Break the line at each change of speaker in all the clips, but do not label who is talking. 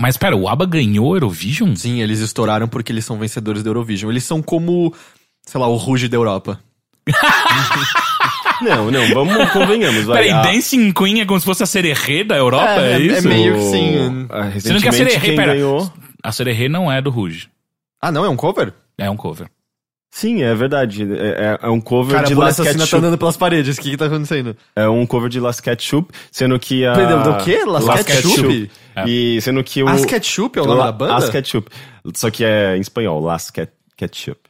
Mas pera, o ABBA ganhou o Eurovision?
Sim, eles estouraram porque eles são vencedores do Eurovision. Eles são como, sei lá, o Ruge da Europa.
Não, não, vamos, convenhamos. Vai.
Peraí,
A-
Dancing Queen é como se fosse a Sererê da Europa? É,
É, é
isso?
meio que sim.
Ah,
Você não quer
recentemente,
Sererê, pera.
ganhou...
A Sererê não é do Rouge.
Ah, não? É um cover?
É um cover.
Sim, é verdade. É, é- é um cover
Cara,
de
a
Last
assassina tá
Ketchup.
andando pelas paredes. O que que tá acontecendo?
É um cover de Last Ketchup, sendo que a...
Perdão, do quê? Last
Last
Ketchup?
É.
E sendo que o...
As Ketchup é o nome
La-
da banda?
As Ketchup. Só que é em espanhol, Last Ket- Ketchup.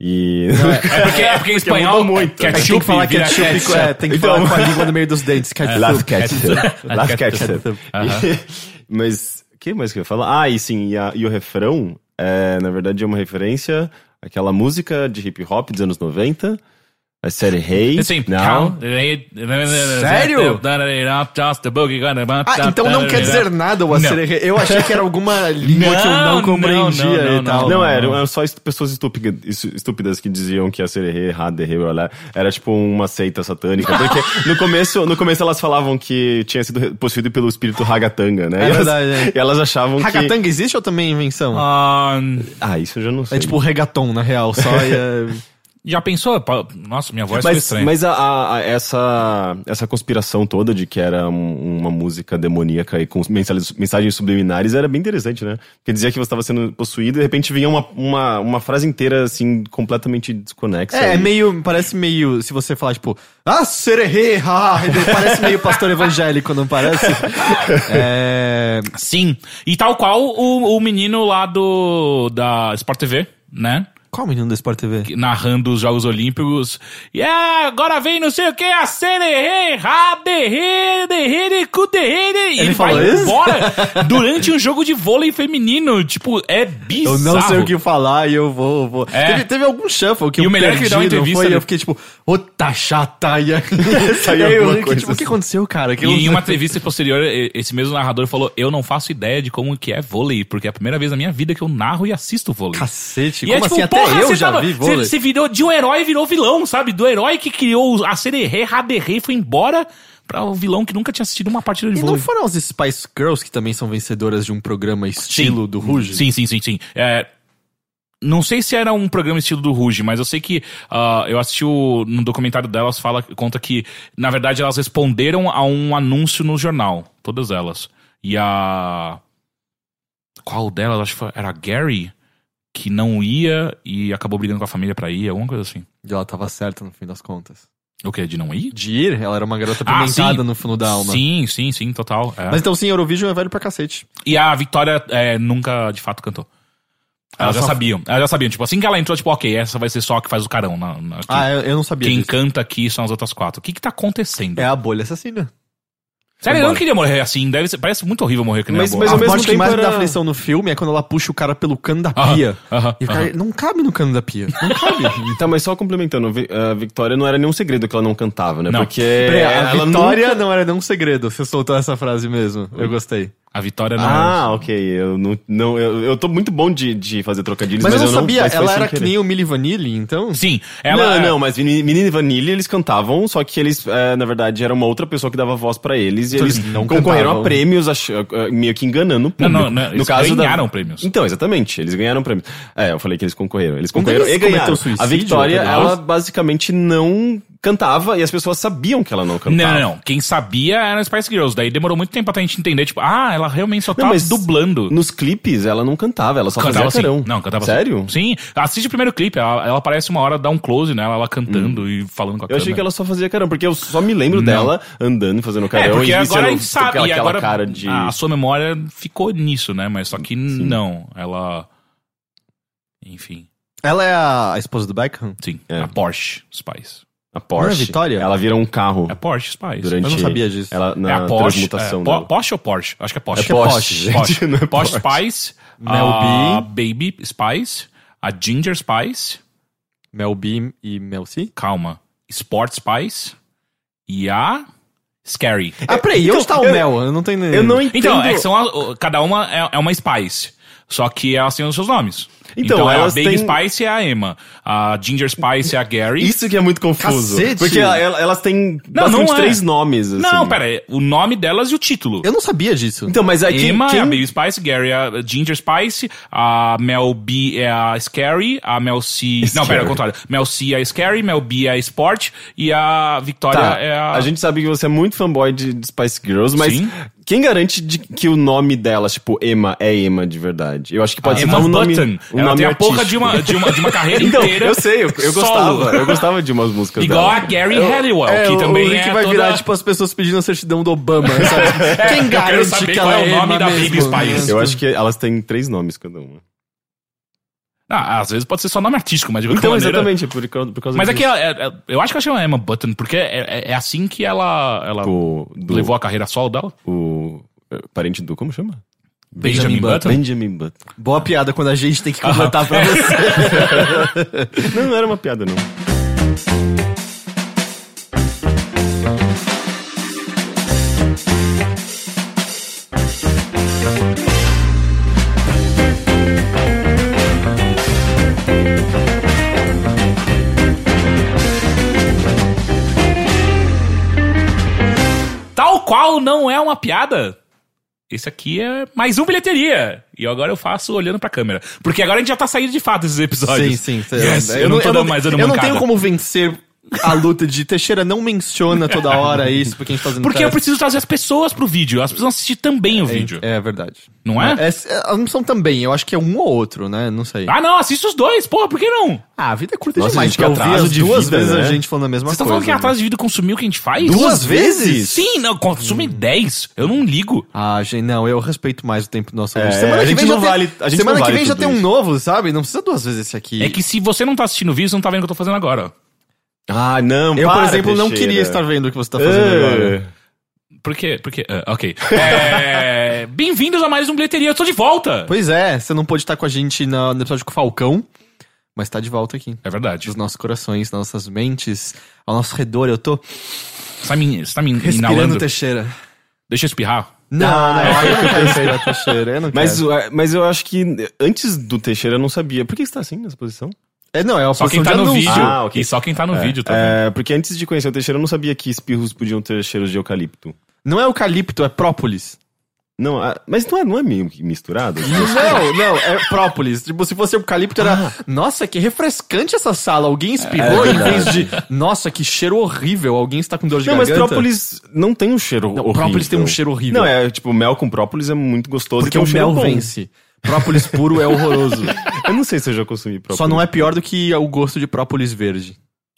E...
É porque, é porque em espanhol
muito.
É que
ketchup
tem que falar ketchup,
ketchup.
é, tem que
Então-
falar com a língua no meio dos dentes. Ketchup.
Last Ketchup. Last
Ketchup.
Ketchup. E- Mas, o que mais que eu ia falar? Ah, e sim, e, a- e o refrão, é, na verdade, é uma referência àquela música de hip hop dos anos 90. A série Hey.
Assim,
Now.
Sério? Ah, então não quer dizer nada o
Não.
acererê. Eu achei que era alguma língua que eu
Não,
não compreendia
não, não,
e tal.
Não, eram, só pessoas estúpidas, estúpidas que diziam que a Sererê, Haderê, blá, era tipo uma seita satânica. Porque no começo, no começo elas falavam que tinha sido possuído pelo espírito Ragatanga, né?
É
elas,
verdade, é.
e elas achavam que...
Ragatanga existe ou também é invenção?
Ah,
Ah, isso eu já não sei.
É tipo reggaeton, na real, só e é...
já pensou? Nossa, minha voz foi
Mas,
estranha.
mas a, a- a- essa, essa conspiração toda de que era um- uma música demoníaca e com mensagens, mensagens subliminares era bem interessante, né? Porque dizia que você estava sendo possuído e de repente vinha uma, uma, uma frase inteira, assim, completamente desconexa.
É, é
e-
meio, parece meio, se você falar, tipo, ah, sererê, ha, parece meio pastor evangélico, não parece? é...
Sim. E tal qual o, o menino lá do da Sport TV, né?
Qual menino da Sport TV?
Que- Narrando os Jogos Olímpicos. E yeah, agora vem não sei o que, a Sererê, Raderê, Derrê, Cuderrê. E ele vai
falou isso?
embora durante um jogo de vôlei feminino. Tipo, é
Eu
bizarro.
não sei o que falar e eu vou. vou.
É.
Teve, teve algum shuffle que
E
eu
o melhor é que
perdi,
ele dá uma
foi? E
ele-
eu fiquei tipo, ô, tá chata. E aí,
Saiu
e eu
alguma coisa
tipo, o que
assim.
aconteceu, cara? Que eu
E em uma entrevista posterior, e- esse mesmo narrador falou: Eu não faço ideia de como que é vôlei, porque é a primeira vez na minha vida que eu narro e assisto vôlei.
Cacete,
E
como
é tipo,
assim? Até
porra,
eu
você
já
tava-
vi
você-
vôlei.
Você virou de um herói, virou vilão, sabe? Do herói que criou a Sererê, Raderê, foi embora pra o vilão que nunca tinha assistido uma partida de
E não
vôlei.
foram as Spice Girls que também são vencedoras de um programa estilo do Ruge?
Sim, sim, sim, sim. É, não sei se era um programa estilo do Ruge, mas eu sei que ah, eu assisti o, no documentário delas, fala, conta que, na verdade, elas responderam a um anúncio no jornal. Todas elas. E a. Qual delas? Acho que foi, era a Gary, que não ia e acabou brigando com a família pra ir, alguma coisa assim.
E ela tava certa no fim das contas.
O quê? De não ir?
De ir, ela era uma garota
Ah,
apimentada
sim.
no fundo da alma.
Sim, sim, sim, total. é.
Mas então sim, Eurovision é velho pra cacete.
E a Victoria é, nunca, de fato, cantou. Elas
Ela
já
só-
sabiam. Elas já sabiam. Tipo, assim que ela entrou, tipo, ok, essa vai ser só a que faz o carão. Na, na- aqui.
Ah, eu, eu não sabia
Quem
disso.
canta aqui são as outras quatro. O que que tá acontecendo?
É a bolha assassina.
Sério, eu não queria morrer assim. Deve ser, parece muito horrível morrer que nem
Mas-
a
mas ao
a
mesmo
parte que mais me dá
era-
aflição no filme é quando ela puxa o cara pelo cano da
Aham,
pia.
aham,
e o cara
aham.
não cabe no cano da pia. Não cabe.
Tá, mas só complementando, Vi- a Victoria não era nenhum segredo que ela não cantava, né?
Não.
Porque
Peraí, a
ela
Vitória
nunca-
não era nem um segredo. Você soltou essa frase mesmo. Eu gostei.
A Vitória não
Ah,
é.
ok. Eu não, não eu, eu tô muito bom de, de fazer trocadilhos,
Mas,
mas,
eu não sabia,
foi
ela era que nem o Milli Vanilli, então?
Sim, ela.
Não, não, mas e Vanille eles cantavam, só que eles, é, na verdade, era uma outra pessoa que dava voz pra eles e
Então
eles
eles não
concorreram
cantavam.
a prêmios, ach- eh, meio que enganando o
Não,
público.
não, não,
no
eles
caso
ganharam
da...
prêmios.
Então, exatamente, eles ganharam prêmios. É, eu falei que eles concorreram. Eles
Um
concorreram
deles
e ganharam.
suicídio,
a
outro
ela basicamente não cantava e as pessoas sabiam que ela não
Não,
cantava.
não, não. Quem sabia era as Spice Girls. Daí demorou muito tempo até a gente entender, tipo, ah, ela realmente só
Não,
tá dublando.
Nos clipes, ela não cantava, ela só
Cantava
fazia
sim.
carão.
Não, cantava
Sério?
sim. Sim. Assiste o primeiro clipe. Ela, ela aparece uma hora, dá um close nela, ela cantando e falando com a
Hum. Eu achei que ela só fazia carão, porque eu só me lembro
Não.
dela andando e fazendo
É,
carão
porque
e
agora a gente sabe,
aquela, aquela
agora
cara de...
a sua memória ficou nisso, né? Mas só que não, ela... Enfim,
Ela é a, a esposa do Beckham?
sim,
É.
a Porsche Spice.
A Porsche.
Não é Vitória?
Ela vira um carro
É a Porsche Spice.
durante...
Eu não sabia disso.
Ela, na
é a Porsche.
transmutação
é,
dela.
Po- Porsche ou Porsche? Acho que é Porsche.
É Porsche, gente,
Porsche,
não é
Porsche
Porsche.
Spice.
Mel
a Baby Spice. A Ginger Spice.
Mel B e Mel C?
Calma. Sport Spice. E a... Scary.
Ah, peraí,
Então,
onde tá o
eu-
Mel? Eu não entendendo.
Eu não entendo...
Então, é que são a- cada uma é, é uma Spice. Só que elas têm os seus nomes.
Então,
Então,
elas
a Baby
têm-
Spice é a Emma. A Ginger Spice é a Gary.
Isso que é muito confuso.
Cacete!
Porque ela- ela- elas têm
Não, não é.
três nomes. Assim.
Não, pera aí. O nome delas e o título.
Eu não sabia disso.
Então, mas aí quem,
Emma
quem...
é a Baby Spice, Gary é a Ginger Spice, a Mel B é a Scary, a Mel C... Não,
Scary.
pera, ao contrário. Mel C é a Scary, Mel B é a Sport e a Victoria
Tá,
é a...
a gente sabe que você é muito fanboy de, de Spice Girls, mas
Sim.
quem garante de que o nome delas, tipo, Emma, é Emma de verdade? Eu acho que pode ser
Emma
um nome,
Button. Ela
nome
tem a porra de uma, de, uma, de uma carreira
Então,
inteira.
eu sei, eu, eu gostava. Eu gostava de umas músicas
Igual
dela.
a Gary Halliwell,
É,
que
o-
também
o Rick
é
vai
toda...
virar, tipo, as pessoas pedindo a certidão do Obama, sabe? Quem
eu quero
garante
saber
que
qual
ela
é o nome
Emma
da Baby? Spice.
Eu acho que elas têm três nomes cada uma.
Ah, às vezes pode ser só nome artístico, mas de qualquer
Então,
maneira...
exatamente, por, causa- por causa
Mas é
disso.
que ela, é- é- eu acho que ela chama Emma Button, porque é, é- é assim que ela, ela
do,
levou a carreira solo dela.
o parente do, como chama?
Benjamin,
Benjamin
Button.
Benjamin Button.
Boa piada quando a gente tem que completar pra você.
Não, não era uma piada, não.
Tal qual não é uma piada. Esse aqui é mais um bilheteria. E agora eu faço olhando pra câmera. Porque agora a gente já tá saindo de fato esses episódios.
Sim, sim.
Yes, eu, não tô dando mais dando
Eu não
mancada.
tenho como vencer a luta de Teixeira não menciona toda hora isso porque a gente tá fazendo
Porque eu
teste.
preciso trazer as pessoas pro vídeo. Elas precisam assistir também o vídeo.
É verdade.
Não é?
É, é, elas não são também, eu acho que é um ou outro, né? Não sei.
Ah, não, assiste os dois. Porra, por que não?
Ah, a vida é curta
Nossa,
demais.
gente, que
ouvir
atraso
as
de
duas
vida,
vezes
né?
a gente falando a mesma
Vocês estão
coisa.
falando que é atrás de vida consumiu o que a gente faz?
Duas vezes?
Sim, não, consumem 10. Eu não ligo.
Ah, gente, não, eu respeito mais o tempo do nosso
É,
ouvinte.
a gente não
tem-
vale- a gente
semana
não
que
vale
vem já tem um novo, sabe? Não precisa duas vezes esse aqui.
É que se você não tá assistindo o vídeo, você não tá vendo o que eu tô fazendo agora.
Ah, não,
eu, por
para,
exemplo, não
Teixeira.
queria estar vendo o que você tá fazendo
Ah.
agora.
Por quê? Porque. ah, ok. É, Bem-vindos a mais um bilheteria. Eu tô de volta.
Pois é, você não pôde estar com a gente na- no episódio com o Falcão, mas tá de volta aqui.
É verdade.
Dos nossos corações, das nossas mentes, ao nosso redor. Eu tô
Você tá me, você tá me
respirando
inalando.
Teixeira.
Deixa eu espirrar.
Não,
Ah,
não,
é.
eu não quero respirar Teixeira. Eu não
Mas,
quero.
uh, mas eu acho que antes do Teixeira eu não sabia. Por que você tá assim nessa posição?
É, não, é a
Só quem tá
de
no vídeo.
Ah, ok.
E só quem tá no vídeo, tá vendo?
É, porque antes de conhecer o Teixeira eu não sabia que espirros podiam ter cheiros de eucalipto.
Não é eucalipto, é própolis.
Não, ah, mas não é, não é meio misturado?
Não, não, é própolis. Tipo, se fosse eucalipto, era. Nossa, que refrescante essa sala. Alguém espirrou
É
em vez de. Nossa, que cheiro horrível. Alguém está com dor de
Não, mas
garganta.
própolis não tem um cheiro
Não,
horrível.
própolis tem um cheiro horrível.
Não, é tipo, mel com própolis é muito gostoso.
Porque
tem um
o
cheiro
mel
bom.
vence. Própolis puro é horroroso.
Eu não sei se eu já consumi própolis.
Só não é pior do que o gosto de própolis verde.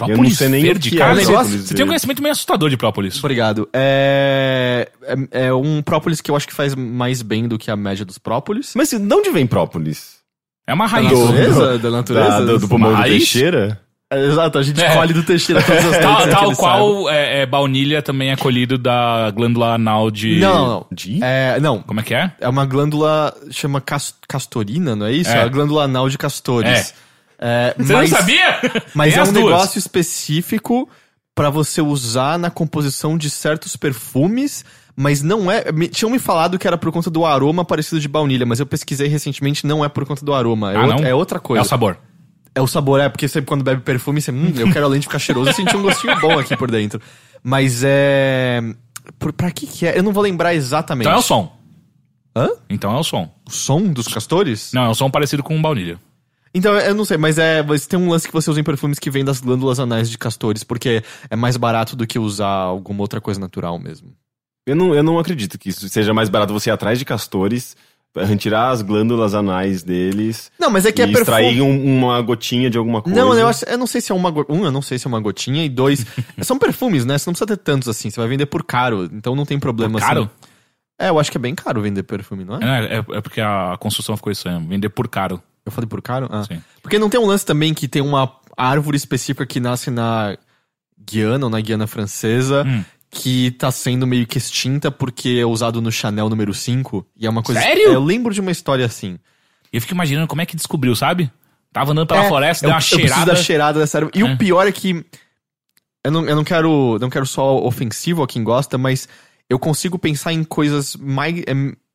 eu não sei nem
verde,
que é
cara.
própolis
Você-
verde.
Você tem um conhecimento meio assustador de própolis.
Obrigado. É, é, é um própolis que eu acho que faz mais bem do que a média dos própolis.
Mas de onde vem própolis?
É uma
Da
raiz.
Do-
natureza? Da natureza?
Da, do, do pulmão do
Raiz?
Teixeira?
É, Exato, a gente
É.
colhe do Teixeira todas as
Tal, tal qual é, é, baunilha também é colhido da glândula anal de.
Não, não.
De?
É, não,
Como é que é?
É uma glândula, chama cas- castorina, não é isso?
É.
É, a glândula anal de castores. É,
Você
mas,
não sabia?
Mas
Tem
é um
duas.
negócio específico pra você usar na composição de certos perfumes, mas não é. Me, tinham me falado que era por conta do aroma parecido de baunilha, mas eu pesquisei recentemente, não é por conta do aroma. É,
Ah,
outra,
não?
é outra
É
coisa.
o sabor.
É o sabor, é, porque sempre quando bebe perfume, você, hum, eu quero além de ficar cheiroso, eu senti um gostinho bom aqui por dentro. Mas é. Por, pra que que é? Eu não vou lembrar exatamente.
Então é o som.
Hã?
Então é o som.
O som dos castores?
Não, é um som parecido com baunilha.
Então, eu não sei, mas é. Mas tem um lance que você usa em perfumes que vem das glândulas anais de castores, porque é mais barato do que usar alguma outra coisa natural mesmo.
Eu não, eu não acredito que isso seja mais barato você ir atrás de castores, tirar as glândulas anais deles
Não, mas é que
e
é perfume.
extrair um- uma gotinha de alguma coisa.
Não, eu, acho, eu não sei se é uma. go- Um, eu não sei se é uma gotinha, e dois. são perfumes, né? Você não precisa ter tantos assim, você vai vender por caro, então não tem problema
Caro?
assim. É, eu acho que é bem caro vender perfume, não é?
É, é, é porque a construção ficou isso aí. Vender por caro.
Eu falei por caro? Ah.
Sim.
Porque não tem um lance também que tem uma árvore específica que nasce na Guiana ou na Guiana francesa.
Hum.
Que tá sendo meio que extinta porque é usado no Chanel número 5. E é uma coisa.
Sério?
Eu lembro de uma história assim.
Eu fico imaginando como é que descobriu, sabe? Tava andando pela
É,
floresta,
eu,
deu uma
eu preciso
cheirada.
da cheirada dessa árvore. E
É.
o pior é que. Eu não, eu não quero. Não quero só ofensivo a quem gosta, mas eu consigo pensar em coisas mais.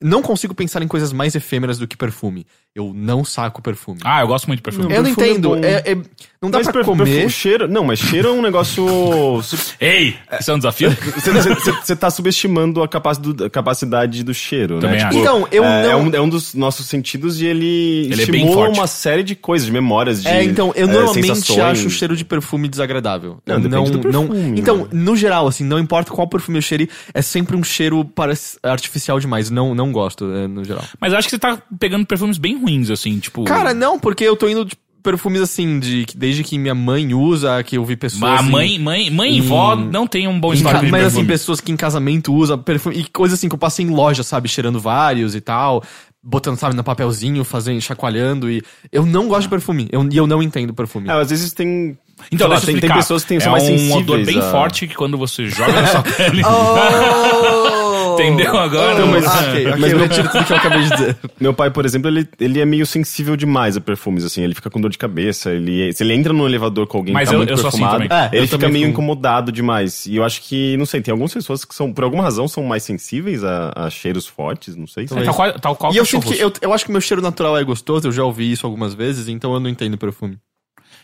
É, não consigo pensar em coisas mais efêmeras do que perfume. Eu não saco perfume.
Ah, eu gosto muito de perfume.
Não,
eu não
perfume é
entendo.
bom.
É- é- não dá
Mas
pra
per-
comer.
perfu- cheiro, não, mas cheiro é um negócio.
Ei, isso é um desafio?
Você tá subestimando a capacidade, a capacidade do cheiro,
Também
né?
acho.
Então, eu
é,
não-
É um, é um dos nossos sentidos e ele,
Ele é
estimula uma série de coisas, de memórias, de
É, então, eu
é,
normalmente
sensações.
acho o cheiro de perfume desagradável.
Não, do
não,
perfume,
Então,
né?
no geral, assim, não importa qual perfume eu cheire, é sempre um cheiro parece artificial demais. Não, não gosto, é, no geral.
Mas eu acho que você tá pegando perfumes bem ruins, assim, tipo.
Cara, não, porque eu tô indo de perfumes assim, de que desde que minha mãe usa, que eu vi pessoas.
a
em-
mãe, mãe, mãe e vó não tem um bom
ca-
histórico de
mas assim,
perfume.
pessoas que em casamento usam perfume. E coisas assim que eu passei em loja, sabe? Cheirando vários e tal. Botando, sabe, no papelzinho, fazendo, chacoalhando. E eu não gosto de perfume. Eu, e eu não entendo perfume.
É, às vezes tem.
Então,
lá, tem, tem pessoas que têm,
é
são mais
um
sensíveis.
odor bem
a-
forte que quando você joga na sua pele.
Oh!
Entendeu agora?
Oh,
Mas-
ah, ok, ok,
mas
eu
não-
retiro tudo que eu acabei de dizer.
Meu pai, por exemplo, ele, ele é meio sensível demais a perfumes, assim. Ele fica com dor de cabeça. Ele, se ele entra num elevador com alguém
Mas
que tá
eu-
muito
eu assim
perfumado,
também.
É,
ele fica meio
fumo.
incomodado demais. E eu acho que, não sei, tem algumas pessoas que são, por alguma razão, são mais sensíveis a, a cheiros fortes, não sei.
É, tal qual, tal qual
E eu sinto que eu, eu acho que meu cheiro natural é gostoso, eu já ouvi isso algumas vezes, então eu não entendo perfume.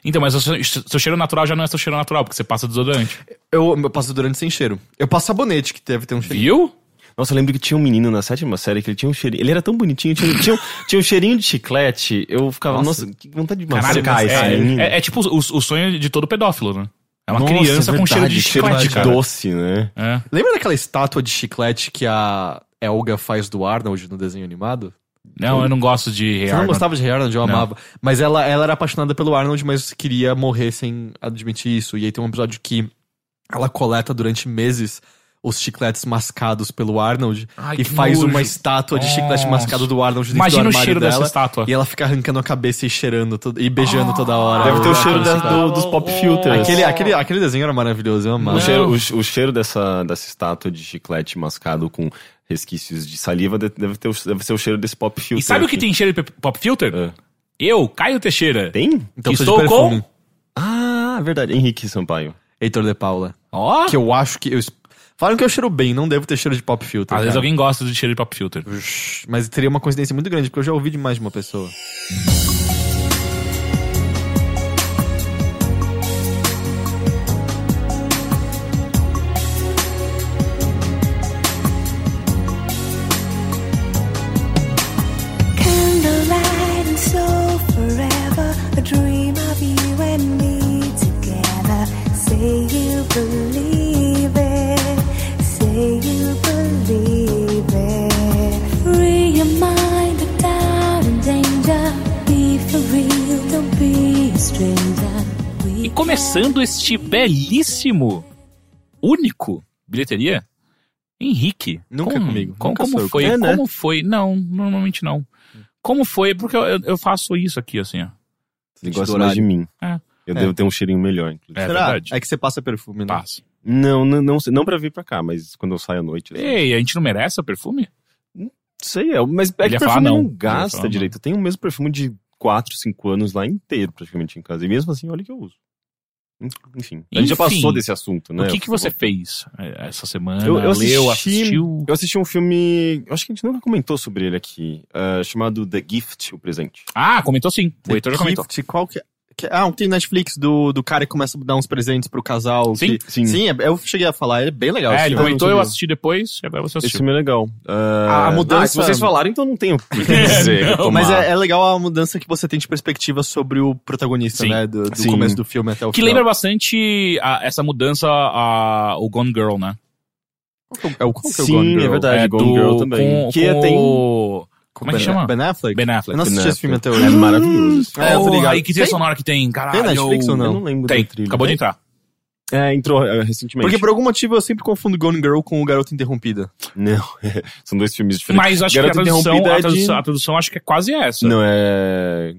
Então, mas o seu, seu cheiro natural já não é seu cheiro natural, porque você passa desodorante.
Eu, eu passo durante sem cheiro. Eu passo sabonete, que deve ter um cheiro.
Viu?
Nossa, eu lembro que tinha um menino na sétima série que ele tinha um cheirinho. Ele era tão bonitinho, tinha, tinha, um- tinha um cheirinho de chiclete. Eu ficava,
Nossa.
nossa, que vontade de
Caralho,
mascar esse
é,
menino.
é, é tipo o, o sonho de todo pedófilo, né? É uma
Nossa,
criança com
verdade,
cheiro de
cheiro
chiclete,
de
cara.
doce, né?
É.
Lembra daquela estátua de chiclete que a Elga faz do Arnold no desenho animado?
Não, eu não gosto de
Você não
Arnold.
gostava de Arnold, eu
Não.
amava. Mas ela, ela era apaixonada pelo Arnold, mas queria morrer sem admitir isso. E aí tem um episódio que ela coleta durante meses os chicletes mascados pelo Arnold
Ai,
e faz
nojo.
uma estátua de chiclete
Nossa.
mascado do Arnold dentro
Imagina
do
o
armário
cheiro
dela,
dessa estátua.
E ela fica arrancando a cabeça e cheirando todo- e beijando toda hora.
Deve ter o cheiro
Aquele
da- do- dos pop filters.
Aquele, aquele, aquele desenho era maravilhoso, eu amava.
O cheiro, o, o cheiro dessa, dessa estátua de chiclete mascado com resquícios de saliva de- deve, ter, o- deve ser o cheiro desse pop filter.
E sabe o que
aqui.
tem cheiro de pop filter?
É.
Eu, Caio Teixeira.
Tem?
Então
estou com...
perfume.
Ah, verdade. Henrique Sampaio.
Heitor de Paula.
Ó,
Que eu acho que. Eu, falam que eu cheiro bem, não devo ter cheiro de pop filter.
às vezes
cara.
alguém gosta de cheiro de pop filter.
Mas teria uma coincidência muito grande, porque eu já ouvi de mais de uma pessoa.
Começando este belíssimo, único bilheteria, Henrique.
Nunca
como,
comigo,
Como,
nunca
como foi?
É, né?
Como foi? Não, normalmente não. Como foi? Porque eu, eu- faço isso aqui, assim, ó.
Sentido
gosta mais de mim.
É.
Eu
É.
devo ter um cheirinho melhor, inclusive.
É
Será?
verdade.
É que você passa perfume, né?
Passo.
Não, não, não, não pra vir pra cá, mas quando eu saio à noite. assim.
Ei, a gente não merece o perfume?
Sei, é, mas é
Ele
que perfume não,
não.
Gasta
falar
direito. Eu tenho o mesmo perfume de 4, 5 anos lá inteiro, praticamente, em casa. E mesmo assim, olha que eu uso. Enfim, a gente já passou desse assunto, né?
o que, que você fez eh, essa semana?
Eu, eu assisti,
Leu, assistiu?
Eu assisti um filme. Acho que a gente nunca comentou sobre ele aqui. ah, chamado The Gift, o presente.
Ah, comentou sim. O
The
Heitor já comentou.
Gift, qual que, que Ah, tem Netflix do, do cara que começa a dar uns presentes pro casal.
Sim,
que-
sim.
Sim, é- eu cheguei a falar, ele é bem legal.
É,
esse
ele
filme.
comentou, eu assisti depois, e agora você
Esse
assistiu.
filme é legal. Ah,
A mudança-
ah, se vocês falaram, então não tenho por que dizer.
Não,
Mas é, é legal a mudança que você tem de perspectiva sobre o protagonista,
Sim.
né? Do, do começo do filme até o
Que
final.
lembra bastante a- essa mudança a, o Gone Girl, né?
É o, qual que é o
Sim,
Gone Girl?
é verdade.
é
Gone Girl também.
Com,
Que
com
tem-
o- Como é que
Ben-
chama?
Ben Affleck?
Ben Affleck.
Eu não assisti esse filme até hoje.
É maravilhoso.
É,
Oh,
ligado.
aí que trilha
Tem?
sonora que tem, caralho.
Tem Netflix ou não?
Eu não lembro
Tem,
da trilha.
acabou de entrar.
É, entrou é, recentemente.
Porque por algum motivo eu sempre confundo Gone Girl com o Garoto Interrompida.
Não, são dois filmes diferentes.
Mas acho que a
Garota
tradução, a,
é de-
tradução, a tradução acho que é quase essa.
Não, é...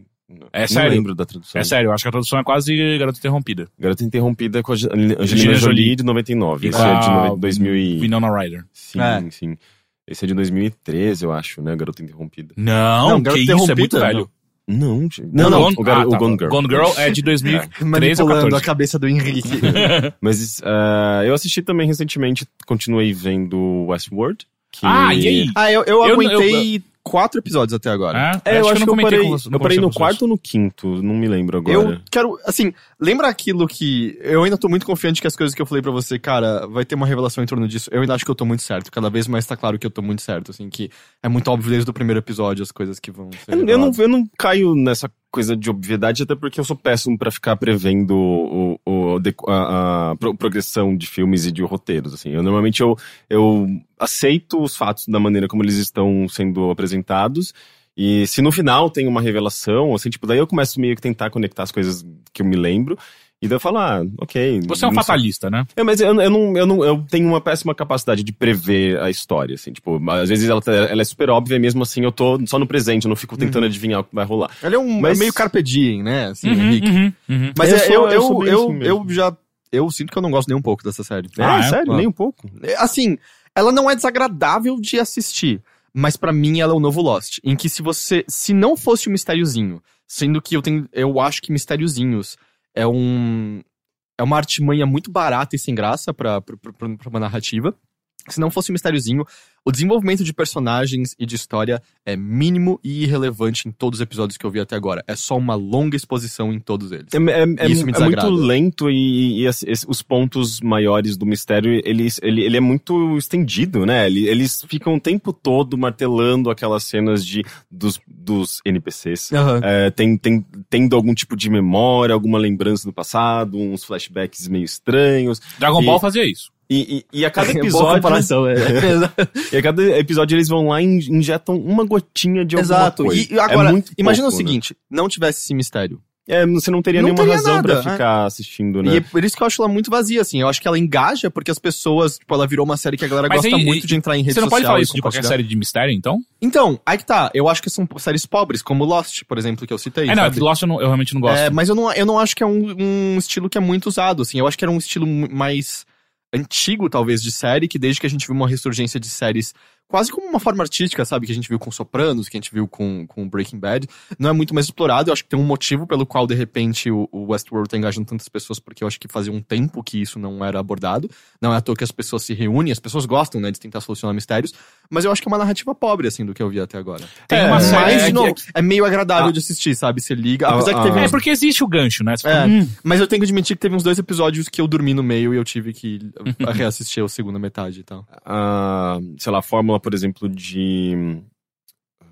É
não
sério.
lembro da tradução.
É sério, eu acho que a tradução é quase Garota Interrompida.
Garota Interrompida com a Ange- Angelina Jolie,
Jolie.
de 99. Esse
Ah,
é de nove- 2000 e...
Winona Ryder.
Sim,
É.
sim. Esse é de 2013, eu acho, né? Garota Interrompida.
Não,
Não,
que
Garota
isso, é muito velho.
Não, gente.
Não, não,
o, Gar
ah,
o
tá.
Gone Girl.
Gone Girl é de 2013 ou
Manipulando
14.
a cabeça do Henrique.
Mas ah, eu assisti também recentemente, continuei vendo Westworld. que-
Ah, e aí?
Ah, eu, eu
Eu-
aguentei quatro episódios até agora.
É,
É, eu acho que eu
comentei
parei,
com você-
eu parei no quarto ou no quinto, não me lembro agora.
Eu quero, assim, lembra aquilo que. Eu ainda tô muito confiante que as coisas que eu falei pra você, cara, vai ter uma revelação em torno disso. Eu ainda acho que eu tô muito certo. Cada vez mais tá claro que eu tô muito certo, assim, que é muito óbvio desde o primeiro episódio as coisas que vão ser.
Eu, eu não, eu não caio nessa coisa de obviedade, até porque eu sou péssimo pra ficar prevendo o, o- a, a pro- progressão de filmes e de roteiros. Assim. Eu, normalmente eu, eu aceito os fatos da maneira como eles estão sendo apresentados. E se no final tem uma revelação, assim, tipo, daí eu começo meio que tentar conectar as coisas que eu me lembro. E daí eu falo, ah, ok.
Você é um
não sei.
fatalista, né?
É, mas eu, eu, não, eu, não, eu tenho uma péssima capacidade de prever a história, assim, tipo, às vezes ela, ela é super óbvia e mesmo assim eu tô só no presente, eu não fico tentando adivinhar o que vai rolar.
Ele é um
Mas-
é meio carpe diem, né? Assim,
Uhum,
Henrique.
uhum, uhum.
Mas
Eu
é,
sou-
eu,
eu
eu,
sou bem
eu,
mesmo.
eu já. Eu sinto que eu não gosto nem um pouco dessa série.
Ah,
é,
é?
sério,
Ah.
nem um pouco.
É, Assim, ela não é desagradável de assistir, mas pra mim ela é o novo Lost, em que se você, se não fosse um mistériozinho, sendo que eu tenho, eu acho que mistériozinhos é um é uma artimanha muito barata e sem graça pra uma narrativa. Se não fosse um mistériozinho, o desenvolvimento de personagens e de história é mínimo e irrelevante em todos os episódios que eu vi até agora. É só uma longa exposição em todos eles.
É, é- é-
Isso me
é muito lento e, e as- esse- os pontos maiores do mistério, eles, ele, ele é muito estendido, né? Ele- Eles ficam o tempo todo martelando aquelas cenas de, dos, dos NPCs.
Aham.
É, tem, tem, tendo algum tipo de memória, alguma lembrança do passado, uns flashbacks meio estranhos.
Dragon
E-
Ball fazia isso.
E, e, e a cada
Boa
episódio.
comparação, é.
e a cada episódio eles vão lá e in- injetam uma gotinha de alguma
Exato.
coisa.
E e agora,
é muito
imagina
pouco,
o seguinte, não tivesse esse mistério.
Né? É, você não teria
Não
nenhuma
teria
razão
nada,
pra ficar assistindo, né?
E é por isso que eu acho ela muito vazia, assim. Eu acho que ela engaja porque as pessoas, tipo, ela virou uma série que a galera
Mas
gosta
aí-
muito de entrar em rede
Você não pode falar isso de qualquer série de mistério, então?
Então, aí que tá. Eu acho que são séries pobres, como Lost, por exemplo, que eu citei.
É, não,
sabe?
Lost eu, não- eu realmente não gosto.
É, mas eu não, eu não acho que é um, um estilo que é muito usado, assim. Eu acho que era um estilo mais antigo, talvez, de série, que desde que a gente viu uma ressurgência de séries quase como uma forma artística, sabe? Que a gente viu com Sopranos, que a gente viu com, com Breaking Bad, não é muito mais explorado. Eu acho que tem um motivo pelo qual, de repente, o, o Westworld tá engajando tantas pessoas, porque eu acho que fazia um tempo que isso não era abordado. Não é à toa que as pessoas se reúnem, as pessoas gostam, né, de tentar solucionar mistérios, mas eu acho que é uma narrativa pobre, assim, do que eu vi até agora.
Tem
É,
uma série.
Mas,
é
de
que-
novo,
é que-
é meio agradável
Ah.
de assistir, sabe? Você liga.
Ah,
Apesar que
ah.
teve
É
uns
porque existe o gancho, né? Você
É.
hum,
mas eu tenho que admitir que teve uns dois episódios que eu dormi no meio e eu tive que reassistir a segunda metade e tal.
a, sei lá, a fórmula, por exemplo, de ah,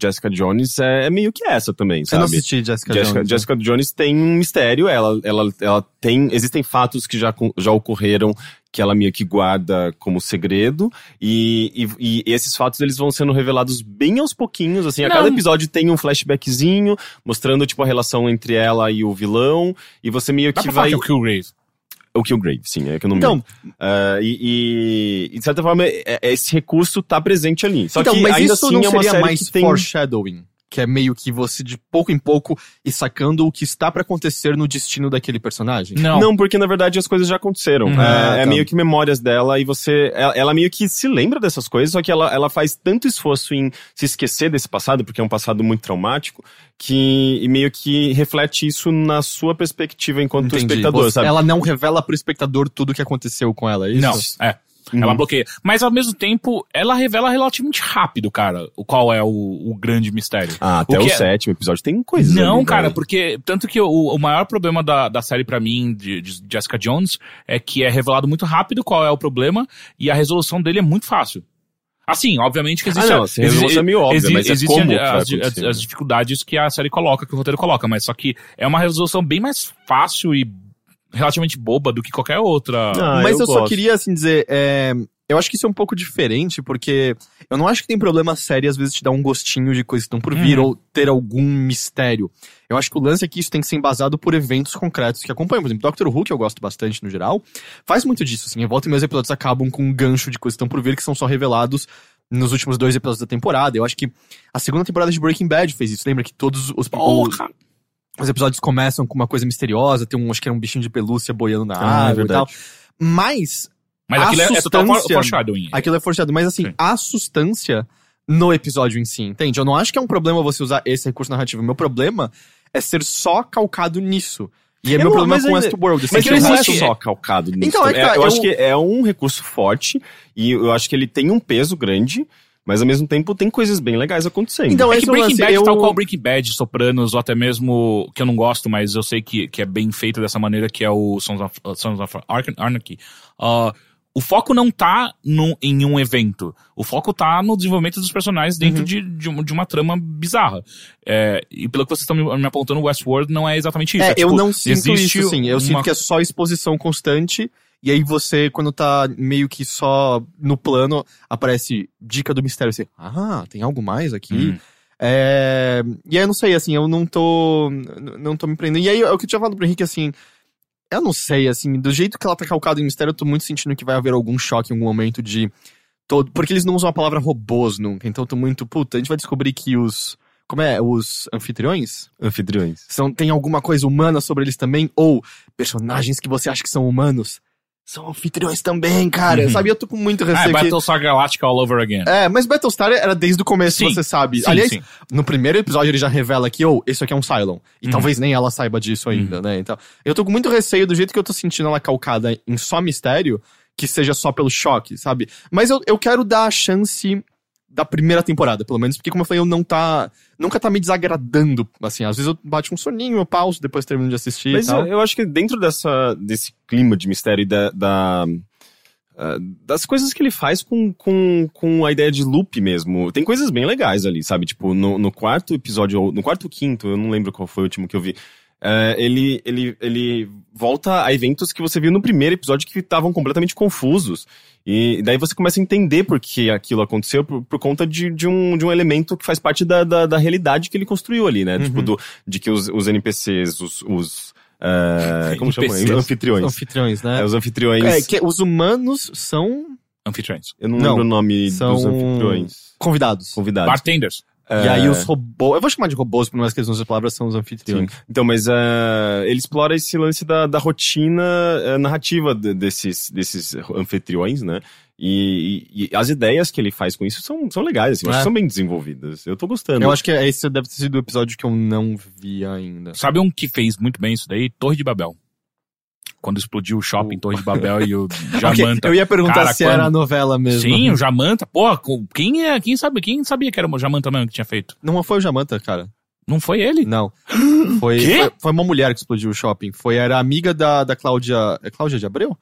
Jessica Jones é, é meio que essa também,
Eu não
sabe?
assisti Jessica,
Jessica,
Jones. né?
Jessica Jones tem um mistério, ela, ela, ela tem. Existem fatos que já, já ocorreram que ela meio que guarda como segredo, e, e, e esses fatos eles vão sendo revelados bem aos pouquinhos, assim, a
Não.
cada episódio tem um flashbackzinho, mostrando, tipo, a relação entre ela e o vilão, e você meio
dá
que
pra falar
vai...
que é o Killgrave.
O Killgrave, sim, é que eu não
Então.
Ah, e, e, de certa forma, é- é- esse recurso tá presente ali. Só
então
que
mas
ainda
isso
assim
não
é uma
seria mais
tem...
foreshadowing? Que é meio que você, de pouco em pouco, e sacando o que está pra acontecer no destino daquele personagem?
Não.
Não, porque na verdade as coisas já aconteceram.
Uhum.
É,
Ah,
é
tá.
meio que memórias dela e você. Ela, ela meio que se lembra dessas coisas, só que ela, ela faz tanto esforço em se esquecer desse passado, porque é um passado muito traumático, que e meio que reflete isso na sua perspectiva enquanto
Entendi.
espectador,
Você-
sabe?
Ela não revela pro espectador tudo o que aconteceu com ela, é isso?
Não, é.
Uhum.
Ela bloqueia. Mas ao mesmo tempo, ela revela relativamente rápido, cara, o qual é o, o grande mistério.
Ah, até
O
o,
é-
sétimo episódio tem coisas.
Não,
ali,
cara,
né?
porque tanto que o, o maior problema da, da série pra mim, de, de Jessica Jones, é que é revelado muito rápido qual é o problema e a resolução dele é muito fácil. Assim, obviamente que existe.
Ah, não, assim, a resolução é meio óbvia, mas é
existem
como
as, as-
acontecer,
as
né?
dificuldades que a série coloca, que o roteiro coloca, mas só que é uma resolução bem mais fácil e relativamente boba do que qualquer outra.
Ah,
Mas eu, só
gosto.
queria, assim, dizer, é, eu acho que isso é um pouco diferente, porque eu não acho que tem problema sério às vezes te dar um gostinho de coisas que estão por vir
Uhum.
ou ter algum mistério. Eu acho que o lance é que isso tem que ser embasado por eventos concretos que acompanham. Por exemplo, Doctor Who, que eu gosto bastante no geral, faz muito disso, assim. Em volta e meus episódios acabam com um gancho de coisas que estão por vir que são só revelados nos últimos dois episódios da temporada. Eu acho que a segunda temporada de Breaking Bad fez isso. Lembra que todos os, os, os episódios começam com uma coisa misteriosa, tem um, acho que era um bichinho de pelúcia boiando na
Ah, é
e tal. Mas
Mas
a
aquilo é, é total
substância-
foreshadowing.
aquilo é forçado. Mas assim,
Sim.
a sustância no episódio em si, entende? Eu não acho que é um problema você usar esse recurso narrativo. Meu problema é ser só calcado nisso. E é
Eu
meu problema com
ainda-
Westworld. assim,
Mas
que
não acho só calcado nisso.
Então, é que tá,
eu,
eu-
acho que é um recurso forte e eu acho que ele tem um peso grande, mas ao mesmo tempo tem coisas bem legais acontecendo.
Então,
É que
é o
Breaking
lance,
Bad,
eu-
tal qual Breaking Bad, Sopranos, ou até mesmo, que eu não gosto, mas eu sei que, que é bem feito dessa maneira, que é o Sons of, uh, Sons of Ar- Anarchy. Ah, o foco não tá no, em um evento. O foco tá no desenvolvimento dos personagens dentro
Uhum.
de, de, uma, de uma trama bizarra. É, e pelo que vocês estão me, me apontando, o Westworld não é exatamente isso.
É, eu
tipo,
não sinto
existe
isso, sim. Eu
uma-
sinto que é só exposição constante. E aí você, quando tá meio que só no plano, aparece dica do mistério. Você, ah, tem algo mais aqui?
Hum.
É... E aí eu não sei, assim, eu não tô. Não tô me prendendo. E aí é o que eu tinha falado pro Henrique, assim. Eu não sei, assim, do jeito que ela tá calcada em mistério, eu tô muito sentindo que vai haver algum choque em algum momento de. Todo... Porque eles não usam a palavra robôs nunca. Então eu tô muito. Puta, a gente vai descobrir que os. Como é? Os anfitriões?
Anfitriões.
São, tem alguma coisa humana sobre eles também? Ou personagens que você acha que são humanos são anfitriões também, cara.
Uhum.
Sabe, eu tô com muito
Ah,
receio
é
que...
Battlestar Galactica all over again.
É, mas Battlestar era desde o começo,
Sim.
você sabe.
Sim,
Aliás,
sim.
no primeiro episódio ele já revela que, ou, isso aqui é um Cylon. E
Uhum.
talvez nem ela saiba disso ainda, né? Então, eu tô com muito receio do jeito que eu tô sentindo ela calcada em só mistério, que seja só pelo choque, sabe? Mas eu, eu quero dar a chance da primeira temporada, pelo menos, porque como eu falei, eu não tá. Nunca tá me desagradando. Assim, às vezes eu bato um soninho, eu pauso, depois termino de assistir
Mas eu, eu acho que dentro dessa, desse clima de mistério e da, da, ah, das coisas que ele faz com, com, com a ideia de loop mesmo, tem coisas bem legais ali, sabe? Tipo, no, no quarto episódio, ou no quarto ou quinto, eu não lembro qual foi o último que eu vi. Eh, ele, ele, ele volta a eventos que você viu no primeiro episódio que estavam completamente confusos. E daí você começa a entender por que aquilo aconteceu por, por conta de, de, um, de um elemento que faz parte da, da, da realidade que ele construiu ali, né? Tipo, do, de que os, os NPCs, os. os eh, como chama? Anfitriões.
Anfitriões, né?
É, os anfitriões.
É, que os humanos são
Anfitriões.
Eu não,
Não,
lembro o nome
são
dos anfitriões.
convidados.
Convidados.
Bartenders.
E aí os robôs. Eu vou chamar de robôs, por mais que eles não usem a palavra, são os
Sim.
anfitriões.
Então, mas eh, ele explora esse lance da, da rotina eh, narrativa de- desses, desses anfitriões, né? E, e- e as ideias que ele faz com isso são, são legais, assim,
É.
que são bem desenvolvidas. Eu tô gostando.
Eu acho que esse deve ter sido o episódio que eu não vi ainda.
Sabe um que fez muito bem isso daí? Torre de Babel. Quando explodiu o shopping Torre de Babel e o Jamanta.
Ok, Eu ia perguntar
Cara,
se
quando-
era a novela mesmo.
Sim, o Jamanta. Com- quem, é, quem, sabe, quem sabia que era o Jamanta mesmo que tinha feito?
Não foi o Jamanta, cara.
Não foi ele?
Não. Foi,
Quê?
foi, foi uma mulher que explodiu o shopping. Foi, era amiga da, da Cláudia. É Cláudia de Abreu?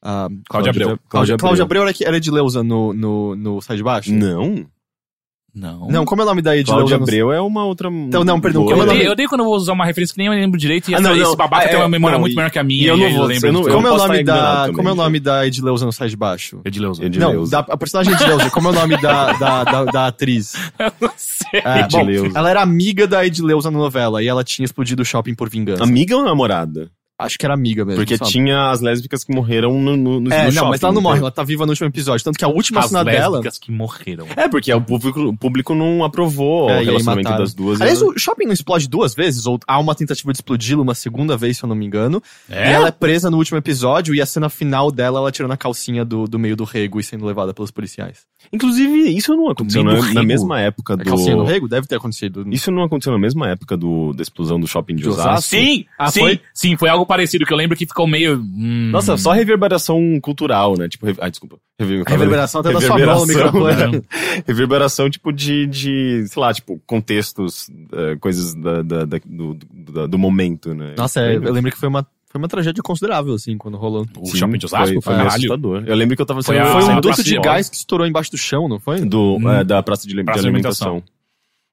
Ah,
Cláudia Abreu.
Cláudia,
Cláudia
Cláudia
Abreu.
Abreu era, que- era de Leusa no, no, no Sai de Baixo?
Não.
Não.
Não, como é o nome da Edileuza?
Cláudia Abreu é uma outra.
Então, não, perdão, é
Eu
o nome-
odeio, eu odeio quando eu vou usar uma referência que nem eu lembro direito e
Ah,
essa-
não, não.
esse babaca
Ah,
tem
é,
uma memória
não,
muito
e-
melhor que a minha.
e eu não vou-
lembro
eu não-
de
eu
tudo.
Como é o nome da. Como é o nome da Edileuza no Sai de Baixo?
Edileuza.
Edileuza.
Não, da, a personagem Edileuza. como é o nome da, da, da, da atriz?
Eu não sei.
É, bom,
Edileuza.
ela era amiga da Edileuza na novela e ela tinha explodido o shopping por vingança.
Amiga ou namorada?
Acho que era amiga mesmo.
Porque
sabe?
tinha as lésbicas que morreram no, no, no
É,
no
não, mas
shopping,
ela não morre,
né?
ela tá viva no último episódio. Tanto que a última
As
cena dela.
lésbicas que morreram.
É, porque o público, o público não aprovou
É,
o relacionamento das duas.
Aliás,
ela-
o shopping não explode duas vezes, ou há uma tentativa de explodi-lo uma segunda vez, se eu não me engano.
É?
E ela é presa no último episódio, e a cena final dela, ela tirando a calcinha do, do meio do rego e sendo levada pelos policiais.
Inclusive, isso não aconteceu na, na mesma época
A
do.
calcinha do rego deve ter acontecido.
Isso não aconteceu na mesma época do, da explosão do shopping de? Osasco?
Sim,
Ah,
sim,
foi?
sim, foi algo parecido que eu lembro que ficou meio. hum,
Nossa, só reverberação cultural, né? Tipo, re- ah, desculpa. Rever-
Reverberação até da sua mão no
Reverberação,
microfone.
né? Reverberação, tipo, de, de, sei lá, tipo, contextos, eh, coisas da, da- da- do, do, do momento, né?
Nossa, é,
Lembra?
eu lembro que foi uma, foi uma tragédia considerável, assim, quando rolou.
O
Sim,
shopping de Osasco
foi,
foi,
meio assustador. Eu lembro que eu tava
Foi
sendo-
Foi um duto de gás que estourou embaixo do chão, não foi?
do,
Hum.
é, da praça de, de
Praça de
alimentação.
alimentação.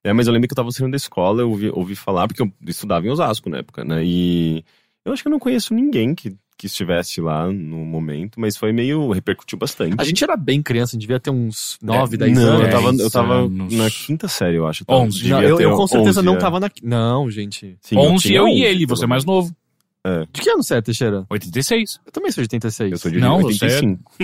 É, mas eu lembro que eu tava saindo da escola, eu ouvi, ouvi falar, porque eu estudava em Osasco na época, né? E eu acho que eu não conheço ninguém que, que estivesse lá no momento, mas foi meio. repercutiu bastante.
A gente era bem criança, a gente devia ter uns 9,
É,
10
não,
anos.
eu tava, eu tava
anos.
na quinta série, eu acho. eu tava-
Onze.
devia
Não, eu,
ter
eu com certeza
11,
não
é.
tava na. Não, gente.
Sim,
11
tinha
eu e
11,
ele,
pelo
você é mais novo.
De que ano você é, Teixeira?
86.
Eu também sou de 86.
Eu sou de
Não,
85.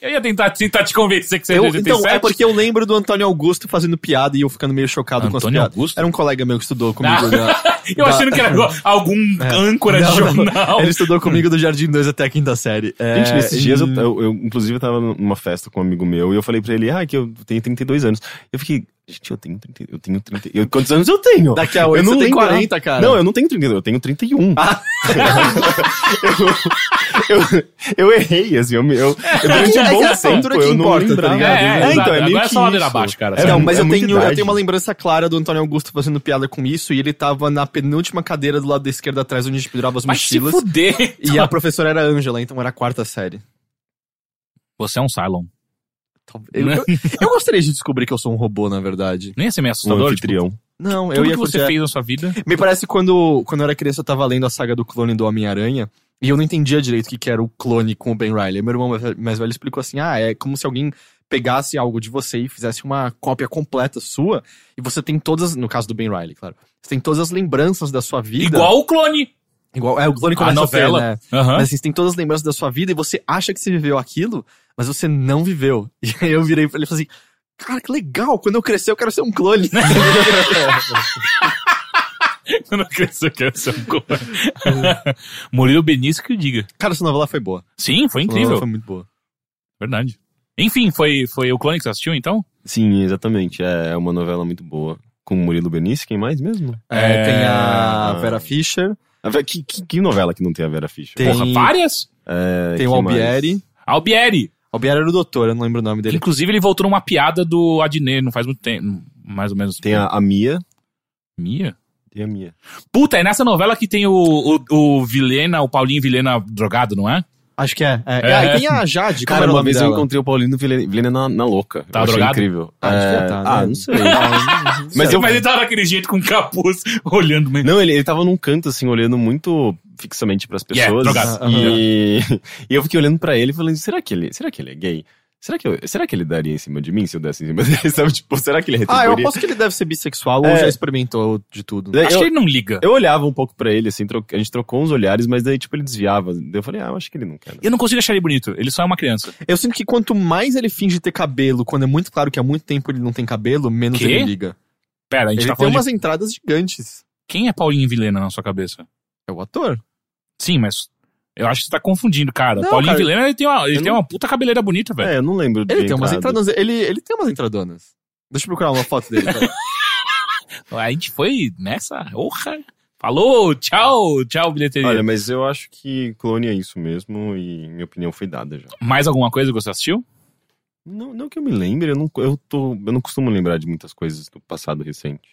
Eu ia tentar, tentar te convencer que você é
Eu-
de 87.
então, é porque eu lembro do Antônio Augusto fazendo piada e eu ficando meio chocado com as
Antônio
piadas.
Augusto?
Era um colega meu que estudou comigo.
Ah. Eu
da-
achando que era algum âncora de
Não, não.
jornal.
Ele estudou comigo do Jardim 2 até a quinta série. É,
Gente, nesses dias, eu, eu, eu, inclusive, eu tava numa festa com um amigo meu e eu falei pra ele, ah, que eu tenho 32 anos. Eu fiquei, Gente, eu tenho 30. Eu tenho 30. Eu, quantos anos eu tenho?
Daqui a
eu
8
não
você tem
lembro.
40, cara.
Não, eu não tenho 30, eu tenho 31.
Ah.
eu, eu, eu errei, assim, eu, eu, eu durante
É
um bom
é
tempo, eu não
importa, tá
lembrava.
ligado?
É,
É, então, é meio
Agora é só ladeira abaixo, cara.
É,
não, mas
é
eu, tenho, eu tenho uma lembrança clara do Antônio Augusto fazendo piada com isso e ele tava na penúltima cadeira do lado da esquerda atrás onde a gente pendurava as
se
mochilas.
fuder.
E a professora era Ângela, então era a quarta série.
Você é um Cylon.
Eu, eu- eu gostaria de descobrir que eu sou um robô, na verdade.
Nem ia ser meio
Um
assustador. Tipo,
anfitrião.
Não, eu
tudo
ia
que você
curtir-
fez na sua vida.
Me parece quando, quando eu era criança eu tava lendo a saga do clone do Homem-Aranha e eu não entendia direito o que, que era o clone com o Ben Riley. Meu irmão mais- velho explicou assim: ah, é como se alguém pegasse algo de você e fizesse uma cópia completa sua e você tem todas, no caso do Ben Riley, claro, você tem todas as lembranças da sua vida.
Igual o clone.
Igual, é, o clone
A
começa
novela.
a ter, né?
Aham.
Mas assim, você tem todas as lembranças da sua vida e você acha que você viveu aquilo, mas você não viveu. E aí eu virei pra ele e falei assim: cara, que legal, quando eu crescer eu quero ser um clone.
Quando eu crescer, eu quero ser um clone. Murilo Benício que o diga.
cara, essa novela foi boa.
Sim, foi
Essa
incrível.
novela foi muito boa.
Verdade. Enfim, foi, foi o clone que você assistiu, então?
Sim, exatamente. É é uma novela muito boa. Com o Murilo Benício, quem mais mesmo?
É,
É,
Tem a Vera Fischer,
A Ve- Que, que, que novela que não tem a Vera Fischer?
Tem-
Porra, várias?
É,
tem o
quem mais?
Albieri.
Albieri.
Era o doutor, eu não lembro o nome dele.
Inclusive, ele voltou numa piada do Adnet, não faz muito tempo. Mais ou menos.
Tem a, a Mia.
Mia?
Tem a Mia.
Puta, é nessa novela que tem o, o, o Vilena, o Paulinho Vilena drogado, não é?
Acho que é. é.
É.
Ah, e tem a Jade,
Cara, uma vez eu
dela?
encontrei o Paulino Vilhena na, na louca.
Tá
eu
drogado?
incrível.
Ah,
É,
tá,
ah,
né?
não sei.
Mas eu...
eu-
Mas ele tava daquele jeito com capuz, olhando meio.
Não, ele, ele tava num canto, assim, olhando muito fixamente pras
Yeah,
pessoas.
drogado.
e, e eu fiquei olhando pra ele e falando, será que ele, será que ele é gay? Será que, eu- será que ele daria em cima de mim se eu desse em cima dele? Sabe, tipo, será que ele
Ah, eu
retribuiria?
aposto que ele deve ser bissexual ou
É.
já experimentou de tudo.
É,
Acho
eu-
que ele não liga.
Eu olhava um pouco pra ele, assim, tro- a gente trocou uns olhares, mas daí, tipo, ele desviava. Daí eu falei, ah, eu acho que ele não quer. né?
Eu não consigo achar ele bonito. Ele só é uma criança.
Eu sinto que quanto mais ele finge ter cabelo, quando é muito claro que há muito tempo ele não tem cabelo, menos
Quê?
ele liga.
Pera, a gente
Ele
tá
tem umas
de...
entradas gigantes.
Quem é Paulinho Vilena na sua cabeça?
É o ator.
Sim, mas eu acho que você tá confundindo, cara.
Não,
Paulinho
cara.
Vilena, ele tem uma, ele tem
não-
uma puta cabeleira bonita, velho.
É, eu não lembro de
Ele tem umas
entrada.
entradas. Ele, ele tem umas entradonas. Deixa eu procurar uma foto dele. pera.
A gente foi nessa, orra. Falou, tchau, tchau, bilheteria.
Olha, mas eu acho que clone é isso mesmo e minha opinião foi dada já.
Mais alguma coisa que você assistiu?
Não, não que eu me lembre, eu não, eu, tô, eu não costumo lembrar de muitas coisas do passado recente.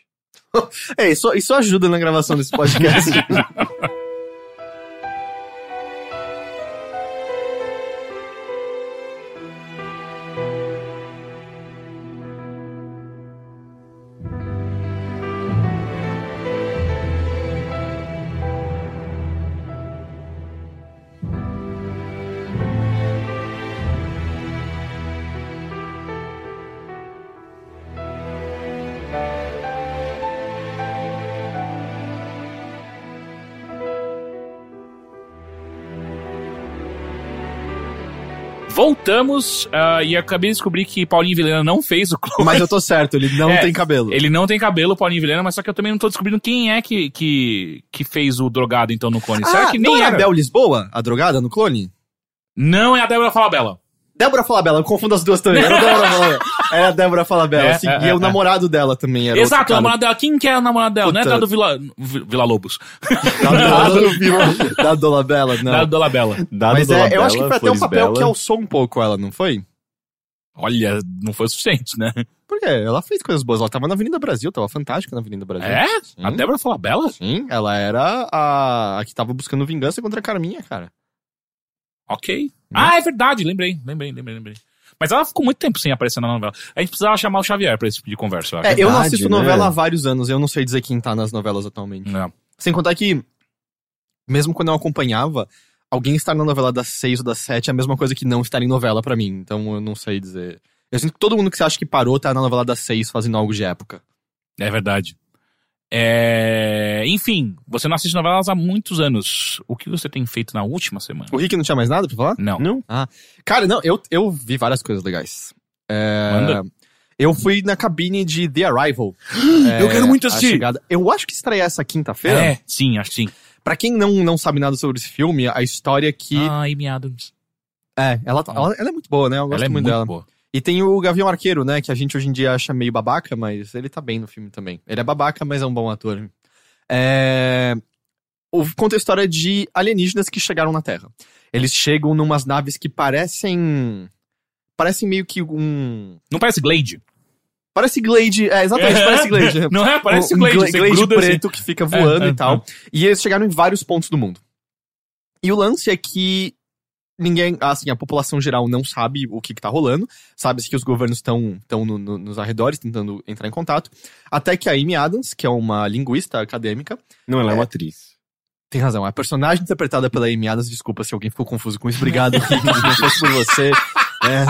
é, isso, isso ajuda na gravação desse podcast.
Voltamos ah, e acabei de descobrir que Paulinho Vilena não fez o clone.
Mas eu tô certo, ele não
É,
tem cabelo.
Ele não tem cabelo, Paulinho Vilena, mas só que eu também não tô descobrindo quem é que, que, que fez o drogado então no clone. Será
Ah,
que
não
nem
é a
era?
Bel Lisboa, a drogada, no clone?
Não é a Débora Falabella.
Débora Falabella, eu confundo as duas também. Era a Débora Falabella. Era a Débora Falabella,
É,
assim,
é,
e
é,
o
é.
namorado dela também era
Exato, o namorado dela. Quem que é o namorado dela? Não é
Puta.
da do Vila, Vi- Vila Lobos.
Da, da, da Dolabella, não.
Da Dolabella.
Dado
Mas é, eu acho que foi até um papel
Bela,
que alçou um pouco ela, não foi?
Olha, não foi o suficiente, né?
Por quê? Ela fez coisas boas. Ela tava na Avenida Brasil, tava fantástica na Avenida Brasil.
É?
Sim.
A Débora Falabella?
Sim, ela era a, a que tava buscando vingança contra a Carminha, cara.
Ok. Ah, é verdade, lembrei, lembrei, lembrei, lembrei. Mas ela ficou muito tempo sem aparecer na novela. A gente precisava chamar o Xavier pra esse tipo de conversa, eu acho.
É, eu não assisto
né?
novela há vários anos, eu não sei dizer quem tá nas novelas atualmente.
Não.
Sem contar que, mesmo quando eu acompanhava, alguém estar na novela das seis ou das sete é a mesma coisa que não estar em novela pra mim. Então eu não sei dizer. Eu sinto que todo mundo que você acha que parou tá na novela das seis fazendo algo de época.
É verdade. É... Enfim, você não assiste novelas há muitos anos. O que você tem feito na última semana?
O Rick não tinha mais nada pra falar?
Não.
Não?
Cara, não, eu, eu vi várias coisas legais. É,
Manda.
Eu fui na cabine de The Arrival.
Eu quero muito
a
assistir.
chegada. Eu acho que estreia essa quinta-feira.
É, sim, acho que sim.
Pra quem não, não sabe nada sobre esse filme, a história é que.
Ah, Amy Adams.
É, ela, tá- ela, ela é muito boa, né? Eu gosto
Ela é
muito,
muito
dela.
boa.
E tem o Gavião Arqueiro, né? Que a gente hoje em dia acha meio babaca, mas ele tá bem no filme também. Ele é babaca, mas é um bom ator. É... o- Conta a história de alienígenas que chegaram na Terra. Eles chegam numas naves que parecem. Parecem meio que um.
Não parece Glade?
Parece Glade. É, exatamente, parece Glade.
Não é? Parece
um
Glade.
Glade
gruda assim.
preto que fica voando
É, é,
e tal. E eles chegaram em vários pontos do mundo. E o lance é que ninguém, assim, a população geral não sabe o que, que tá rolando. Sabe-se que os governos estão estão no- no- nos arredores tentando entrar em contato. Até que a Amy Adams, que é uma linguista acadêmica,
Não, ela é uma atriz.
tem razão. A personagem interpretada pela Amy Adams, desculpa se alguém ficou confuso com isso. Obrigado, Rick. Se não fosse por você,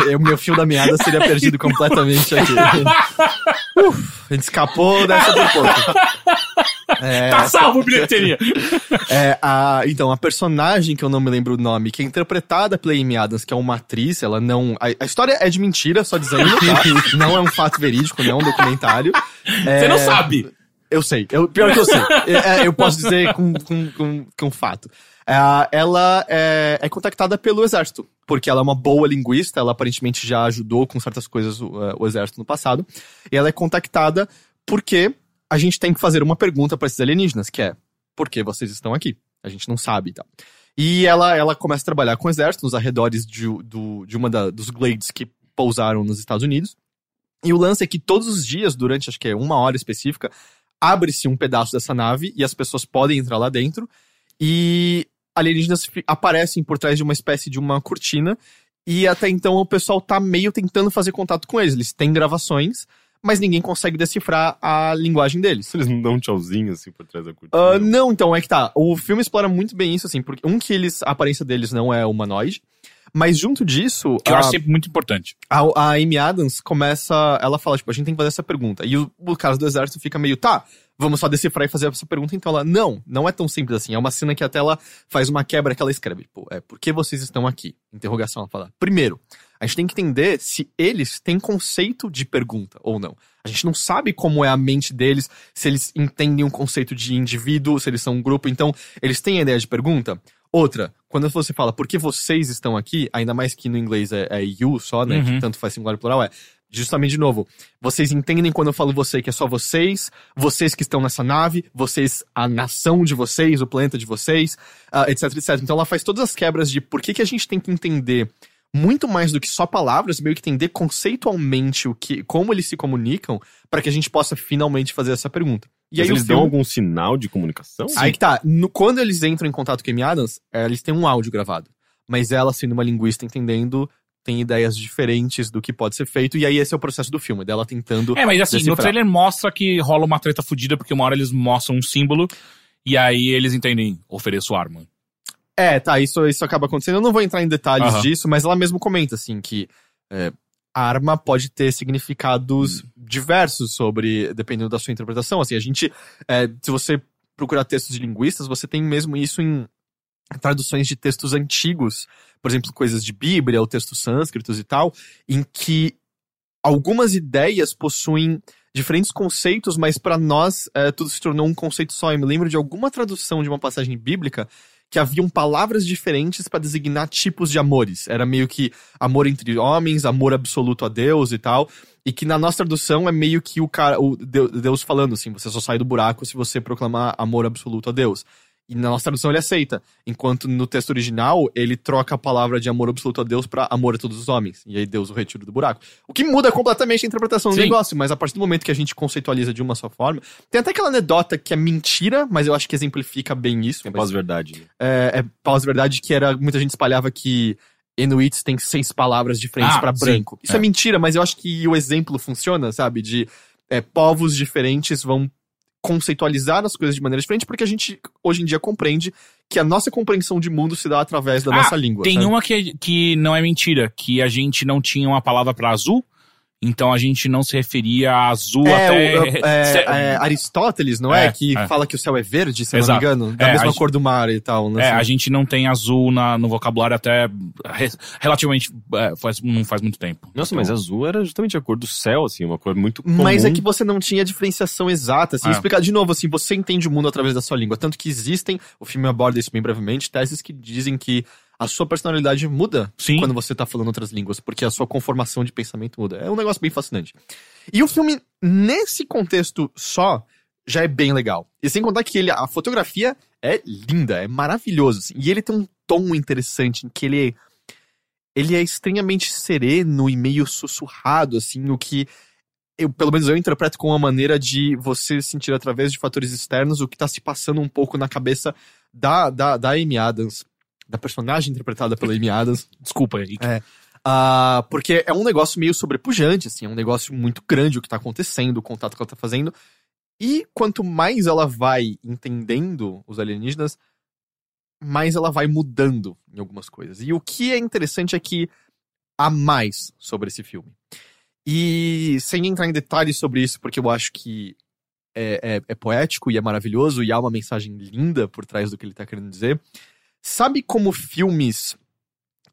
é, o meu fio da meada seria perdido completamente aqui. Uf, a gente escapou dessa por pouco. É,
Tá salvo, bilheteria!
é, a, então, a personagem, que eu não me lembro o nome, que é interpretada pela Amy Adams, que é uma atriz, ela não... A, a história é de mentira, só dizendo, tá? não é um fato verídico, não é um documentário.
Você não sabe.
Eu sei. Eu, pior que eu sei. É, é, eu posso dizer com, com, com, com fato. É, ela é, é contactada pelo exército, porque ela é uma boa linguista, ela aparentemente já ajudou com certas coisas o, é, o exército no passado. E ela é contactada porque a gente tem que fazer uma pergunta para esses alienígenas, que é: por que vocês estão aqui? A gente não sabe e tal. E ela, ela começa a trabalhar com o exército nos arredores de, do, de uma da, dos glades que pousaram nos Estados Unidos. E o lance é que todos os dias, durante acho que é uma hora específica, abre-se um pedaço dessa nave e as pessoas podem entrar lá dentro. E alienígenas aparecem por trás de uma espécie de uma cortina. E até então o pessoal tá meio tentando fazer contato com eles. Eles têm gravações, mas ninguém consegue decifrar a linguagem deles.
Eles não dão um tchauzinho assim por trás da cortina.
Ah, não, então, é que tá. O filme explora muito bem isso, assim, porque um que eles, a aparência deles não é humanoide. Mas junto disso,
Que eu
a,
acho sempre muito importante.
a, a Amy Adams começa. Ela fala, tipo, a gente tem que fazer essa pergunta. E o, o cara do exército fica meio, tá, vamos só decifrar e fazer essa pergunta. Então ela, não, não é tão simples assim. É uma cena que até ela faz uma quebra que ela escreve. Tipo, é, por que vocês estão aqui? Interrogação, ela fala. Primeiro, a gente tem que entender se eles têm conceito de pergunta ou não. A gente não sabe como é a mente deles, se eles entendem um conceito de indivíduo, se eles são um grupo. Então, eles têm a ideia de pergunta. Outra, quando você fala por que vocês estão aqui, ainda mais que no inglês é, é you só, né?
Uhum.
Que tanto faz singular e plural, é. Justamente de novo, vocês entendem quando eu falo você que é só vocês, vocês que estão nessa nave, vocês, a nação de vocês, o planeta de vocês, ah, etc, etc. Então ela faz todas as quebras de por que, que a gente tem que entender muito mais do que só palavras, meio que entender conceitualmente o que, como eles se comunicam, para que a gente possa finalmente fazer essa pergunta. E
Mas
aí
eles dão
filme-
algum sinal de comunicação?
Aí que tá. No- quando eles entram em contato com a Amy Adams, eh, eles têm um áudio gravado. Mas ela, sendo uma linguista entendendo, tem ideias diferentes do que pode ser feito. E aí esse é o processo do filme, dela tentando.
É, mas assim, no
decifrar.
trailer mostra que rola uma treta fodida, porque uma hora eles mostram um símbolo e aí eles entendem, ofereço arma.
É, tá, isso, isso acaba acontecendo. Eu não vou entrar em detalhes disso, mas ela mesmo comenta, assim, que é, arma pode ter significados diversos sobre, dependendo da sua interpretação. Assim, a gente, é, se você procurar textos de linguistas, você tem mesmo isso em traduções de textos antigos, por exemplo, coisas de Bíblia ou textos sânscritos e tal, em que algumas ideias possuem diferentes conceitos, mas para nós é, tudo se tornou um conceito só. Eu me lembro de alguma tradução de uma passagem bíblica que haviam palavras diferentes para designar tipos de amores. Era meio que amor entre homens, amor absoluto a Deus e tal. E que na nossa tradução é meio que o cara, o Deus, falando assim, você só sai do buraco se você proclamar amor absoluto a Deus. E na nossa tradução ele aceita. Enquanto no texto original, ele troca a palavra de amor absoluto a Deus pra amor a todos os homens. E aí Deus o retira do buraco. O que muda completamente a interpretação do
Sim.
negócio, mas a partir do momento que a gente conceitualiza de uma só forma. Tem até aquela anedota que é mentira, mas eu acho que exemplifica bem isso.
É pós-verdade. né?
é, é pós-verdade que era. Muita gente espalhava que Inuits tem seis palavras diferentes
Ah,
pra
sim.
branco. Isso é.
É.
mentira, mas eu acho que o exemplo funciona, sabe? De é, povos diferentes vão conceitualizar as coisas de maneira diferente, porque a gente hoje em dia compreende que a nossa compreensão de mundo se dá através da
Ah,
nossa língua.
Tem
sabe?
uma que, que não é mentira, que a gente não tinha uma palavra pra azul, então a gente não se referia a azul
É,
até.
o- é, é, Aristóteles, não é?
É,
que
é.
fala que o céu é verde, se eu
Exato.
não me engano. Da
É,
mesma
a
cor do mar e tal. Né?
É, a gente não tem azul na, no vocabulário até re- relativamente. é, faz, não faz muito tempo.
Nossa,
Então,
mas azul era justamente a cor do céu, assim, uma cor muito comum.
Mas é que você não tinha diferenciação exata, assim,
É.
explicar de novo, assim, você entende o mundo através da sua língua, tanto que existem, o filme aborda isso bem brevemente, teses que dizem que a sua personalidade muda
Sim.
quando você tá falando outras línguas, porque a sua conformação de pensamento muda. É um negócio bem fascinante. E o filme, nesse contexto só, já é bem legal. E sem contar que ele, a fotografia é linda, é maravilhoso. assim. E ele tem um tom interessante em que ele, ele é estranhamente sereno e meio sussurrado, assim, o que eu, pelo menos eu interpreto como uma maneira de você sentir através de fatores externos o que tá se passando um pouco na cabeça da, da, da Amy Adams, da personagem interpretada pela Amy Adams.
Desculpa aí.
Ah, porque é um negócio meio sobrepujante, assim, é um negócio muito grande o que tá acontecendo, o contato que ela tá fazendo. E quanto mais ela vai entendendo os alienígenas, mais ela vai mudando em algumas coisas. E o que é interessante é que há mais sobre esse filme. E sem entrar em detalhes sobre isso, porque eu acho que é, é- é poético e é maravilhoso e há uma mensagem linda por trás do que ele tá querendo dizer. Sabe como filmes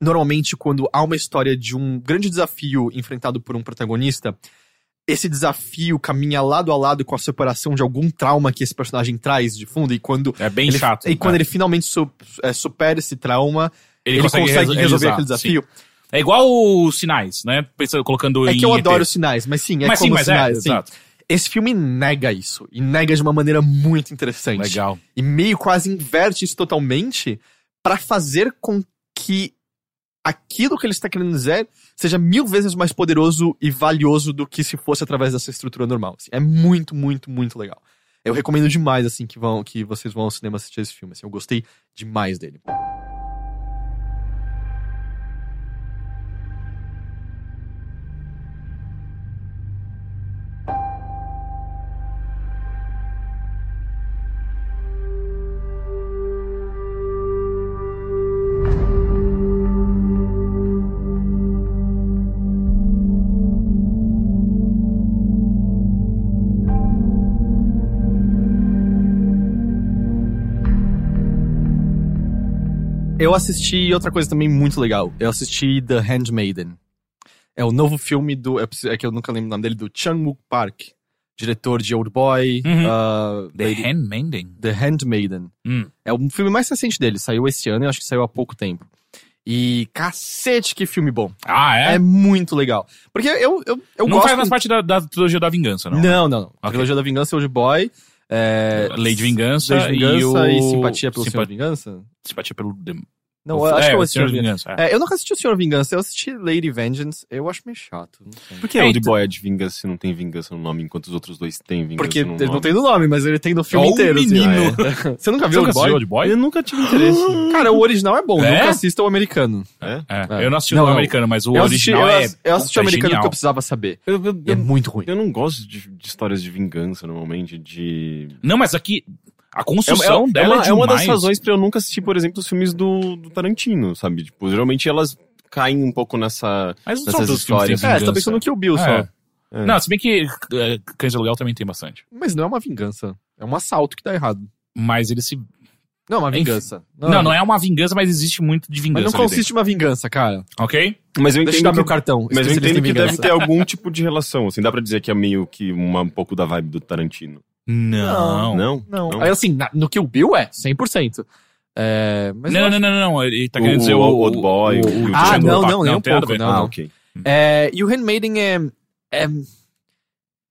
normalmente quando há uma história de um grande desafio enfrentado por um protagonista, esse desafio caminha lado a lado com a superação de algum trauma que esse personagem traz de fundo e quando
É bem
ele,
chato.
e quando
é.
ele finalmente su- é, supera esse trauma, ele, consegue,
reso-
resolver
realizar,
aquele desafio.
sim. É igual os sinais, né? Pensando, colocando
É
em
que eu adoro os sinais, mas sim, é
Mas
como
sim, mas
sinais,
é,
assim.
exato.
Esse filme nega isso, e nega de uma maneira muito interessante.
Legal.
E meio quase inverte isso totalmente pra fazer com que aquilo que ele está querendo dizer seja mil vezes mais poderoso e valioso do que se fosse através dessa estrutura normal. assim. É muito, muito, muito legal. Eu recomendo demais, assim, que, vão, que vocês vão ao cinema assistir esse filme. Assim, eu gostei demais dele. Eu assisti outra coisa também muito legal. Eu assisti The Handmaiden. É o novo filme do. É que eu nunca lembro o nome dele, do Chang-wook Park. Diretor de Old Boy.
Uhum.
ah,
The
Lady-
Handmaiden.
The Handmaiden.
Hum.
É o filme mais recente dele. Saiu esse ano, eu acho que saiu há pouco tempo. E cacete, que filme bom.
Ah, é?
É, muito legal. Porque eu, eu, eu
não
gosto.
faz mais parte da, da trilogia da vingança, não.
Não, não, não. A trilogia da Vingança, Old Boy. É,
Lei de Vingança,
Lei de Vingança
e,
e,
o...
Simpatia pelo
Simpa-
Senhor Vingança?
Simpatia pelo...
Não, eu acho
é,
que eu
o
assisti
Senhor
Senhor Vingança.
Vingança. é.
É, eu nunca assisti o Senhor Vingança, eu assisti Lady Vengeance, eu acho meio chato. Não sei.
Por que
É,
Old
então-
Boy é de vingança se não tem vingança no nome, enquanto os outros dois têm vingança
Porque
no
ele
nome?
não tem no nome, mas ele tem no filme inteiro. assim.
menino.
Ah, é. Você nunca viu o Boy?
Old Boy?
Eu nunca tive interesse.
Cara, o original é bom,
É?
nunca assista o americano.
É?
É,
É.
Eu não assisti
Não,
o
não.
americano, mas o
eu assisti,
original
eu,
é...
eu assisti o
é
americano porque eu precisava saber.
Eu, eu-
é muito ruim.
eu não gosto de, de histórias de vingança, normalmente, de...
Não, mas aqui... A
É,
construção
é- é
dela é,
uma, é uma das razões pra eu nunca assistir, por exemplo, os filmes do, do Tarantino, sabe? Tipo, geralmente elas caem um pouco nessa...
Mas não
Nessas
que
histórias.
É, você tá pensando no Kill Bill
É.
só.
É.
Não, se bem que é, Cães de Aluguel também tem bastante.
Mas não é uma vingança. É um assalto que dá errado.
Mas ele se...
Não, é uma vingança.
Não, não, é uma vingança, mas existe muito de
Mas
vingança
não
ali
consiste uma vingança, cara.
Ok?
Mas eu
Deixa eu
entendo
dar
que,
meu cartão.
mas eu entendo que deve ter algum tipo de relação, assim. Dá pra dizer que é meio que uma, um pouco da vibe do Tarantino.
Não.
Não?
Não.
Não?
Aí, assim, na- no Kill Bill é, 100%. É, mas
Não, não, não, não, não. Ele tá
O-
querendo dizer o...
o Old Boy,
o-
o-
o
o
Ah,
Django
não, não, nem um pouco, não,
ah, ok.
É, e o Handmaiden é, é.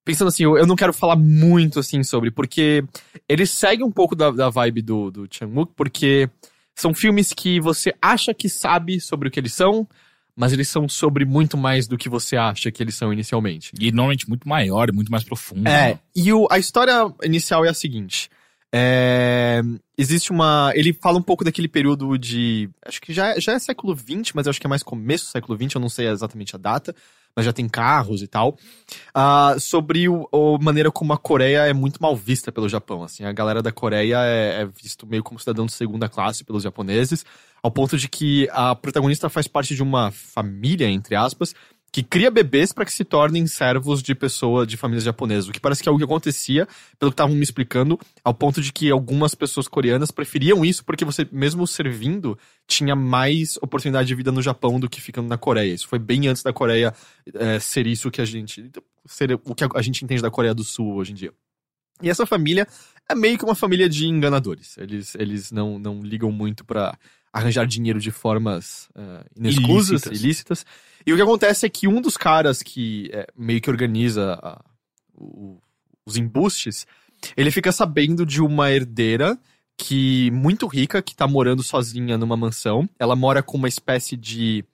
Pensando assim, eu, eu não quero falar muito assim sobre, porque ele segue um pouco da, da vibe do, do Chan-wook, porque são filmes que você acha que sabe sobre o que eles são, mas eles são sobre muito mais do que você acha que eles são inicialmente.
E normalmente muito maior e muito mais profundo.
É,
né?
e o, a história inicial é a seguinte. É, existe uma. Ele fala um pouco daquele período de. Acho que já, já é século XX, mas acho que é mais começo do século XX, eu não sei exatamente a data, mas já tem carros e tal. ah, sobre o, a maneira como a Coreia é muito mal vista pelo Japão. Assim, a galera da Coreia é, é visto meio como cidadão de segunda classe pelos japoneses, ao ponto de que a protagonista faz parte de uma família, entre aspas, que cria bebês para que se tornem servos de pessoa de famílias japonesas. O que parece que é o que acontecia, pelo que estavam me explicando, ao ponto de que algumas pessoas coreanas preferiam isso porque você, mesmo servindo, tinha mais oportunidade de vida no Japão do que ficando na Coreia. Isso foi bem antes da Coreia eh, ser isso que a gente. ser o que a gente entende da Coreia do Sul hoje em dia. E essa família é meio que uma família de enganadores. Eles, eles não, não ligam muito pra arranjar dinheiro de formas eh, inescusas,
Ilícitas.
ilícitas. E o que acontece é que um dos caras que eh, meio que organiza a- o- os embustes, ele fica sabendo de uma herdeira que muito rica, que tá morando sozinha numa mansão. Ela mora com uma espécie de.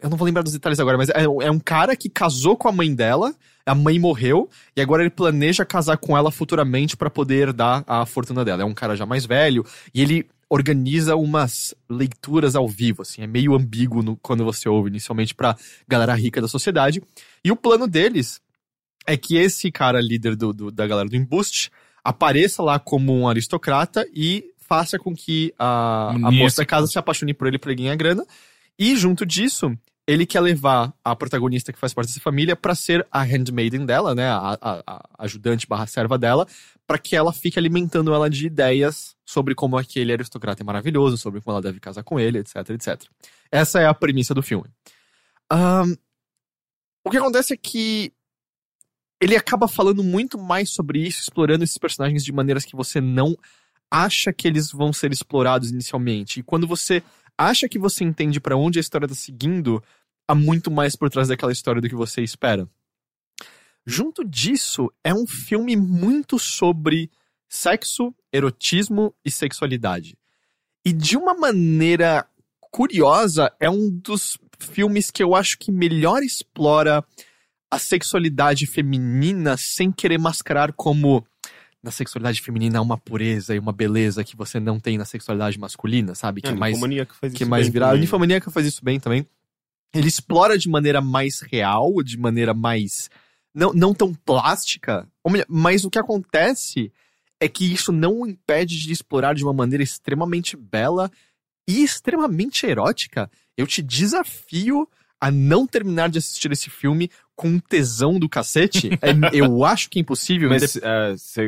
Eu não vou lembrar dos detalhes agora, mas é, é um cara que casou com a mãe dela, a mãe morreu, e agora ele planeja casar com ela futuramente pra poder herdar a fortuna dela. É um cara já mais velho, e ele organiza umas leituras ao vivo, assim, é meio ambíguo no- quando você ouve inicialmente pra galera rica da sociedade. E o plano deles é que esse cara líder do, do- da galera do embuste apareça lá como um aristocrata e faça com que a, a moça da casa se apaixone por ele pra ele ganhar grana. E junto disso, ele quer levar a protagonista que faz parte dessa família pra ser a handmaiden dela, né? A, a- a ajudante barra serva dela, pra que ela fique alimentando ela de ideias sobre como aquele aristocrata é maravilhoso, sobre como ela deve casar com ele, etc, etc. Essa é a premissa do filme. Ahn, o que acontece é que ele acaba falando muito mais sobre isso, explorando esses personagens de maneiras que você não acha que eles vão ser explorados inicialmente. E quando você acha que você entende pra onde a história tá seguindo, há muito mais por trás daquela história do que você espera. Junto disso, é um filme muito sobre sexo, erotismo e sexualidade. E de uma maneira curiosa, é um dos filmes que eu acho que melhor explora a sexualidade feminina sem querer mascarar como na sexualidade feminina há uma pureza e uma beleza que você não tem na sexualidade masculina, sabe? Que é, mais
Ninfomaníaca faz
que mais virado. A. Ninfomaníaca faz isso bem também. Ele explora de maneira mais real, de maneira mais. Não, não tão plástica. Mas o que acontece é que isso não o impede de explorar de uma maneira extremamente bela e extremamente erótica. Eu te desafio a não terminar de assistir esse filme com um tesão do cacete. É- eu acho que é impossível.
Mas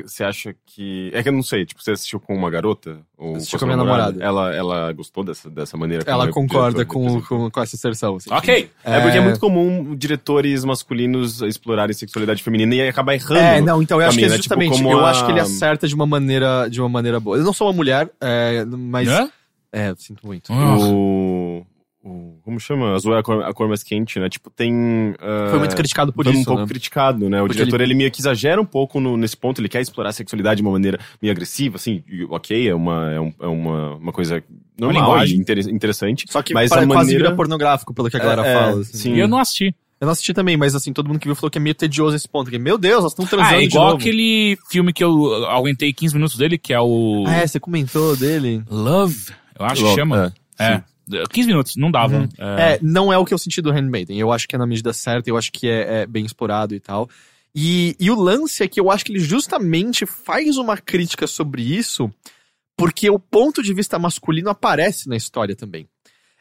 você acha que. É que eu não sei, tipo, você assistiu com uma garota? Ou
Assisti
sua
com a minha namorada.
Ela, ela gostou dessa, dessa maneira?
ela concorda com, com, com essa inserção. assim.
Ok.
É porque é muito comum diretores masculinos explorarem sexualidade feminina e acabar errando.
É, não, então eu acho que é?
Tipo,
justamente.
como
eu
a-
acho que ele acerta de uma maneira, de uma maneira boa. Eu não sou uma mulher, é, mas.
Hã?
É, eu sinto muito.
O, o- Como chama? Azul é a cor, a cor mais quente, né? Tipo, tem. ah,
Foi muito criticado por
foi
isso.
um pouco
né?
criticado, né? O
Porque
diretor, ele... meio que exagera um pouco no- nesse ponto, ele quer explorar a sexualidade de uma maneira meio agressiva, assim, e, ok, é uma, é um- é uma, uma coisa normal
linguagem.
e inter- interessante.
Só que
mas
para,
a
quase
maneira...
vira pornográfico, pelo que a galera
É,
fala. assim.
sim.
E eu não assisti.
Eu não assisti também, mas assim, todo mundo que viu falou que é meio tedioso esse ponto. Que, meu Deus, nós estamos transando
Ah, é
de
igual
novo.
aquele filme que eu aguentei 15 minutos dele, que é o
Ah, é, você comentou dele.
Love, eu acho que
Love,
chama. É. 15 minutos, não dava.
É, não é o que eu senti do Handmaiden. Eu acho que é na medida certa, eu acho que é, é bem explorado e tal. E, e o lance é que eu acho que ele justamente faz uma crítica sobre isso, porque o ponto de vista masculino aparece na história também.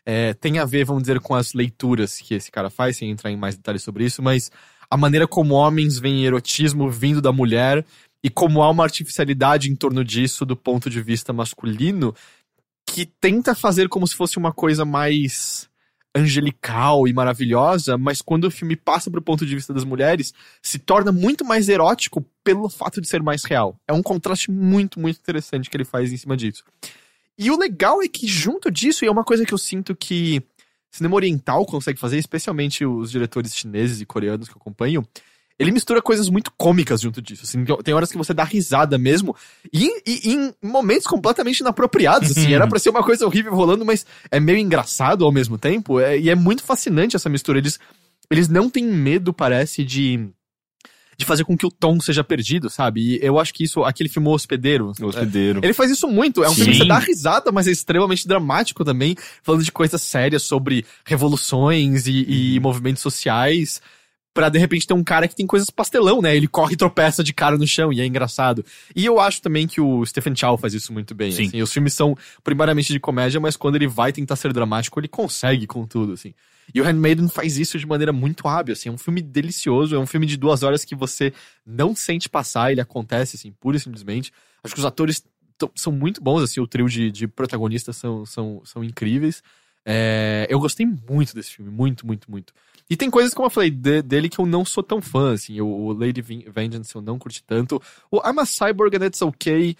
É, tem a ver, vamos dizer, com as leituras que esse cara faz, sem entrar em mais detalhes sobre isso, mas a maneira como homens veem erotismo vindo da mulher e como há uma artificialidade em torno disso do ponto de vista masculino que tenta fazer como se fosse uma coisa mais angelical e maravilhosa, mas quando o filme passa pro ponto de vista das mulheres, se torna muito mais erótico pelo fato de ser mais real. É um contraste muito, muito interessante que ele faz em cima disso. E o legal é que junto disso, e é uma coisa que eu sinto que cinema oriental consegue fazer, especialmente os diretores chineses e coreanos que eu acompanho, ele mistura coisas muito cômicas junto disso. assim. tem horas que você dá risada mesmo, e, e- em momentos completamente inapropriados. Assim, era pra ser uma coisa horrível rolando, mas é meio engraçado ao mesmo tempo. é- e é muito fascinante essa mistura. Eles, eles não têm medo, parece, de. De fazer com que o tom seja perdido, sabe? E eu acho que isso, aquele filme O Hospedeiro.
O hospedeiro.
Ele faz isso muito. É um filme que
Sim.
você dá risada, mas é extremamente dramático também, falando de coisas sérias sobre revoluções e, e movimentos sociais. Pra de repente ter um cara que tem coisas pastelão, né? Ele corre e tropeça de cara no chão e é engraçado. E eu acho também que o Stephen Chow faz isso muito bem.
Sim.
Assim. Os filmes são primariamente de comédia, mas quando ele vai tentar ser dramático, ele consegue com tudo, assim. E o Handmaiden faz isso de maneira muito hábil, assim. É um filme delicioso, é um filme de duas horas que você não sente passar, ele acontece, assim, pura e simplesmente. Acho que os atores são muito bons, assim, o trio de, de protagonistas são, são, são incríveis. É, eu gostei muito desse filme, muito, muito, muito. E tem coisas, como eu falei, de- dele que eu não sou tão fã, assim. O, o Lady Ven- Vengeance eu não curti tanto. O I'm a Cyborg and It's Okay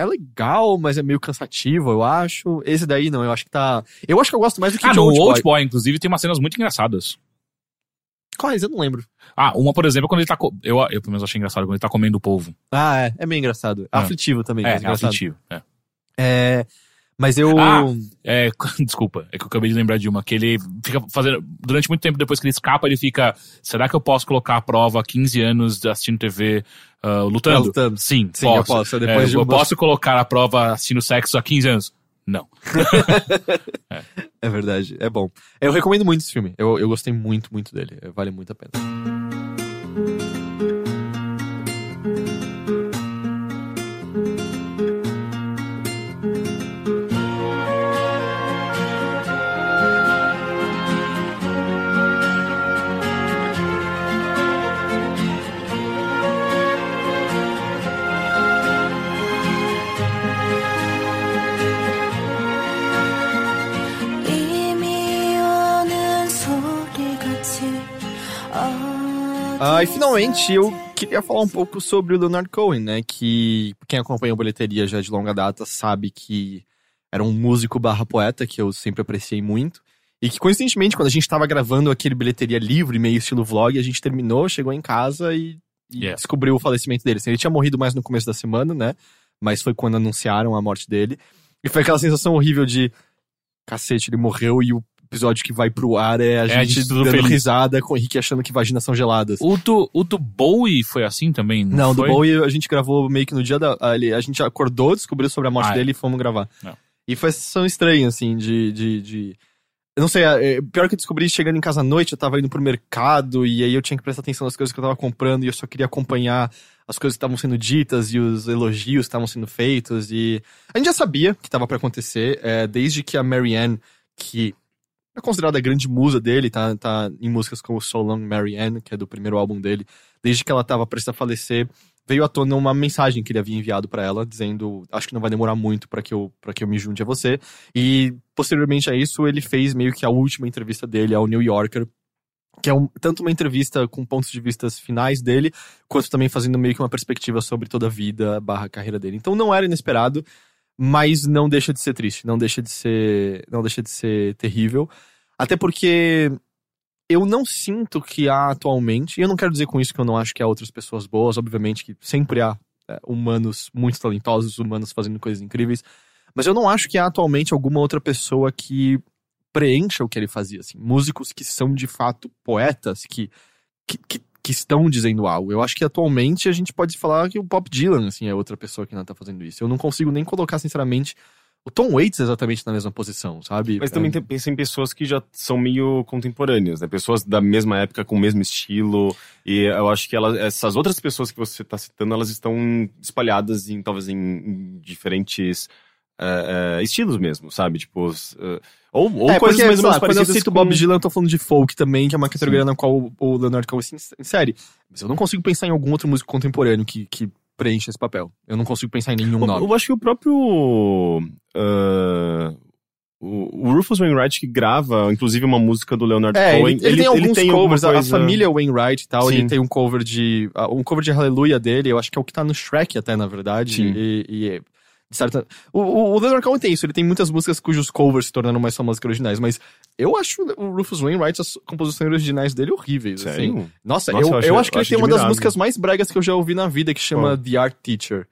é legal, mas é meio cansativo, eu acho. Esse daí não, eu acho que tá. Eu acho que eu gosto mais do que
Ah,
de
no
Old
Old
Boy.
Boy, inclusive, tem umas cenas muito engraçadas.
Quais? Eu não lembro.
Ah, uma, por exemplo, quando ele tá. co- Eu, eu pelo menos achei engraçado quando ele tá comendo o polvo.
Ah, é. É meio engraçado. É aflitivo também.
É, é aflitivo. É.
É. Mas eu.
Ah, É, desculpa, é que eu acabei de lembrar de uma, que ele fica fazendo, durante muito tempo depois que ele escapa, ele fica, será que eu posso colocar à prova 15 anos assistindo TV ah, lutando?
É, lutando.
Sim,
Sim,
posso.
eu posso, é depois
É,
de
eu
um-
posso colocar à prova assistindo sexo há 15 anos? Não.
É verdade, é bom. Eu recomendo muito esse filme. Eu, eu gostei muito, muito dele. Vale muito a pena. Ah, e finalmente eu queria falar um pouco sobre o Leonard Cohen, né? Que quem acompanha a bilheteria já de longa data sabe que era um músico barra poeta que eu sempre apreciei muito. E que, coincidentemente, quando a gente tava gravando aquele bilheteria livre, meio estilo vlog, a gente terminou, chegou em casa e, e
Yeah.
descobriu o falecimento dele. Assim, ele tinha morrido mais no começo da semana, né? Mas foi quando anunciaram a morte dele. E foi aquela sensação horrível de cacete, ele morreu e o episódio que vai pro ar é a
É a
gente
gente
dando
feliz.
risada com o Henrique achando que vaginas são geladas.
O do, o do Bowie foi assim também? Não,
Não, do? Bowie a gente gravou meio que no dia da. A, gente acordou, descobriu sobre a morte
Ah, é.
dele e fomos gravar.
Não.
E foi uma sensação estranha, assim, de. de, de- Eu não sei, é, pior que eu descobri chegando em casa à noite, eu tava indo pro mercado e aí eu tinha que prestar atenção nas coisas que eu tava comprando e eu só queria acompanhar as coisas que estavam sendo ditas e os elogios que estavam sendo feitos. E a gente já sabia que tava pra acontecer, é, desde que a Marianne, que é considerada a grande musa dele, tá, tá em músicas como So Long Marianne, que é do primeiro álbum dele, desde que ela tava prestes a falecer, veio à tona uma mensagem que ele havia enviado pra ela, dizendo: Acho que não vai demorar muito pra que, eu, que eu me junte a você. E, posteriormente a isso, ele fez meio que a última entrevista dele ao New Yorker. Que é um- tanto uma entrevista com pontos de vistas finais dele, quanto também fazendo meio que uma perspectiva sobre toda a vida barra carreira dele. Então não era inesperado, mas não deixa de ser triste, não deixa de ser, não deixa de ser terrível. Até porque eu não sinto que há atualmente, e eu não quero dizer com isso que eu não acho que há outras pessoas boas, obviamente que sempre há é, humanos muito talentosos, humanos fazendo coisas incríveis, mas eu não acho que há atualmente alguma outra pessoa que preencha o que ele fazia, assim, músicos que são de fato poetas, que, que, que, que estão dizendo algo. Eu acho que atualmente a gente pode falar que o Bob Dylan, assim, é outra pessoa que não tá fazendo isso. Eu não consigo nem colocar, sinceramente, o Tom Waits exatamente na mesma posição, sabe?
Mas também
É,
pensa em pessoas que já são meio contemporâneas, né? Pessoas da mesma época, com o mesmo estilo. E eu acho que elas, essas outras pessoas que você está citando, elas estão espalhadas em, talvez, em, diferentes eh, eh, estilos mesmo, sabe? Tipo, eh, ou, ou
é,
coisas
porque,
mais ou menos
quando eu
parecidas
cito
com...
Bob Dylan, eu tô falando de folk também, que é uma categoria na qual o- o Leonard Cohen se insere. Mas eu não consigo pensar em algum outro músico contemporâneo que, que preencha esse papel. Eu não consigo pensar em nenhum
Eu,
nome.
eu acho que o próprio. ah, o, Rufus Wainwright que grava, inclusive, uma música do Leonard
É,
Cohen.
ele, ele tem alguns
alguma
covers, a- a
coisa-
família Wainwright e tal,
Sim.
ele tem um cover de. ah, Um cover de Hallelujah dele, eu acho que é o que tá no Shrek até, na verdade.
Sim.
E, e é- certa... o, o, o Leonard Cohen tem isso, ele tem muitas músicas cujos covers se tornaram mais famosas que originais, mas eu acho o Rufus Wainwright, as composições originais dele horríveis. Assim.
Sério?
Nossa,
Nossa,
eu,
eu
eu,
acho-
acho que
eu
ele
acho
tem uma das
admirável.
músicas mais bregas que eu já ouvi na vida, que chama? The Art Teacher.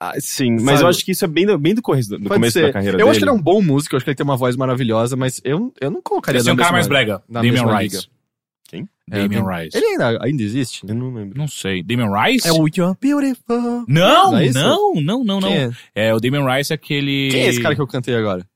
Ah, sim, mas
Sabe?
eu acho que isso é bem do, bem do, corre- do
Pode
começo
ser.
da carreira
eu
dele.
acho que ele é um bom músico, eu acho que ele tem uma voz maravilhosa, mas eu, eu não colocaria
Esse é
na
um cara mais brega.
na
Damian
mesma
Quem?
É,
Damian
tem-
Rice.
Ele ainda, ainda existe?
Eu não lembro.
Não sei. Damian Rice?
É o You're Beautiful.
Não,
Não é isso?
não, não, não, não.
É?
É, o Damian Rice é aquele...
Quem é esse cara que eu cantei agora?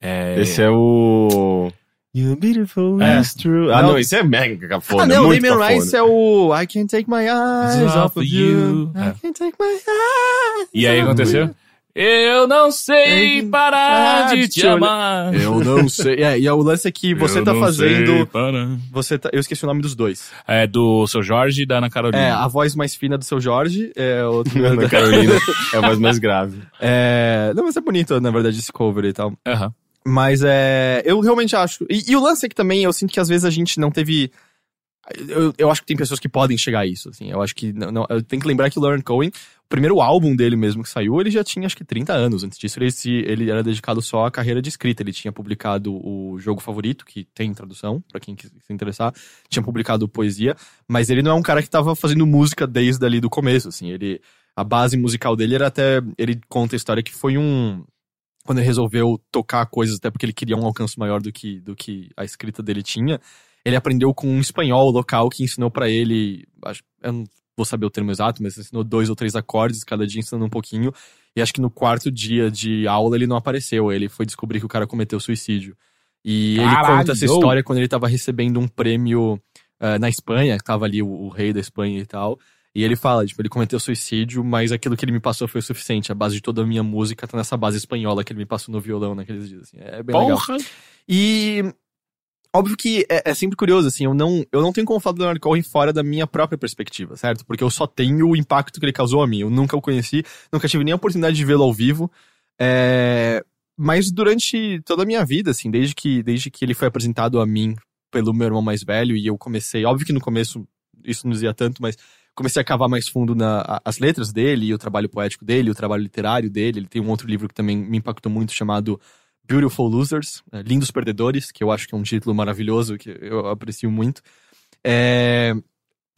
É...
Esse é o. You're beautiful,
É.
it's true. Ah,
Não.
não, esse é mega cafona.
ah, não, o
cafona.
Rice é o I can't take my eyes
Off
off of you.
you.
I
É.
can't take my eyes.
E aí aconteceu?
you.
Eu não sei
Ei,
parar
ah,
de te amar.
Eu não sei. É, e o lance é que você
Eu
tá
não
fazendo.
sei parar.
Você tá, eu esqueci o nome dos dois.
É do seu Jorge e da Ana Carolina.
É, a voz mais fina do seu Jorge é outro.
Ana Carolina é a voz mais grave.
É, não, mas é bonito, na verdade, esse cover e tal.
Aham.
Mas é. Eu realmente acho. E, e o lance é que também eu sinto que às vezes a gente não teve. Eu, eu acho que tem pessoas que podem chegar a isso, assim. Eu acho que. Não, não- eu tenho que lembrar que o Lauren Cohen, O primeiro álbum dele mesmo que saiu, ele já tinha acho que 30 anos. Antes disso, ele, se, ele era dedicado só à carreira de escrita. Ele tinha publicado o Jogo Favorito, que tem tradução, pra quem se interessar. Tinha publicado poesia, mas ele não é um cara que tava fazendo música desde ali do começo, assim. Ele, a base musical dele era até. Ele conta a história que foi um. Quando ele resolveu tocar coisas, até porque ele queria um alcance maior do que, do que a escrita dele tinha, ele aprendeu com um espanhol local que ensinou pra ele. Acho, eu não vou saber o termo exato, mas ensinou dois ou três acordes, cada dia ensinando um pouquinho. E acho que no quarto dia de aula ele não apareceu. Ele foi descobrir que o cara cometeu suicídio. E ele
Caralho!
conta essa história quando ele tava recebendo um prêmio eh, na Espanha, tava ali o, o rei da Espanha e tal. E ele fala, tipo, ele cometeu suicídio, mas aquilo que ele me passou foi o suficiente. A base de toda a minha música tá nessa base espanhola que ele me passou no violão naqueles dias. assim. É bem legal.
Porra!
E óbvio que é, é sempre curioso, assim, eu não, eu não tenho como falar do Leonard Cohen fora da minha própria perspectiva, certo? Porque eu só tenho o impacto que ele causou a mim. Eu nunca o conheci, nunca tive nem a oportunidade de vê-lo ao vivo. É, mas durante toda a minha vida, assim, desde que, desde que ele foi apresentado a mim pelo meu irmão mais velho, e eu comecei, óbvio que no começo isso não dizia tanto, mas comecei a cavar mais fundo nas letras dele, e o trabalho poético dele, o trabalho literário dele. Ele tem um outro livro que também me impactou muito, chamado Beautiful Losers, é, Lindos Perdedores, que eu acho que é um título maravilhoso, que eu aprecio muito. É,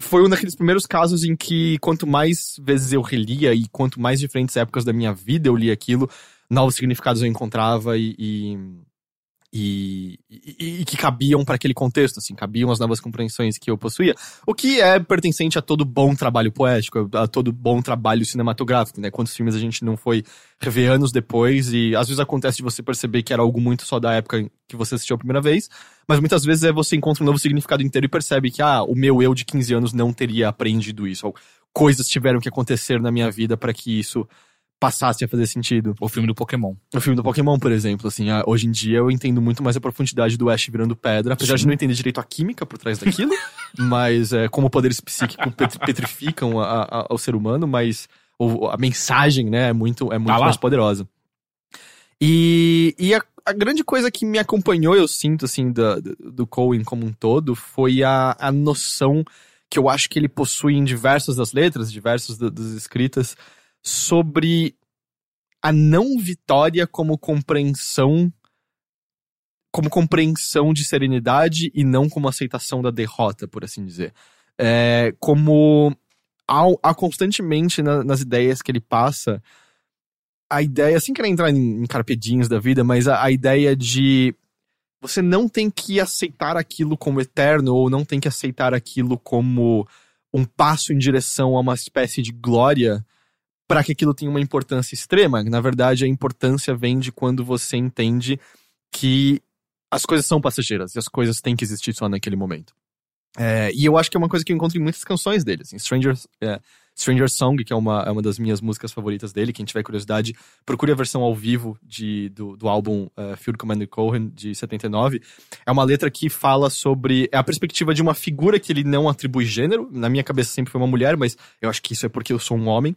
foi um daqueles primeiros casos em que quanto mais vezes eu relia e quanto mais diferentes épocas da minha vida eu li aquilo, novos significados eu encontrava e, e, e, e- e que cabiam para aquele contexto, assim, cabiam as novas compreensões que eu possuía, o que é pertencente a todo bom trabalho poético, a todo bom trabalho cinematográfico, né? Quantos filmes a gente não foi rever anos depois e às vezes acontece de você perceber que era algo muito só da época que você assistiu a primeira vez, mas muitas vezes é você encontra um novo significado inteiro e percebe que, ah, o meu eu de 15 anos não teria aprendido isso, ou coisas tiveram que acontecer na minha vida para que isso passasse a fazer sentido.
O filme do Pokémon.
O filme do Pokémon, por exemplo, assim, hoje em dia eu entendo muito mais a profundidade do Ash virando pedra, apesar de não entender direito a química por trás daquilo, mas é, como poderes psíquicos petri- petrificam a- a- ao ser humano, mas a mensagem, né, é muito, é muito
Tá
mais poderosa. E, e a, a grande coisa que me acompanhou, eu sinto, assim, do, do Cohen como um todo, foi a, a noção que eu acho que ele possui em diversas das letras, diversas da- das escritas, sobre a não vitória como compreensão como compreensão de serenidade e não como aceitação da derrota, por assim dizer. É, como há, constantemente na- nas ideias que ele passa a ideia, sem querer entrar em, em carpedinhos da vida, mas a, a ideia de você não tem que aceitar aquilo como eterno ou não tem que aceitar aquilo como um passo em direção a uma espécie de glória para que aquilo tenha uma importância extrema. Na verdade, a importância vem de quando você entende que as coisas são passageiras e as coisas têm que existir só naquele momento. É, e eu acho que é uma coisa que eu encontro em muitas canções dele. Assim, Stranger, é, Stranger Song, que é uma, é uma das minhas músicas favoritas dele. Quem tiver curiosidade, procure a versão ao vivo de, do, do álbum uh, Field Commander Cohen, de 79. É uma letra que fala sobre é a perspectiva de uma figura que ele não atribui gênero. Na minha cabeça sempre foi uma mulher, mas eu acho que isso é porque eu sou um homem.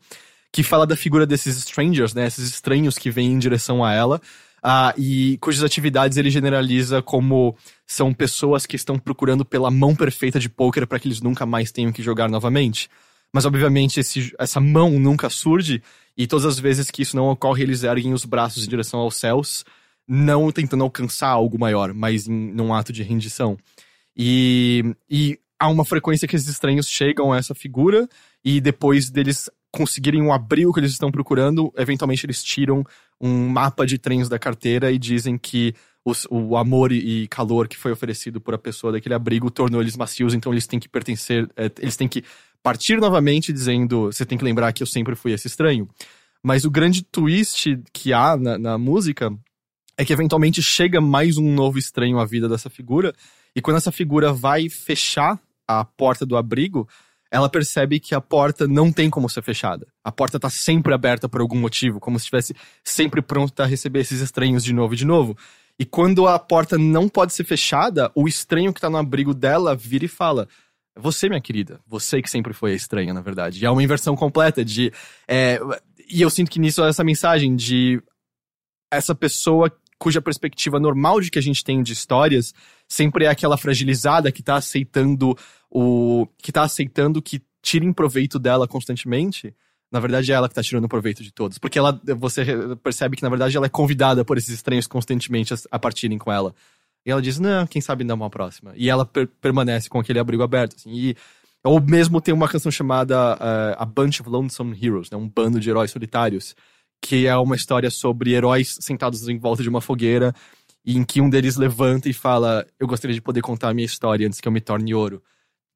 Que fala da figura desses strangers, né? Esses estranhos que vêm em direção a ela. ah, e cujas atividades ele generaliza como são pessoas que estão procurando pela mão perfeita de poker para que eles nunca mais tenham que jogar novamente. Mas obviamente esse- essa mão nunca surge e todas as vezes que isso não ocorre eles erguem os braços em direção aos céus, não tentando alcançar algo maior, mas em num ato de rendição. E, e há uma frequência que esses estranhos chegam a essa figura e depois deles conseguirem o abrigo que eles estão procurando, eventualmente eles tiram um mapa de trens da carteira e dizem que os- o amor e calor que foi oferecido por a pessoa daquele abrigo tornou eles macios, então eles têm que pertencer, eh, eles têm que partir novamente dizendo, você tem que lembrar que eu sempre fui esse estranho. Mas o grande twist que há na, na música é que eventualmente chega mais um novo estranho à vida dessa figura, e quando essa figura vai fechar a porta do abrigo, ela percebe que a porta não tem como ser fechada. A porta tá sempre aberta por algum motivo, como se estivesse sempre pronta a receber esses estranhos de novo e de novo. E quando a porta não pode ser fechada, o estranho que tá no abrigo dela vira e fala: "É Você, minha querida, você que sempre foi a estranha, na verdade. E é uma inversão completa de. é, e eu sinto que nisso é essa mensagem de essa pessoa cuja perspectiva normal de que a gente tem de histórias sempre é aquela fragilizada que tá aceitando o. que tá aceitando que tirem proveito dela constantemente. Na verdade, é ela que tá tirando proveito de todos. Porque ela, você percebe que, na verdade, ela é convidada por esses estranhos constantemente a, partirem com ela. E ela diz, não, quem sabe dar uma próxima. E ela per- permanece com aquele abrigo aberto, assim. E, ou mesmo tem uma canção chamada eh, A Bunch of Lonesome Heroes, né? Um bando de heróis solitários. Que é uma história sobre heróis sentados em volta de uma fogueira. Em que um deles levanta e fala, eu gostaria de poder contar a minha história antes que eu me torne ouro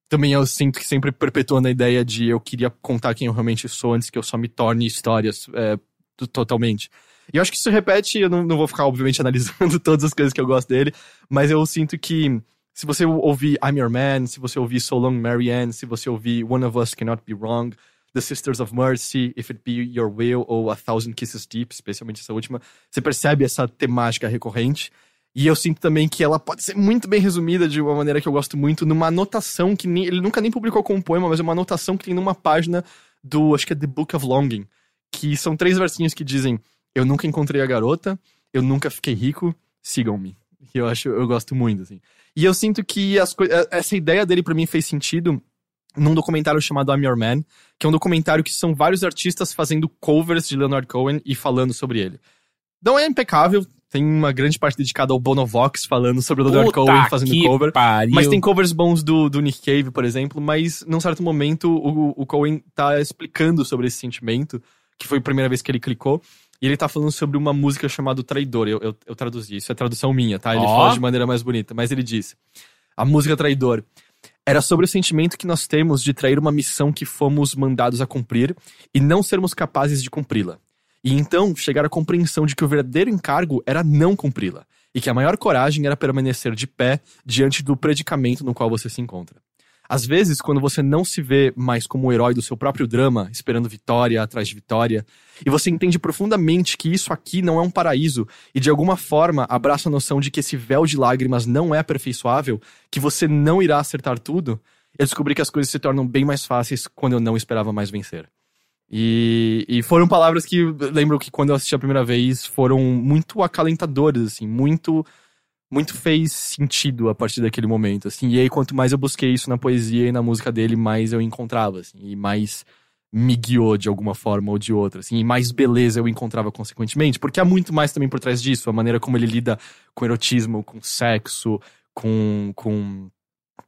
também eu sinto que sempre perpetuando a ideia de eu queria contar quem eu realmente sou antes que eu só me torne histórias é, to- totalmente. E eu acho que isso repete, eu não, não vou ficar, obviamente, analisando todas as coisas que eu gosto dele, mas eu sinto que se você ouvir I'm Your Man, se você ouvir So Long Marianne, se você ouvir One of Us Cannot Be Wrong, The Sisters of Mercy, If It Be Your Will, ou A Thousand Kisses Deep, especialmente essa última, você percebe essa temática recorrente. E eu sinto também que ela pode ser muito bem resumida de uma maneira que eu gosto muito, numa anotação que nem- ele nunca nem publicou como poema, mas é uma anotação que tem numa página do, acho que é The Book of Longing, que são três versinhos que dizem: Eu nunca encontrei a garota, eu nunca fiquei rico, sigam-me. Que eu acho, eu gosto muito, assim. E eu sinto que as eh, essa ideia dele pra mim fez sentido num documentário chamado I'm Your Man, que é um documentário que são vários artistas fazendo covers de Leonard Cohen e falando sobre ele. Não é impecável, tem uma grande parte dedicada ao Bonovox falando sobre o Leonard
Puta
Cohen fazendo
que
cover.
pariu.
Mas tem covers bons do, do Nick Cave, por exemplo, mas num certo momento o, o Cohen tá explicando sobre esse sentimento, que foi a primeira vez que ele clicou, e ele tá falando sobre uma música chamada Traidor. Eu, eu, eu traduzi, isso é tradução minha, tá? Ele
Ó.
fala de maneira mais bonita, mas ele disse: A música Traidor era sobre o sentimento que nós temos de trair uma missão que fomos mandados a cumprir e não sermos capazes de cumpri-la. E então chegar à compreensão de que o verdadeiro encargo era não cumpri-la, e que a maior coragem era permanecer de pé diante do predicamento no qual você se encontra. Às vezes, quando você não se vê mais como o herói do seu próprio drama, esperando vitória atrás de vitória, e você entende profundamente que isso aqui não é um paraíso, e de alguma forma abraça a noção de que esse véu de lágrimas não é aperfeiçoável, que você não irá acertar tudo, eu descobri que as coisas se tornam bem mais fáceis quando eu não esperava mais vencer. E, e foram palavras que lembro que quando eu assisti a primeira vez foram muito acalentadoras, assim, muito muito fez sentido a partir daquele momento, assim. E aí quanto mais eu busquei isso na poesia e na música dele, mais eu encontrava, assim, e mais me guiou de alguma forma ou de outra, assim, e mais beleza eu encontrava consequentemente, porque há muito mais também por trás disso, a maneira como ele lida com erotismo, com sexo, com com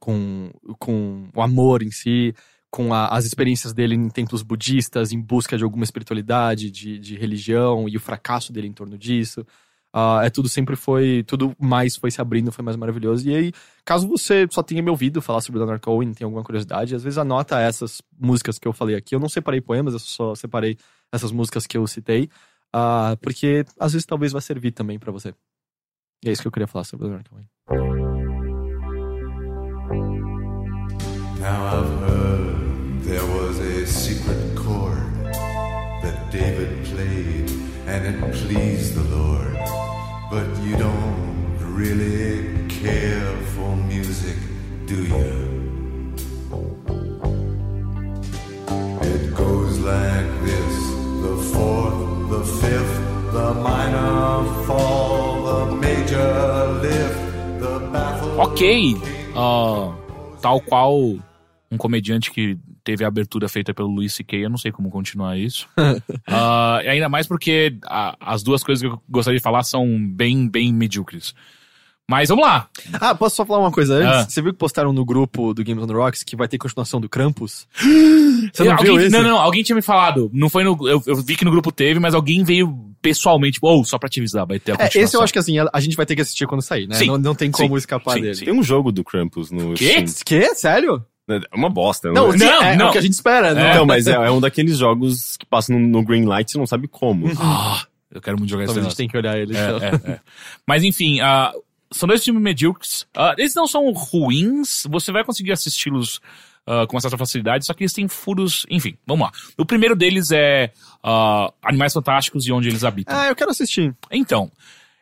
com, com o amor em si, com a- as experiências dele em templos budistas, em busca de alguma espiritualidade, de, de religião e o fracasso dele em torno disso. Ah, é tudo sempre foi, tudo mais foi se abrindo, foi mais maravilhoso. E aí, caso você só tenha me ouvido falar sobre Leonard Cohen, tem alguma curiosidade, às vezes anota essas músicas que eu falei aqui. Eu não separei poemas, eu só separei essas músicas que eu citei, ah, porque às vezes talvez vai servir também pra você. E é isso que eu queria falar sobre Leonard Cohen.
Now I've heard there was a secret chord that David played and it pleased the Lord. But you don't really care for music, do you? It goes like this the fourth, the fifth, the minor fall, the major lift, the baffled.
Ok. ah, tal qual um comediante que teve a abertura feita pelo Luis C.K., eu não sei como continuar isso. E ainda mais porque a- as duas coisas que eu gostaria de falar são bem, bem medíocres. Mas vamos lá.
Ah, posso só falar uma coisa antes?
Ah.
Você viu que postaram no grupo do Games on the Rocks que vai ter continuação do Krampus? Você
Eu-
não viu
alguém,
isso?
não, não, alguém tinha me falado. Não foi no. Eu, eu vi que no grupo teve, mas alguém veio pessoalmente, tipo, ou só pra te avisar, vai ter a
É,
continuação.
esse eu acho que assim, a, a gente vai ter que assistir quando sair, né?
Sim.
Não, não tem como
Sim.
escapar
Sim,
dele.
sim.
Tem um jogo do Krampus no
Quê?
Steam.
Que? Sério?
É uma bosta,
Não,
né?
sim,
Não,
é, é
não.
o que a gente espera, né?
Então, mas é, é um daqueles jogos que passam no, no green light e você não sabe como.
Ah, eu quero muito jogar esse
Talvez a
negócio.
gente tenha que olhar ele. então.
É, é, é. Mas enfim, ah, são dois filmes medíocres. Ah, eles não são ruins, você vai conseguir assisti-los ah, com uma certa facilidade, só que eles têm furos. Enfim, vamos lá. O primeiro deles é ah, Animais Fantásticos e Onde Eles Habitam.
Ah, eu quero assistir.
Então,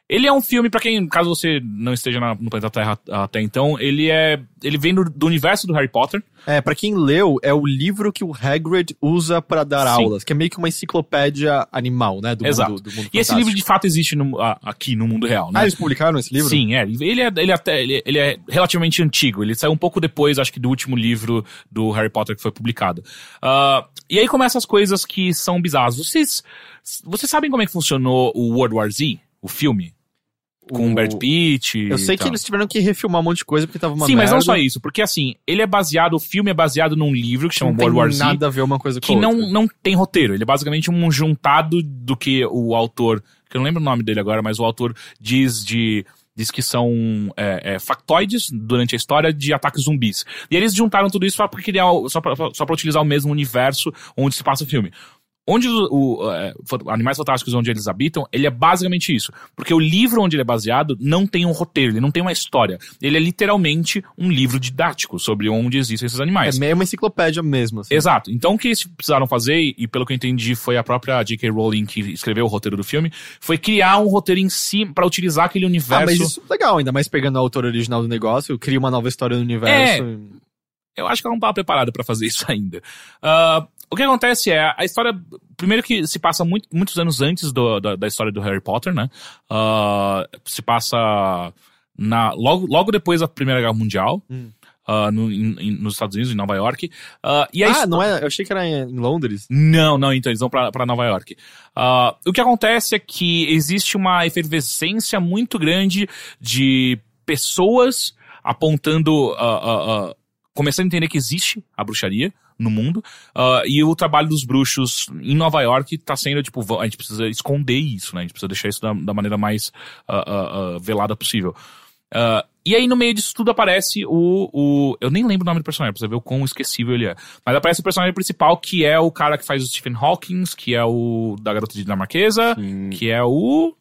Ele é um filme, pra quem, caso você não esteja na- no planeta Terra até então, ele é. Ele vem do, do universo do Harry Potter.
É, pra quem leu, é o livro que o Hagrid usa pra dar
Sim.
aulas, que é meio que uma enciclopédia animal, né? Do
Exato.
mundo, do mundo
E esse livro de fato existe no- aqui no mundo real, né?
Ah, eles publicaram esse livro?
Sim, é. Ele é, ele, até, ele, ele é relativamente antigo. Ele saiu um pouco depois, acho que, do último livro do Harry Potter que foi publicado. Ah, e aí começam as coisas que são bizarras. Vocês, vocês sabem como é que funcionou o World War Z, o filme? Com o Brad Pitt.
Eu sei que eles tiveram que refilmar um monte de coisa porque tava uma
Sim, mas não
merda.
só isso. Porque assim, ele é baseado, o filme é baseado num livro que chama
Não
World War Z.
nada a ver uma coisa
que
com
não,
outra.
não tem roteiro. Ele é basicamente um juntado do que o autor, que eu não lembro o nome dele agora, mas o autor diz de. Diz que são é, é, factoides durante a história de ataques zumbis. E eles juntaram tudo isso só criar, o- só pra utilizar o mesmo universo onde se passa o filme. Onde o, o, é, Animais Fantásticos onde eles habitam, ele é basicamente isso. Porque o livro onde ele é baseado não tem um roteiro, ele não tem uma história. Ele é literalmente um livro didático sobre onde existem esses animais.
É meio uma enciclopédia mesmo, assim.
Exato. Então o que eles precisaram fazer, e pelo que eu entendi foi a própria J.K. Rowling que escreveu o roteiro do filme, foi criar um roteiro em si pra utilizar aquele
Ah,
universo.
mas isso é legal, ainda mais pegando o autor original do negócio, cria uma nova história no universo.
Eu acho que ela não estava preparada pra fazer isso ainda. Ah, o que acontece é, a história. Primeiro que se passa muito- muitos anos antes do- da, da história do Harry Potter, né? Ah, se passa na, logo, logo depois da Primeira Guerra Mundial.
Hum.
ah, no- em- nos Estados Unidos, em Nova York. Ah, e
Ah, não é? Eu achei que era em em Londres.
Não, não, então eles vão pra, pra Nova York. Ah, o que acontece é que existe uma efervescência muito grande de pessoas apontando, começando a entender que existe a bruxaria no mundo, ah, e o trabalho dos bruxos em Nova York tá sendo, tipo, a gente precisa esconder isso, né? A gente precisa deixar isso da, da maneira mais ah, ah, velada possível. E aí, no meio disso tudo, aparece o, o. Eu nem lembro o nome do personagem, pra você ver o quão esquecível ele é. Mas aparece o personagem principal, que é o cara que faz o Stephen Hawking, que é o da Garota Dinamarquesa, que é o.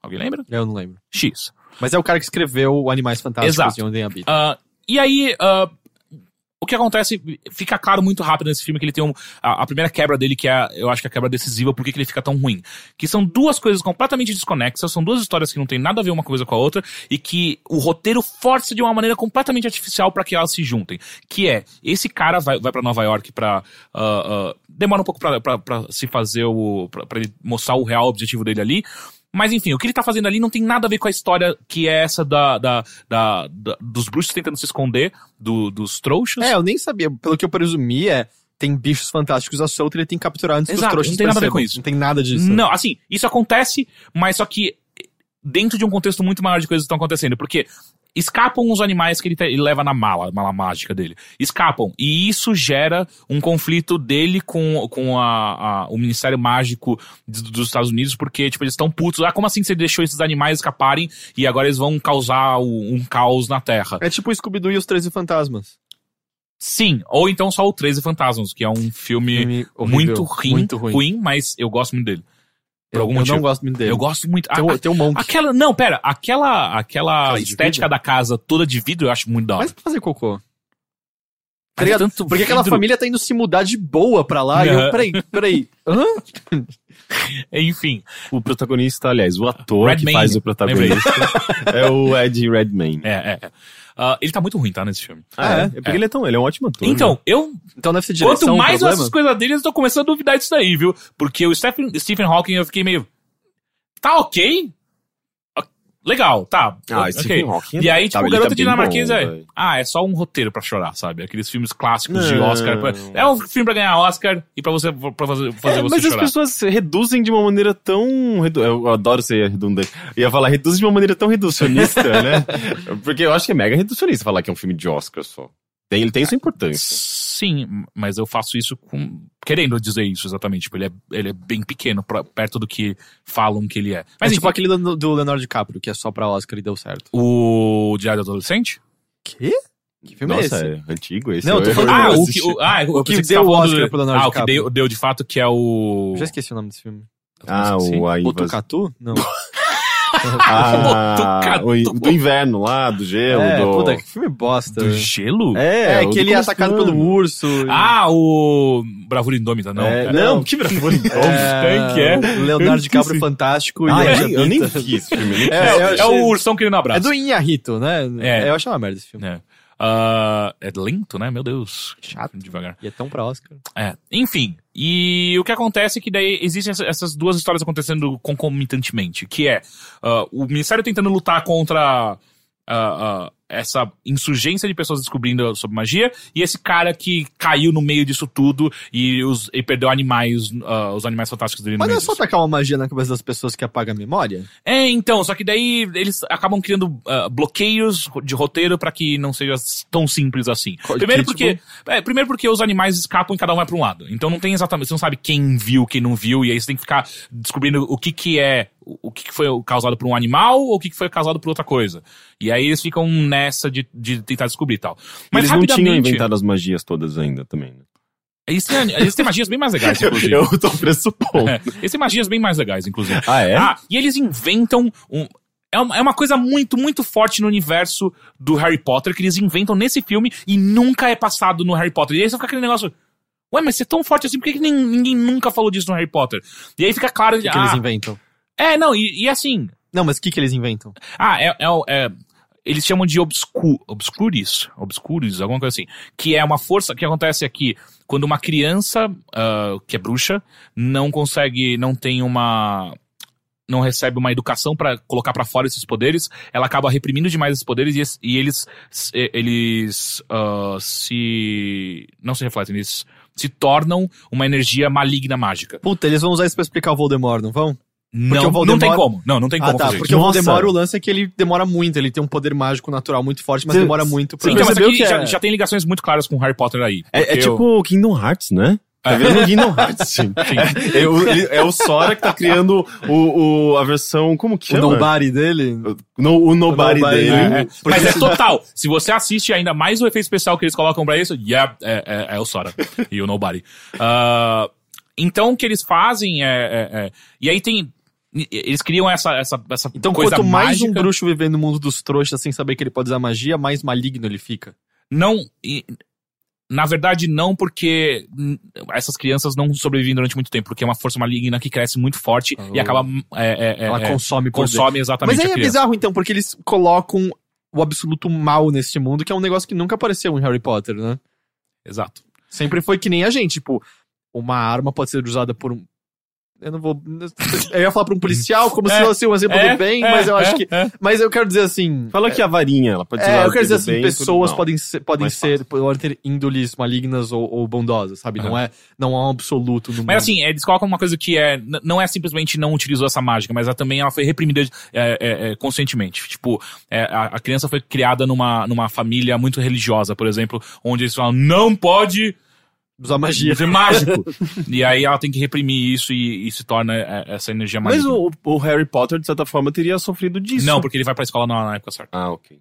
Alguém lembra?
Eu não lembro.
X.
Mas é o cara que escreveu o Animais Fantásticos
Exato.
e Onde Habita.
Ah, e aí, ah, o que acontece, fica claro muito rápido nesse filme que ele tem um, a, a primeira quebra dele, que é, eu acho que é a quebra decisiva, por que ele fica tão ruim. Que são duas coisas completamente desconexas, são duas histórias que não tem nada a ver uma coisa com a outra, e que o roteiro força de uma maneira completamente artificial para que elas se juntem. Que é, esse cara vai, vai para Nova York pra. ah, ah, demora um pouco pra se fazer o. Ele mostrar o real objetivo dele ali. Mas enfim, o que ele tá fazendo ali não tem nada a ver com a história que é essa da, da, da- da- dos bruxos tentando se esconder do- dos trouxas.
É, eu nem sabia. Pelo que eu presumi, é. Tem bichos fantásticos à solta e ele tem que capturar antes
Exato,
que os trouxas
não tem nada a ver com isso.
Não tem nada disso.
Não, assim, isso acontece, mas só que dentro de um contexto muito maior de coisas que estão acontecendo. Porque escapam os animais que ele, te- ele leva na mala, mala mágica dele. Escapam. E isso gera um conflito dele com, com a, a- o Ministério Mágico de- dos Estados Unidos, porque, tipo, eles estão putos. Ah, como assim você deixou esses animais escaparem e agora eles vão causar o- um caos na Terra?
É tipo o Scooby-Doo e os 13 Fantasmas.
Sim, ou então só o 13 Fantasmas, que é um filme
Filme horrível,
muito, ruim,
muito ruim.
mas eu gosto muito dele. Por
Eu,
algum
eu
motivo.
não gosto muito dele.
Eu gosto muito.
Tem,
a-
o- tem um monk.
Aquela, não, pera, aquela, aquela estética da casa toda de vidro eu acho muito da hora.
Mas pra fazer cocô. Tá ligado?
tanto
Porque aquela
vidro-
família tá indo se mudar de boa pra lá. E eu, peraí, peraí. Hã?
Enfim,
O protagonista, aliás, o ator que
Redmayne,
faz o protagonista é o Ed Redmayne.
é, é. é. Ah, ele tá muito ruim, tá, nesse filme.
Ah, é?
é?
É porque ele é tão, ele é um ótimo ator.
Então,
né?
eu.
Então deve ser direção
Quanto mais eu
problema.
assisto coisas dele, eu tô começando a duvidar disso daí, viu? Porque o Stephen, Stephen Hawking eu fiquei meio. Tá ok? Legal, tá.
Ah,
ok.
Stephen Hawking é-
E aí, tipo,
tá,
o
tá
Garota
bem
Dinamarquesa
bom,
é.
velho.
Ah, é só um roteiro pra chorar, sabe? Aqueles filmes clássicos de
Não.
Oscar. É um filme pra ganhar Oscar e pra você pra fazer, fazer
É,
você
mas as
chorar.
pessoas reduzem de uma maneira tão. redu- Eu adoro ser redundante. Eu ia falar, reduz de uma maneira tão reducionista, né? Porque eu acho que é mega reducionista falar que é um filme de Oscar só. Tem, ele tem sua importância.
Sim, mas eu faço isso com. Querendo dizer isso exatamente. Tipo, ele é, ele é bem pequeno pra- perto do que falam que ele é.
Mas
Mas
tipo aquele do, do Leonardo DiCaprio, que é só pra Oscar e deu certo.
o Diário do Adolescente?
Quê? Que filme
Nossa,
é esse?
é antigo esse.
Não, eu tô falando-
Ah, o que, o, ah,
O que
você
deu o Oscar
do-
pro Leonardo
Ah, o que
DiCaprio.
deu, deu de fato que é o.
Eu já esqueci o nome desse filme.
Ah, o a invasão.
Botucatu? Não.
Ah, o, do inverno lá, do gelo,
É,
do...
puta, que filme bosta.
Do gelo?
É,
o do
que ele é atacado
do
pelo urso. e-
Ah, o Bravura Indômita, não.
É,
cara.
não, que bravura.
é,
que é?
o Leonardo DiCaprio fantástico
Ah,
o
eu, nem vi esse filme.
É, eu
É,
achei-
o ursão querendo abraço.
É do Inharito, né?
É.
Eu achei uma merda esse filme.
É. Ah, é lento, né? Meu Deus.
Chato.
Devagar.
E é tão pra Oscar.
É. Enfim. E o que acontece é que daí existem essa- essas duas histórias acontecendo concomitantemente. Que é ah, o Ministério tentando lutar contra ah, essa insurgência de pessoas descobrindo sobre magia e esse cara que caiu no meio disso tudo e, os, e perdeu animais, ah, os animais fantásticos dele
Mas não é só tacar uma magia na cabeça das pessoas que apaga a memória?
É, então, só que daí eles acabam criando ah, bloqueios de roteiro pra que não seja tão simples assim. Primeiro
que,
porque, é, primeiro porque os animais escapam e cada um vai pra um lado. Então não tem exatamente, você não sabe quem viu, quem não viu, e aí você tem que ficar descobrindo o que que é, o que que foi causado por um animal ou o que que foi causado por outra coisa. E aí eles ficam nessa de, de tentar descobrir e tal. Mas
Eles não tinham
rapidamente,
inventado as magias todas ainda também. né?
eles têm, eles têm magias bem mais legais, inclusive.
Eu tô pressupondo.
É, eles têm magias bem mais legais, inclusive.
Ah, é?
Ah, e eles inventam um. É uma, é uma coisa muito, muito forte no universo do Harry Potter que eles inventam nesse filme e nunca é passado no Harry Potter. E aí você fica aquele negócio. Ué, mas você é tão forte assim, por que, que nem- ninguém nunca falou disso no Harry Potter? E aí fica claro.
O que, que
ah,
eles inventam?
é, não, e, e assim.
Não, mas o que, que eles inventam?
Ah, é. é, o- é- eles chamam de obscu, obscuris, obscuris, alguma coisa assim. Que é uma força que acontece aqui quando uma criança ah, que é bruxa não consegue, não tem uma. Não recebe uma educação pra colocar pra fora esses poderes, ela acaba reprimindo demais esses poderes e, e eles, eles ah, se. Não se refletem, eles se tornam uma energia maligna mágica.
Puta, eles vão usar isso pra explicar o Voldemort, não vão?
Não,
o Voldemort-
não tem como. Não, não tem como
ah, tá.
fazer
Porque
isso.
o
Nossa.
Voldemort, o lance é que ele demora muito. Ele tem um poder mágico natural muito forte, mas
Você-
demora muito pra...
Então, mas
percebeu
aqui
que
já,
é-
já tem ligações muito claras com Harry Potter aí.
É, é
porque eu-
tipo Kingdom Hearts, né? Tá vendo Kingdom Hearts, sim. É, é o, é o Sora que tá criando o, o- a versão. Como que
o
chama?
nobody dele...
No, o Nobody,
O nobody,
dele.
É, é.
Porque
Mas é total. Se você assiste ainda mais o efeito especial que eles colocam pra isso, yeah, é, é, é o Sora. e o Nobody. Ah, então, o que eles fazem é, é- é- E aí tem. Eles criam essa, essa, essa
Então,
coisa
quanto mais um
mágica.
bruxo viver no mundo dos trouxas sem saber que ele pode usar magia, mais maligno ele fica.
Não. e- na verdade, não, porque essas crianças não sobrevivem durante muito tempo, porque é uma força maligna que cresce muito forte e
Oh.
acaba. é, é, é,
Ela
é,
consome poder.
consome exatamente
Mas aí é bizarro, então, porque eles colocam o absoluto mal neste mundo, que é um negócio que nunca apareceu em Harry Potter, né?
Exato.
Sempre foi que nem a gente, tipo, uma arma pode ser usada por um. Eu não vou. Eu ia falar pra um policial, como se
É,
fosse um exemplo
é,
do bem,
é,
mas eu acho
é,
que.
é.
Mas eu quero dizer assim.
Fala que a varinha, ela pode ser
É, eu quero dizer assim,
bem,
pessoas
tudo- não.
podem ser, podem ser, podem ter índoles malignas ou, ou bondosas, sabe? Não, é, não há um absoluto no mundo.
Mas assim, eles colocam uma coisa que é. Não é simplesmente não utilizou essa mágica, mas ela também ela foi reprimida é, é, é, conscientemente. Tipo, é, a, a criança foi criada numa, numa família muito religiosa, por exemplo, onde eles falam, não pode
Usar magia.
ser mágico. e aí ela tem que reprimir isso e, e se torna é, essa energia
Mas
maligna.
o, o Harry Potter, de certa forma, teria sofrido disso.
Não, porque ele vai pra escola na, na época certa.
Ah, ok.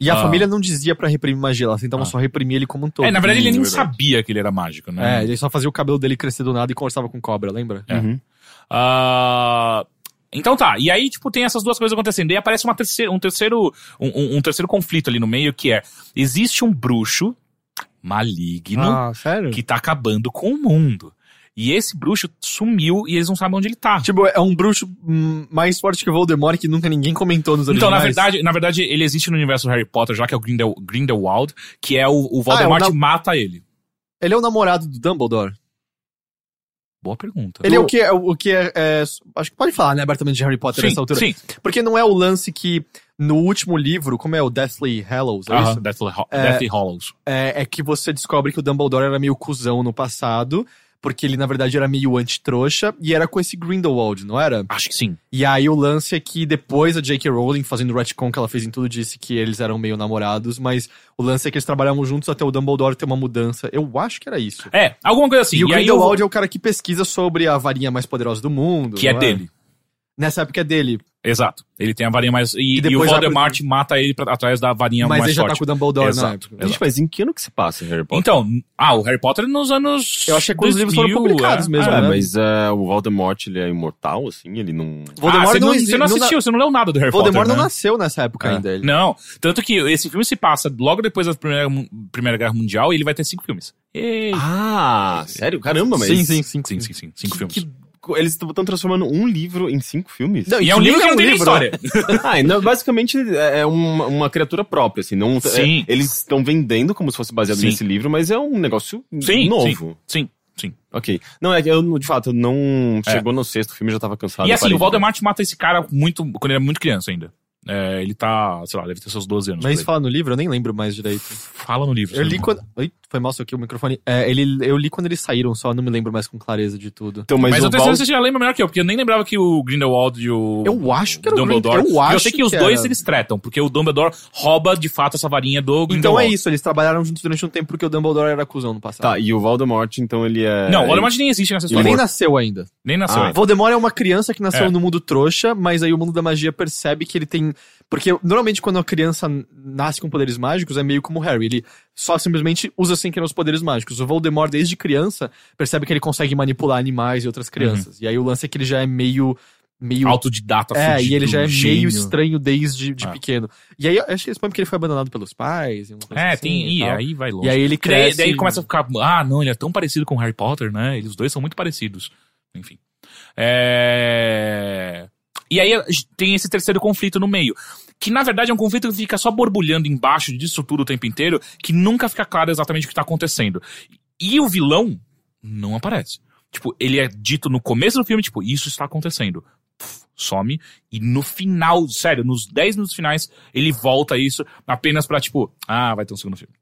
E a
Ah.
família não dizia pra reprimir magia, ela tentava
Ah.
só reprimir ele como um todo.
é, na verdade ele nem
verdade.
sabia que ele era mágico, né?
É, ele só fazia o cabelo dele crescer do nada e conversava com cobra, lembra?
É.
Uhum.
Ah, então tá, e aí, tipo, tem essas duas coisas acontecendo. E aí aparece uma terceira, um, terceiro, um, um- um terceiro conflito ali no meio, que é: existe um bruxo maligno
Ah, sério?
que tá acabando com o mundo. E esse bruxo sumiu e eles não sabem onde ele tá.
Tipo, é um bruxo hum, mais forte que o Voldemort que nunca ninguém comentou nos
Então,
originais.
na verdade, na verdade, ele existe no universo Harry Potter, já que é o Grindel, Grindelwald, que é o, o Voldemort
Ah, é o na-
mata ele.
Ele é o namorado do Dumbledore.
Boa pergunta.
Ele é o que é, o que é, é- Acho que pode falar, né, abertamente de Harry Potter
sim,
nessa altura.
sim.
Porque não é o lance que no último livro, como é o Deathly Hallows, é
Aham,
isso?
Deathly, Ho-
É.
Deathly Hollows.
É, é que você descobre que o Dumbledore era meio cuzão no passado, porque ele, na verdade, era meio anti-trouxa, e era com esse Grindelwald, não era?
Acho que sim.
E aí o lance é que depois a J.K. Rowling, fazendo o retcon que ela fez em tudo, disse que eles eram meio namorados, mas o lance é que eles trabalhavam juntos até o Dumbledore ter uma mudança. Eu acho que era isso.
É, alguma coisa assim.
e o
aí eu
Grindelwald
vou-
é o cara que pesquisa sobre a varinha mais poderosa do mundo.
que é
não
dele.
Nessa época é dele.
Exato. Ele tem a varinha mais. E,
E
e, o Voldemort mata ele pra, atrás da varinha
mas
mais
ele já
forte.
tá com o Dumbledore
Exato.
na época.
Gente, mas em que ano que se passa Harry Potter?
Então, ah, o Harry Potter nos anos.
Eu acho que é quando os livros foram
2000,
publicados
é.
mesmo,
Ah,
né?
mas é, o Voldemort, ele é imortal, assim? Ele não...
Voldemort
ah, você
não
não, você não
não
assistiu, você não leu nada do Harry
Voldemort
Potter.
não
né?
nasceu nessa época
É.
ainda. Ele.
Não, tanto que esse filme se passa logo depois da Primeira, primeira Guerra Mundial e ele vai ter cinco filmes. Ei.
Ah, sério? Caramba, mas...
Sim, sim, sim.
sim, sim, sim. Cinco filmes.
Que- eles estão transformando um livro em cinco filmes?
Não,
E é um livro que
nem
não tem nem
livro, né?
história.
ah, então, basicamente é é uma, uma criatura própria, assim. Não,
Sim.
é- eles estão vendendo como se fosse baseado
Sim.
nesse livro, mas é um negócio
Sim,
novo.
Sim, sim.
Ok. Não, é que eu, de fato, não... Chegou no sexto filme, eu já tava cansado.
É. e assim, o. Voldemort mata esse cara muito, quando ele é muito criança ainda. É, ele tá, sei lá, deve ter seus 12 anos.
Mas fala no livro, eu nem lembro mais direito.
Fala no livro.
Eu li quando. Oi, foi mal isso aqui o microfone. É, ele, eu li quando eles saíram, só não me lembro mais com clareza de tudo.
Então, mas,
Mas,
o
eu tenho certeza
Val...
que você já lembra melhor que eu, porque eu nem lembrava que o Grindelwald e o.
Eu acho que era o
Dumbledore.
Eu acho
sei que os
que
dois
era.
eles tretam, porque o Dumbledore rouba de fato essa varinha do
Então
Grindelwald.
é isso, eles trabalharam juntos durante um tempo porque o Dumbledore era cuzão no passado.
Tá, e o Voldemort, então, ele é...
Não, o Voldemort nem existe nessa
Ele
história.
nem nasceu ainda.
Nem nasceu
Ah,
ainda.
Voldemort é uma criança que nasceu
É.
no mundo trouxa, mas aí o mundo da magia percebe que ele tem. Porque normalmente quando a criança nasce com poderes mágicos é meio como o Harry. Ele só simplesmente usa sem querer os poderes mágicos. O Voldemort, desde criança, percebe que ele consegue manipular animais e outras crianças. E aí o lance é que ele já é meio. meio
Autodidata,
É,
fudido,
e ele já é
gênio.
meio estranho desde de
Ah.
pequeno. E aí acho que eles põem porque ele foi abandonado pelos pais. e
É,
assim
tem.
e
E aí vai longe.
E aí ele
Que
cresce.
daí começa a ficar. Ah, não, ele é tão parecido com o Harry Potter, né? Eles dois são muito parecidos. Enfim. É. E aí tem esse terceiro conflito no meio. Que na verdade é um conflito que fica só borbulhando embaixo disso tudo o tempo inteiro, que nunca fica claro exatamente o que tá acontecendo. E o vilão não aparece. Tipo, ele é dito no começo do filme, tipo, isso está acontecendo. Pff, some. E no final, sério, nos 10 minutos finais, ele volta a isso apenas pra, tipo, ah, vai ter um segundo filme.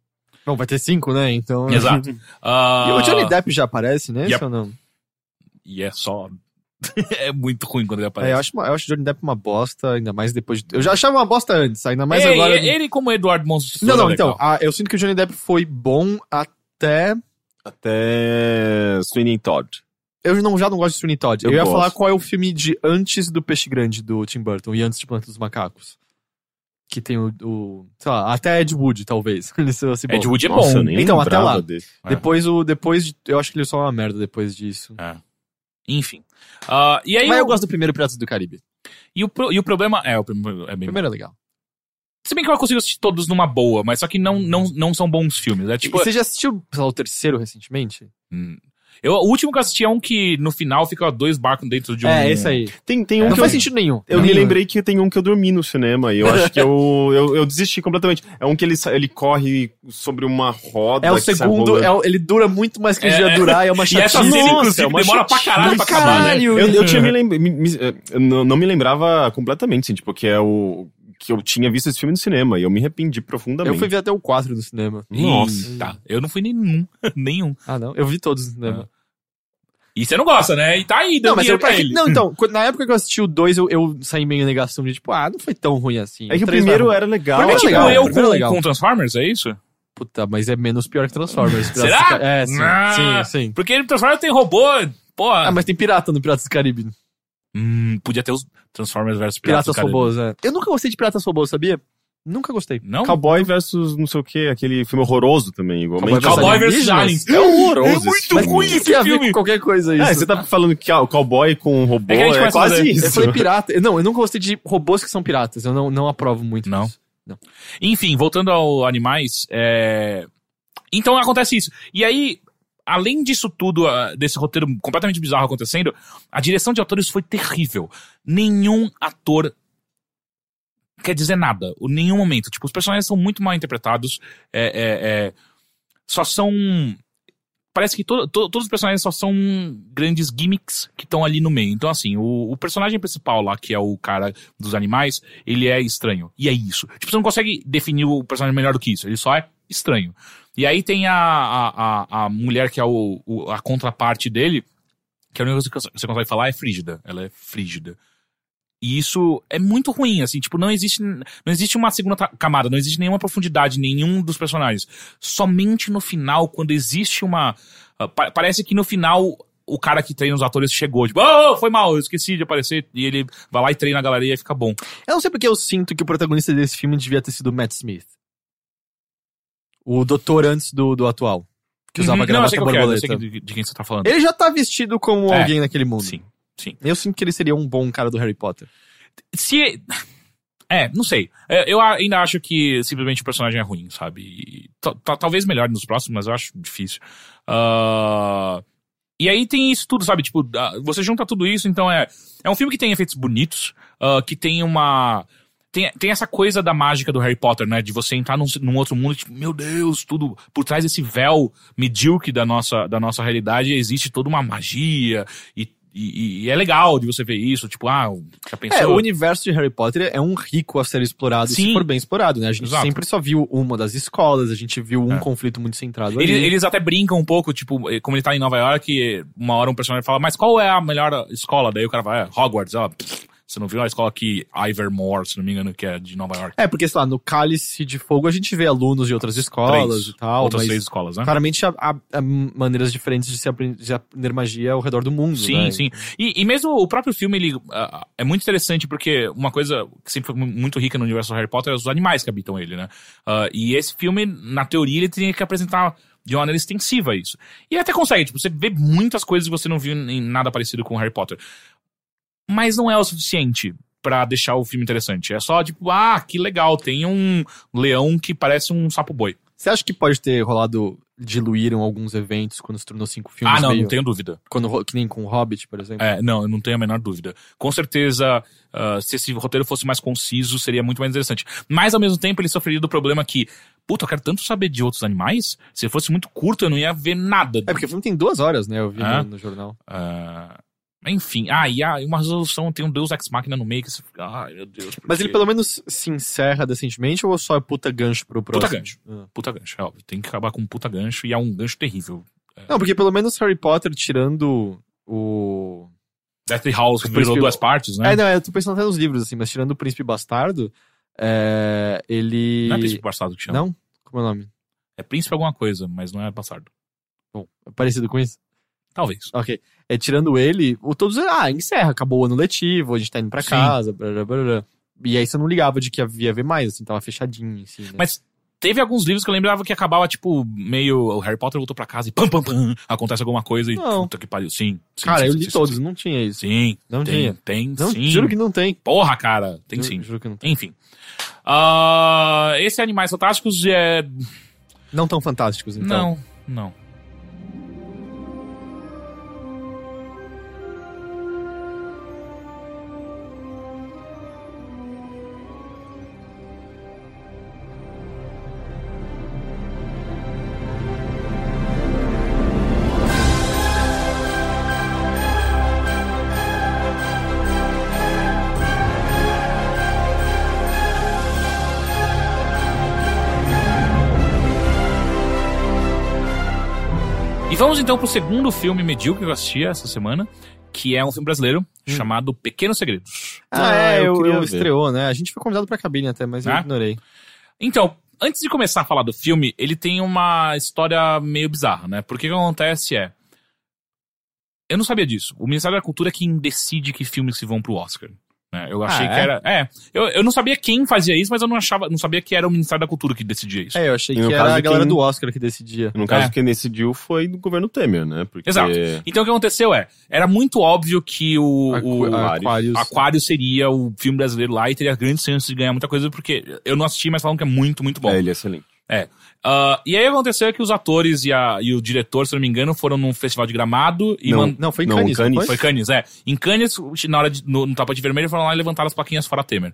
Bom, vai ter cinco, né? Então.
Exato.
E o
Ah,
Johnny Depp já aparece nesse
Yep.
ou não?
E é só. é muito ruim quando ele aparece.
É, eu, acho, eu acho o Johnny Depp uma bosta, ainda mais depois de... Eu já achava uma bosta antes, ainda mais
É,
agora...
e- Ele, como Eduardo Monstro de
Não, não,
Tesoura,
então, ah, eu sinto que o Johnny Depp foi bom até...
Até Sweeney Todd.
Eu não, já não gosto de Sweeney Todd. Eu,
Eu
ia
gosto.
falar qual é o filme de antes do Peixe Grande, do Tim Burton, e antes de Planeta dos Macacos. Que tem o, o sei lá, até Ed Wood, talvez. Bom.
Ed Wood é
Nossa,
bom.
nem
Então, até lá.
desse.
É.
Depois, o, depois de, eu acho que ele é só uma merda depois disso.
Enfim. Ah, e aí
Mas
o,
eu gosto do primeiro Piratas do Caribe.
e, o, pro- e o problema. É, o primeiro é
O
bem.
primeiro é legal.
Se bem que eu consigo assistir todos numa boa, mas só que não, não, não são bons filmes. É tipo.
e você já assistiu, lá, o terceiro recentemente?
hum, Eu, o último que eu assisti é um que no final fica dois barcos dentro de um.
É, esse aí.
Tem, tem um
não
que
faz
eu,
sentido nenhum.
eu
Não.
me lembrei que tem um que eu dormi no cinema e eu acho que eu, eu, eu desisti completamente. É um que ele, ele corre sobre uma roda.
É o segundo, é o- ele dura muito mais que ele
É,
devia durar, é uma
E
chatice.
essa cena,
Nossa,
inclusive,
é uma
demora pra
chatice.
caralho pra acabar, né?
Caralho.
Eu, eu tinha me lembrado. não, não me lembrava completamente, assim, tipo, que é o. Que eu tinha visto esse filme no cinema e eu me arrependi profundamente.
Eu fui ver até o 4 no cinema.
Nossa.
Tá. Eu não fui nenhum. nenhum.
Ah, não? Eu vi todos no cinema.
E você não gosta, né? E tá aí, deu
Não, mas eu,
pra
é
ele.
não, então, na época que eu assisti o 2, eu, eu saí meio negação de tipo, ah, não foi tão ruim assim.
É que o
três
primeiro era legal.
é
Primeiro
tipo
legal,
eu
primeiro
com,
legal.
com Transformers, é isso?
Puta, mas é menos pior que Transformers.
Será?
Ca- É, sim,
Ah,
sim, sim.
Porque Transformers tem robô. Pô.
Ah, mas tem pirata no Piratas do Caribe.
Hum, podia ter os Transformers versus Piratas,
Piratas robôs, é. Eu nunca gostei de Piratas robôs, sabia? Nunca gostei.
Não?
Cowboy versus não sei o que, aquele filme horroroso também, igualmente.
Cowboy
Cowboy versus
alienígenas?
Aliens.
É horroroso.
É
esse
muito
filme.
ruim
Isso
esse filme.
qualquer coisa, isso.
É, você tá falando que ah, o cowboy com um robô
É
é, quase
fazer-
isso.
Eu falei pirata. Não, eu nunca gostei de robôs que são piratas. Eu não, não aprovo muito
Não.
isso.
Enfim, voltando ao animais, é... então acontece isso. E aí, além disso tudo, ah, desse roteiro completamente bizarro acontecendo, a direção de atores foi terrível. Nenhum ator quer dizer nada, em nenhum momento. Tipo, os personagens são muito mal interpretados, é, é, é, só são. Parece que to- to- todos os personagens só são grandes gimmicks que estão ali no meio. Então, assim, o, o personagem principal lá, que é o cara dos animais, ele é estranho. E é isso. Tipo, você não consegue definir o personagem melhor do que isso. Ele só é estranho. E aí tem a, a, a, a mulher que é o, o- a contraparte dele, que a única coisa que você consegue falar é frígida. Ela é frígida. E isso é muito ruim, assim, tipo, não existe, não existe uma segunda camada, não existe nenhuma profundidade em nenhum dos personagens. Somente no final, quando existe uma. ah, pa- parece que no final o cara que treina os atores chegou, tipo, oh, foi mal, eu esqueci de aparecer. E ele vai lá e treina a galera e fica bom.
Eu não sei porque eu sinto que o protagonista desse filme devia ter sido o Matt Smith. O doutor antes do, do atual. Que usava
Uhum,
a
não, eu
gravata
sei qual que é, eu
borboleta.
sei de, de quem você tá falando.
Ele já tá vestido como
É,
alguém naquele mundo.
Sim, sim.
Eu sinto que ele seria um bom cara do Harry Potter.
Se. É, não sei. É, Eu ainda acho que simplesmente o personagem é ruim, sabe? E ta- ta- talvez melhore nos próximos, mas eu acho difícil. Ah, E aí tem isso tudo, sabe? Tipo, ah, você junta tudo isso, então é. É um filme que tem efeitos bonitos, ah, que tem uma. Tem, tem essa coisa da mágica do Harry Potter, né? De você entrar num, num outro mundo, tipo, meu Deus, tudo. Por trás desse véu medíocre da nossa, da nossa realidade existe toda uma magia. E, e, e é legal de você ver isso. Tipo, ah, já pensou?
É, o universo de Harry Potter é um rico a ser explorado se
Sim.
for bem explorado, né? A gente
Exato.
sempre só viu uma das escolas, a gente viu um
É.
conflito muito centrado
Ele-
ali.
eles até brincam um pouco, tipo, eh, como ele tá em Nova York, uma hora um personagem fala, mas qual é a melhor escola? Daí o cara vai, é, Hogwarts. "Pff, você não viu a escola aqui, Ivermore, se não me engano, que é de Nova York.
É, porque, sei lá, no Cálice de Fogo a gente vê alunos de outras escolas
Três.
e tal,
Outras três escolas, né?
claramente há, há- há maneiras diferentes de se aprender, de aprender magia ao redor do mundo,
Sim,
né?
sim. E, e mesmo o próprio filme, ele ah, é muito interessante porque uma coisa que sempre foi mu- muito rica no universo do Harry Potter é os animais que habitam ele, né? Ah, e esse filme, na teoria, ele tinha que apresentar de uma maneira extensiva isso. E até consegue, tipo, você vê muitas coisas que você não viu em nada parecido com Harry Potter. Mas não é o suficiente pra deixar o filme interessante. É só, tipo, ah, que legal, tem um leão que parece um sapo-boi.
Você acha que pode ter rolado, diluíram alguns eventos quando se tornou cinco filmes?
Ah, não,
meio-
não tenho dúvida.
Quando, que nem com o Hobbit, por exemplo?
É, não, eu não tenho a menor dúvida. Com certeza, ah, se esse roteiro fosse mais conciso, seria muito mais interessante. Mas, ao mesmo tempo, ele sofreria do problema que, puta, eu quero tanto saber de outros animais. Se fosse muito curto, eu não ia ver nada.
É, porque o filme tem duas horas, né? Eu vi
É?
no, no jornal.
Ah, enfim, ah, e ah, uma resolução, tem um Deus Ex Machina no meio que você fica, ai, meu Deus.
Mas ele pelo menos se encerra decentemente ou só é puta gancho pro próximo?
Puta gancho.
Ah.
Puta gancho, é óbvio. Tem que acabar com um puta gancho e é um gancho terrível.
Não, porque pelo menos Harry Potter, tirando o.
Deathly Hallows
O
virou duas partes, né?
É, não, eu tô pensando até nos livros, assim, mas tirando o Príncipe Bastardo, é, ele.
Não é Príncipe Bastardo que chama.
Não? Como é o nome?
É Príncipe alguma coisa, mas não é Bastardo.
Bom, é parecido com isso?
Talvez.
Ok. É, tirando ele, o todos. Ah, encerra, acabou o ano letivo, a gente tá indo pra
Sim.
casa, blá, blá, blá. E aí você não ligava de que havia ver mais, assim, tava fechadinho, assim. Né?
Mas teve alguns livros que eu lembrava que acabava, tipo, meio. O Harry Potter voltou pra casa e pam, pam, pam. Acontece alguma coisa e.
Não.
Puta que pariu. Sim. sim,
Cara,
sim,
eu li
sim,
todos, não tinha isso.
sim.
Não
tem,
tinha.
Tem,
Não,
sim.
juro que não tem.
Porra, cara. Tem
Juro-
sim.
Juro que não tem.
Enfim. Ah, esse Animais Fantásticos é.
Não tão fantásticos, então.
Não, não. Então pro segundo filme medíocre que eu assisti essa semana, que é um filme brasileiro chamado Pequenos Segredos.
Ah,
Ah,
é,
eu
eu, eu estreou, né? A gente foi convidado pra cabine até, mas eu
Ah?
ignorei.
Então, antes de começar a falar do filme, ele tem uma história meio bizarra, né? Porque o que acontece é. Eu não sabia disso. O Ministério da Cultura é quem decide que filmes se vão pro Oscar. Né? Eu achei
Ah,
que
é?
era. É. Eu, eu não sabia quem fazia isso, mas eu não achava. Não sabia que era o Ministério da Cultura que decidia isso.
É, eu achei
E
que
caso,
era a galera
quem-
do Oscar que decidia.
No caso,
É.
quem decidiu foi do governo Temer, né? Porque...
Exato. Então o que aconteceu é, era muito óbvio que o,
Aqu-
o
Aquarius.
Aquário seria o filme brasileiro lá e teria grandes chances de ganhar muita coisa, porque eu não assisti, mas falam que é muito, muito bom.
É, ele é excelente.
É. Ah, e aí aconteceu que os atores e, a- e o diretor, se não me engano, foram num festival de gramado e
Não.
man-
Não, foi em
Não,
Cannes, não
Cannes.
foi?
Foi Cannes, é. Em Cannes, na hora de, no, no tapete vermelho, foram lá e levantaram as plaquinhas fora Temer.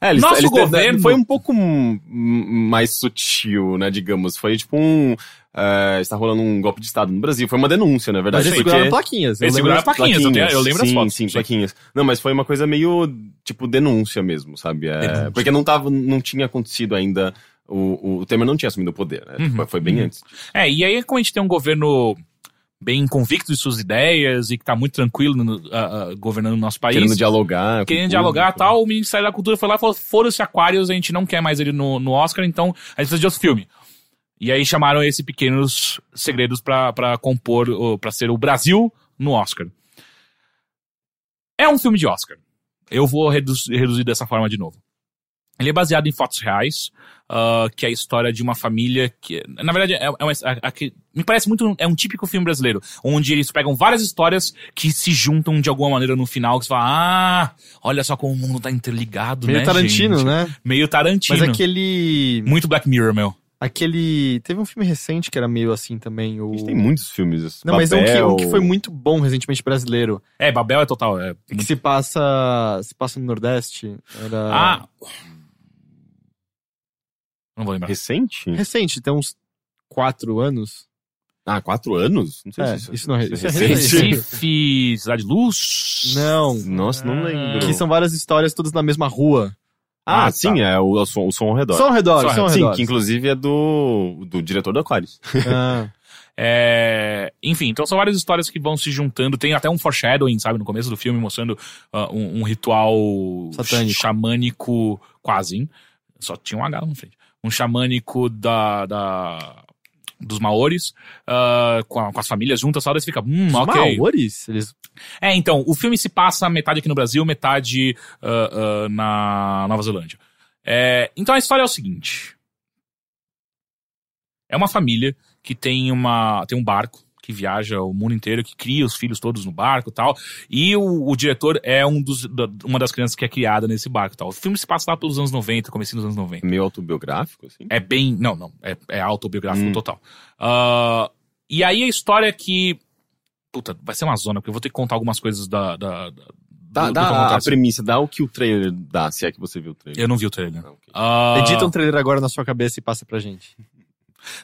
É, eles,
Nosso
eles-
governo-
Foi um pouco mais sutil, né, digamos. Foi tipo um... é, está rolando um golpe de Estado no Brasil. Foi uma denúncia, na
Mas
verdade.
eles
porque-
seguraram plaquinhas.
Eles seguraram
das-
plaquinhas, eu, tenho- eu lembro
sim,
fotos.
Sim, plaquinhas. Não, mas foi uma coisa meio, tipo, denúncia mesmo, sabe? É, porque não tava, não tinha acontecido ainda, o, o Temer não tinha assumido o poder, né?
Uhum,
Foi- bem
uhum.
antes.
É, e aí como a gente tem um governo bem convicto de suas ideias e que tá muito tranquilo no- ah, ah, governando o nosso país.
Querendo dialogar.
querendo dialogar e tal, o Ministério da Cultura foi lá e falou: foram-se Aquários, a gente não quer mais ele no, no Oscar, então a gente precisa de outro filme. E aí chamaram esse Pequenos Segredos pra, pra compor, pra ser o Brasil no Oscar. É um filme de Oscar. Eu vou reduz- reduzir dessa forma de novo. Ele é baseado em fatos reais, ah, que é a história de uma família que, na verdade, é, é uma, a- a- que- me parece muito, é um típico filme brasileiro, onde eles pegam várias histórias que se juntam de alguma maneira no final, que você fala, ah, olha só como o mundo tá interligado,
Meio
né,
Tarantino,
gente?
né?
Meio Tarantino.
Mas aquele.
Muito Black Mirror, meu.
Aquele. Teve um filme recente que era meio assim também. O...
A gente tem muitos filmes. assim,
Não, mas um que,
Babel,
um que foi muito bom recentemente brasileiro.
É, Babel é total. É,
Que se passa. Se passa no Nordeste. Era.
Ah. Não vou lembrar.
Recente?
Recente, tem uns quatro anos.
Ah, quatro anos? Não sei
É,
se
isso não é- isso é
recente.
Recife, Cidade de Luz?
Não.
Nossa, não lembro.
Que são várias histórias todas na mesma rua.
Ah,
Ah,
sim,
tá.
é o, o som, o som ao redor.
Só ao redor,
só
ao
Sim,
redor.
que inclusive é do, do diretor do Aquarius.
Ah,
É, enfim, então são várias histórias que vão se juntando. Tem até um foreshadowing, sabe, no começo do filme, mostrando ah, um, um ritual
Satânico.
xamânico, quase, hein? Só tinha um H lá na frente. Um xamânico da, da- dos maores, ah, com, a- com as famílias juntas, só daí fica, hum,
os
ok.
Maoris, eles.
É, então, o filme se passa metade aqui no Brasil, metade ah, ah, na Nova Zelândia. É, então a história é o seguinte. É uma família que tem uma tem um barco que viaja o mundo inteiro, que cria os filhos todos no barco e tal. E o, o diretor é um dos, da- uma das crianças que é criada nesse barco e tal. O filme se passa lá pelos anos 90, comecinho dos anos 90.
Meio autobiográfico, assim.
É bem. Não, não. É, é autobiográfico
Hum.
total. Ah, e aí a história é que. Puta, vai ser uma zona, porque eu vou ter que contar algumas coisas da. da, da
Dá,
do-
dá
que
a premissa, dá o que o trailer dá, se é que você viu o trailer.
Eu não vi o trailer.
Ah, ok.
Ah,
Edita um trailer agora na sua cabeça e passa pra gente.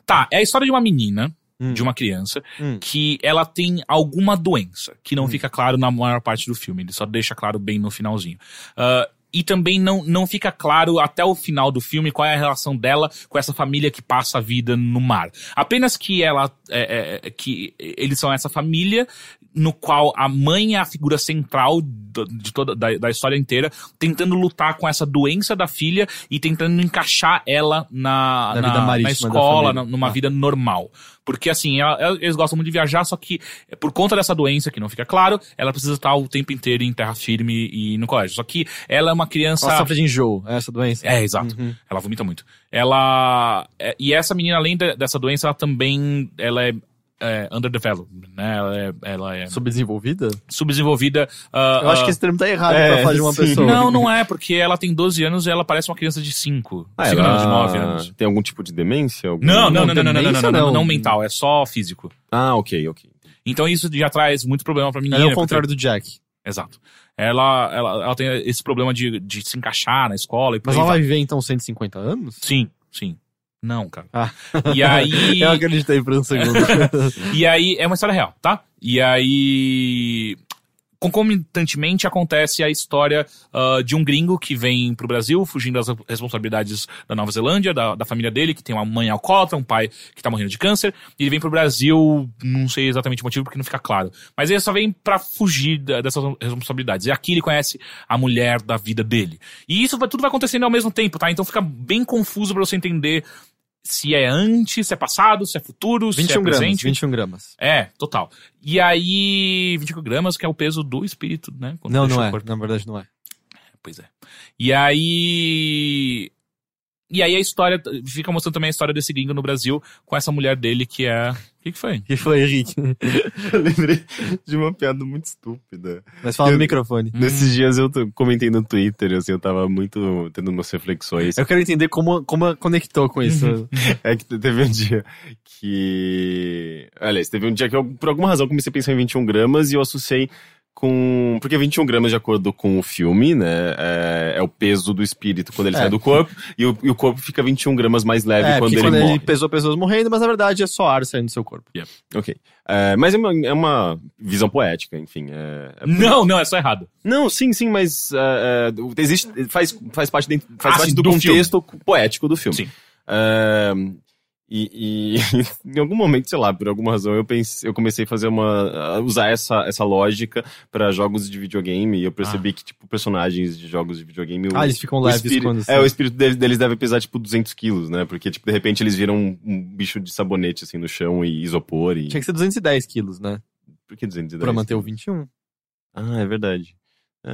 Tá, é a história de uma menina,
Hum.
de uma criança,
Hum.
que ela tem alguma doença, que não
Hum.
fica claro na maior parte do filme, ele só deixa claro bem no finalzinho. Ah, e também não, não fica claro até o final do filme qual é a relação dela com essa família que passa a vida no mar. Apenas que ela. é, é, que eles são essa família no qual a mãe é a figura central de toda da, da história inteira, tentando lutar com essa doença da filha e tentando encaixar ela na,
Na
na, na escola, na- numa
Ah.
vida normal. Porque assim, ela- eles gostam muito de viajar, só que eh, por conta dessa doença que não fica claro, ela precisa estar o tempo inteiro em terra firme e no colégio. Só que ela é uma criança.
Ela sofre de enjoo, é essa doença?
É, exato.
Uhum.
Ela vomita muito. Ela. é, e essa menina, além de- dessa doença, ela também. Ela é. É underdeveloped, né? Ela é, ela é
Subdesenvolvida?
subdesenvolvida. ah,
Eu acho que esse termo tá errado
é,
pra falar de uma
sim.
pessoa.
Não, não é, porque ela tem 12 anos e ela parece uma criança de 5.
Ah,
5
ela
não, de 9 anos.
Tem algum tipo de demência? Algum-
Não, não,
Não,
não, não, não, não, não, não, não,
não.
mental, é só físico.
Ah, ok, ok.
Então isso já traz muito problema pra menina.
Ela é o
porque-
contrário do Jack.
Exato. Ela, ela, ela tem esse problema de, de se encaixar na escola e
Mas ela vai
vai.
viver então 150 anos?
Sim, sim. Não, cara.
Ah.
E aí.
Eu acreditei por um segundo.
E aí, é uma história real, tá? E aí. Concomitantemente acontece a história ah, de um gringo que vem pro Brasil, fugindo das responsabilidades da Nova Zelândia, da, da família dele, que tem uma mãe alcoólatra, um pai que tá morrendo de câncer, e ele vem pro Brasil, não sei exatamente o motivo, porque não fica claro. Mas ele só vem pra fugir da- dessas responsabilidades. E aqui ele conhece a mulher da vida dele. E isso vai- tudo vai acontecendo ao mesmo tempo, tá? Então fica bem confuso pra você entender se é antes, se é passado, se é futuro, se
21
é
gramas,
presente.
21 gramas.
É, total. E aí, 25 gramas, que é o peso do espírito, né? Quando
Não, não é. Na verdade não é.
Pois é. E aí. E aí a história. Fica mostrando também a história desse gringo no Brasil com essa mulher dele que é. O que, que foi?
que foi, Henrique?
Eu lembrei de uma piada muito estúpida.
Mas fala no
Eu-
microfone.
Nesses dias eu tô- comentei no Twitter, assim, eu tava muito tendo umas reflexões.
Eu quero entender como, como conectou com isso.
É que teve um dia que. Aliás, teve um dia que eu, por alguma razão, comecei a pensar em 21 gramas e eu associei com. Porque 21 gramas, de acordo com o filme, né? É, é o peso do espírito quando ele
É.
sai do corpo, e o, e o corpo fica 21 gramas mais leve
É,
quando ele
quando
morre.
ele pesou pessoas morrendo, mas na verdade é só ar saindo do seu corpo.
Ok. É, mas é uma, é uma visão poética, enfim. é- é-
Não, não, é só errado.
Não, sim, sim, mas é, é, existe, faz, faz parte, dentro- faz
Ah,
parte
sim,
do,
do
contexto poético do filme.
Sim.
É, E, e em algum momento, sei lá, por alguma razão, eu pensei, eu comecei a fazer uma. a usar essa, essa lógica pra jogos de videogame. E eu percebi que, tipo, personagens de jogos de videogame. o-
Ah, eles ficam
o
leves
espírito-
quando
É, o espírito deles, deles deve pesar, tipo, 200 quilos, né? Porque, tipo, de repente eles viram um, um bicho de sabonete, assim, no chão e isopor e.
Tinha que ser 210 quilos, né?
Por que 210?
Pra manter o 21.
Ah, é verdade. É,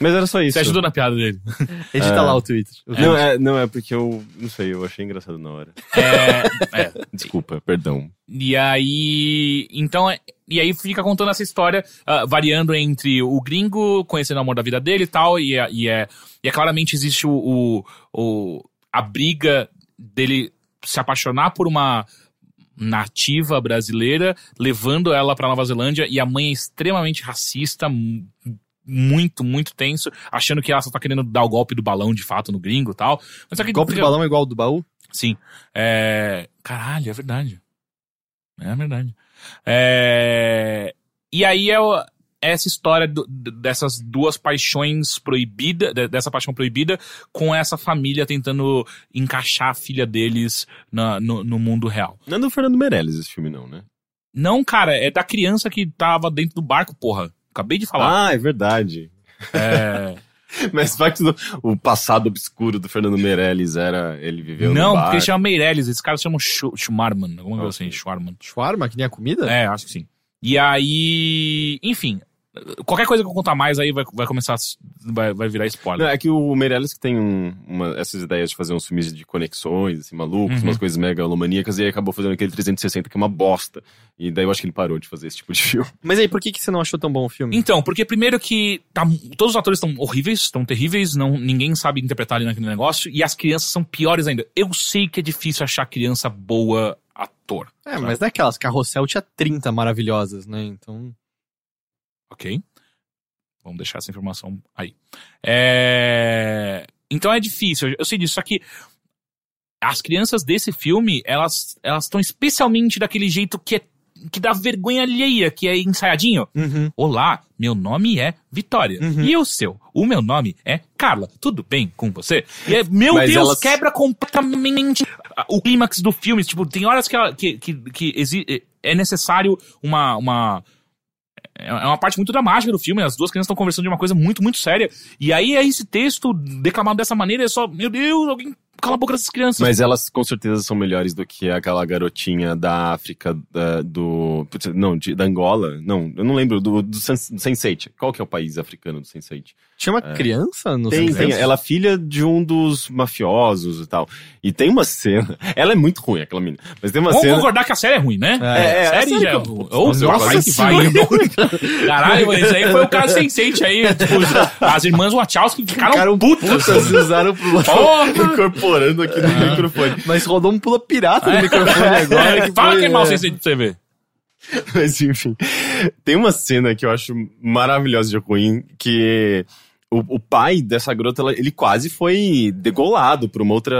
mas era só isso.
Você ajudou na piada dele.
Edita
É.
lá o Twitter. O
Não é, não, é porque eu. Não sei, eu achei engraçado na hora.
É, é.
Desculpa, perdão.
E aí. Então. é- E aí fica contando essa história, ah, variando entre o gringo conhecendo o amor da vida dele e tal, e é, e é, e é claramente existe o, o, o- a briga dele se apaixonar por uma nativa brasileira, levando ela pra Nova Zelândia, e a mãe é extremamente racista, muito, muito tenso, achando que ela só tá querendo dar o golpe do balão de fato no gringo e tal. Mas que
Golpe de balão é igual ao do baú?
Sim. É... Caralho, é verdade. É verdade. É... E aí é o- essa história do- dessas duas paixões proibidas, de- dessa paixão proibida, com essa família tentando encaixar a filha deles na- no, no mundo real.
Não é do Fernando Meirelles esse filme, não, né?
Não, cara, é da criança que tava dentro do barco, porra. Acabei de falar.
Ah, é verdade.
É...
Mas o facto do o passado obscuro do Fernando Meirelles era ele viveu
Não,
no bar.
porque ele chama Meirelles, esse cara se chama Schu- Schmarman, alguma coisa assim, Schwarman.
Shawarma, que nem a comida?
É, acho que sim. E aí, enfim, qualquer coisa que eu contar mais aí vai, vai começar, vai, vai virar
Não,
spoiler.
é que o Meirelles que tem um- uma- essas ideias de fazer uns filmes de conexões, assim, malucos,
Uhum.
umas coisas megalomaníacas, e aí acabou fazendo aquele 360 que é uma bosta. E daí eu acho que ele parou de fazer esse tipo de filme.
Mas aí, por que, que você não achou tão bom o filme?
Então, porque primeiro que tá, todos os atores estão horríveis, estão terríveis, não, ninguém sabe interpretar ali naquele negócio, e as crianças são piores ainda. Eu sei que é difícil achar criança boa ator.
É, mas daquelas, Carrossel tinha 30 maravilhosas, né? Então.
Ok? Vamos deixar essa informação aí. É... Então é difícil, eu sei disso, só que as crianças desse filme, elas elas estão especialmente daquele jeito que é que dá vergonha alheia, que é ensaiadinho.
Uhum.
Olá, meu nome é Vitória.
Uhum.
E o seu? O meu nome é Carla. Tudo bem com você? E é, meu
Mas
Deus,
elas-
quebra completamente o clímax do filme. Tipo, tem horas que, ela- que, que, que exi- é necessário uma, uma. É uma parte muito dramática do filme. As duas crianças estão conversando de uma coisa muito, muito séria. E aí é esse texto declamado dessa maneira. É só, meu Deus, alguém cala a boca dessas crianças.
Mas elas com certeza são melhores do que aquela garotinha da África, da, do. Não, de, da Angola. Não, eu não lembro, do, do, do Sense8. Qual que é o país africano do Sense8?
Tinha uma criança no
Tem,
Sense8?
tem. Ela é filha de um dos mafiosos e tal. E tem uma cena. Ela é muito ruim, aquela menina. Mas tem uma
Vamos
cena.
concordar que a série é ruim, né?
É,
a
é, a
série já é
eu-
ruim. Ô,
Nossa,
que vai. Caralho, mas esse aí foi o caso sensate aí. Tipo, as irmãs Wachowski ficaram,
Ficaram
putas.
putas usaram pro
Porra!
Incorporando aqui no microfone.
Mas rodou um pula pirata no microfone agora. Que
Fala
foi,
que é mal
é.
você ver.
Mas enfim. Tem uma cena que eu acho maravilhosa de ruim, que o, o pai dessa garota, ela- ele quase foi degolado por uma outra,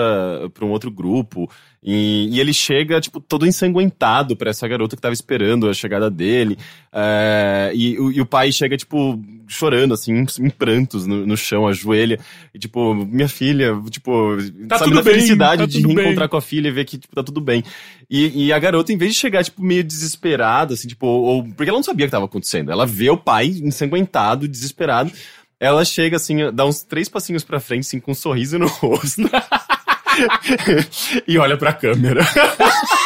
por um outro grupo. E, e ele chega, tipo, todo ensanguentado pra essa garota que tava esperando a chegada dele. É, e, o- e o pai chega, tipo, chorando, assim, em, prantos no, no chão, ajoelha. E, tipo, minha filha, tipo,
Tá
sabe,
tudo
da
bem,
felicidade
tá
de
tudo
reencontrar com a filha e ver que, tipo, tá tudo bem. E, e a garota, em vez de chegar, tipo, meio desesperada, assim, tipo, ou, porque ela não sabia o que tava acontecendo. Ela vê o pai ensanguentado, desesperado. Ela chega, assim, dá uns três passinhos pra frente, assim, com um sorriso no rosto. e olha pra câmera.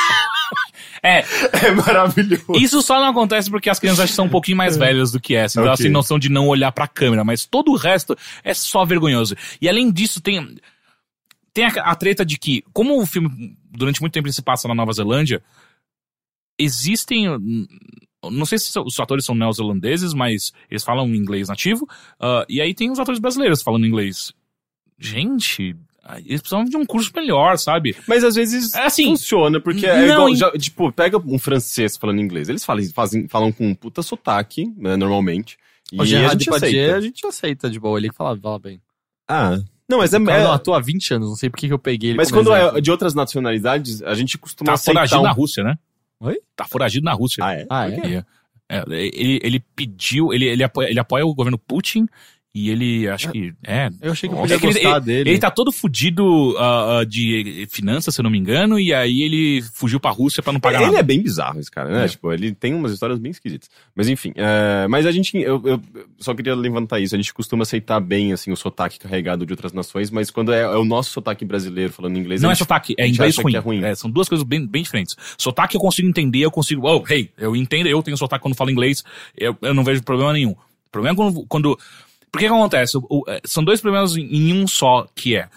É,
É maravilhoso.
isso só não acontece porque as crianças são um pouquinho mais velhas do que essa. Então elas
Ok.
têm noção de não olhar pra câmera. Mas todo o resto é só vergonhoso. E além disso, tem. Tem a, a treta de que, como o filme durante muito tempo ele se passa na Nova Zelândia, existem. Não sei se os atores são neozelandeses, mas eles falam inglês nativo. ah, e aí tem os atores brasileiros falando inglês. Gente, eles precisavam de um curso melhor, sabe?
Mas às vezes
É assim,
funciona, porque é
não,
igual,
em-
já- tipo, pega um francês falando inglês. Eles falam, fazem, falam com um puta sotaque, né, normalmente. E a gente aceita.
a gente aceita de boa. Ele que fala, fala bem.
Ah, não, mas é...
Cara
é-
não atua há 20 anos, não sei por que eu peguei ele
mas quando
exemplo.
é de outras nacionalidades, a gente costuma
tá
aceitar
foragido
um...
na Rússia, né?
Oi?
Tá foragido na Rússia.
Ah, é?
Ah, é?
É. É, ele, ele pediu, ele, ele, apoia, ele apoia o governo Putin E ele, acho que. É.
Eu achei que eu
É
podia
que ele,
gostar
ele-
dele.
ele tá todo fudido ah, de finanças, se eu não me engano, e aí ele fugiu pra Rússia pra não pagar
ele
nada.
é bem bizarro, esse cara, né?
É.
Tipo, ele tem umas histórias bem esquisitas. Mas enfim, é, mas a gente, eu, eu só queria levantar isso. A gente costuma aceitar bem, assim, o sotaque carregado de outras nações, mas quando é, é o nosso sotaque brasileiro falando inglês...
Não é
gente-
sotaque, é
a gente
inglês ruim.
que é ruim.
É, são duas coisas bem, bem diferentes. Sotaque eu consigo entender, eu consigo. Oh, hey, eu entendo, eu tenho sotaque quando falo inglês, eu, eu não vejo problema nenhum. O problema é quando. quando porque que acontece? O- o- é, são dois problemas em, um só, que é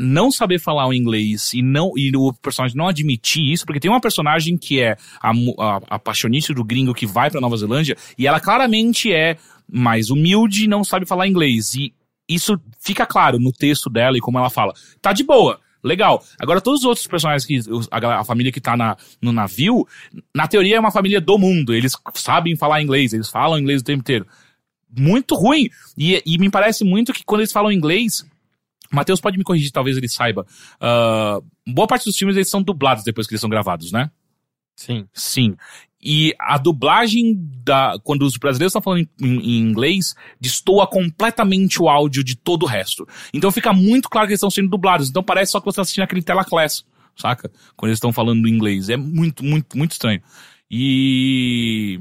não saber falar o inglês e não e o personagem não admitir isso, porque tem uma personagem que é a, a, a paixonice do gringo que vai pra Nova Zelândia e ela claramente é mais humilde e não sabe falar inglês. E isso fica claro no texto dela e como ela fala. Tá de boa. Legal. Agora, todos os outros personagens, que a, a família que tá na, no navio, na teoria é uma família do mundo. Eles sabem falar inglês, eles falam inglês o tempo inteiro. Muito ruim. E, e me parece muito que quando eles falam inglês, Matheus pode me corrigir, talvez ele saiba. ah, boa parte dos filmes eles são dublados depois que eles são gravados, né?
Sim.
Sim. E a dublagem da. Quando os brasileiros estão falando em, em inglês, destoa completamente o áudio de todo o resto. Então fica muito claro que eles estão sendo dublados. Então parece só que você está assistindo aquele tela class, saca? Quando eles estão falando em inglês. É muito, muito, muito estranho. E.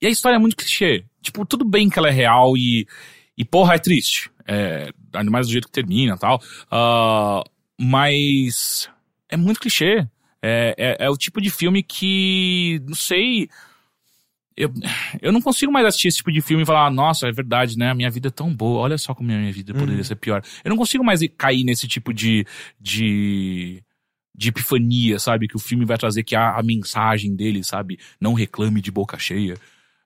E a história é muito clichê. Tipo, tudo bem que ela é real e. E porra, é triste. É, ainda mais do jeito que termina e tal. Ah, mas. É muito clichê. É, é, é o tipo de filme que. Não sei. Eu, eu não consigo mais assistir esse tipo de filme e falar, nossa, é verdade, né? A minha vida é tão boa, olha só como a minha vida poderia ser pior. Eu não consigo mais ir- cair nesse tipo de. de de epifania, sabe? Que o filme vai trazer que a, a mensagem dele, sabe? Não reclame de boca cheia.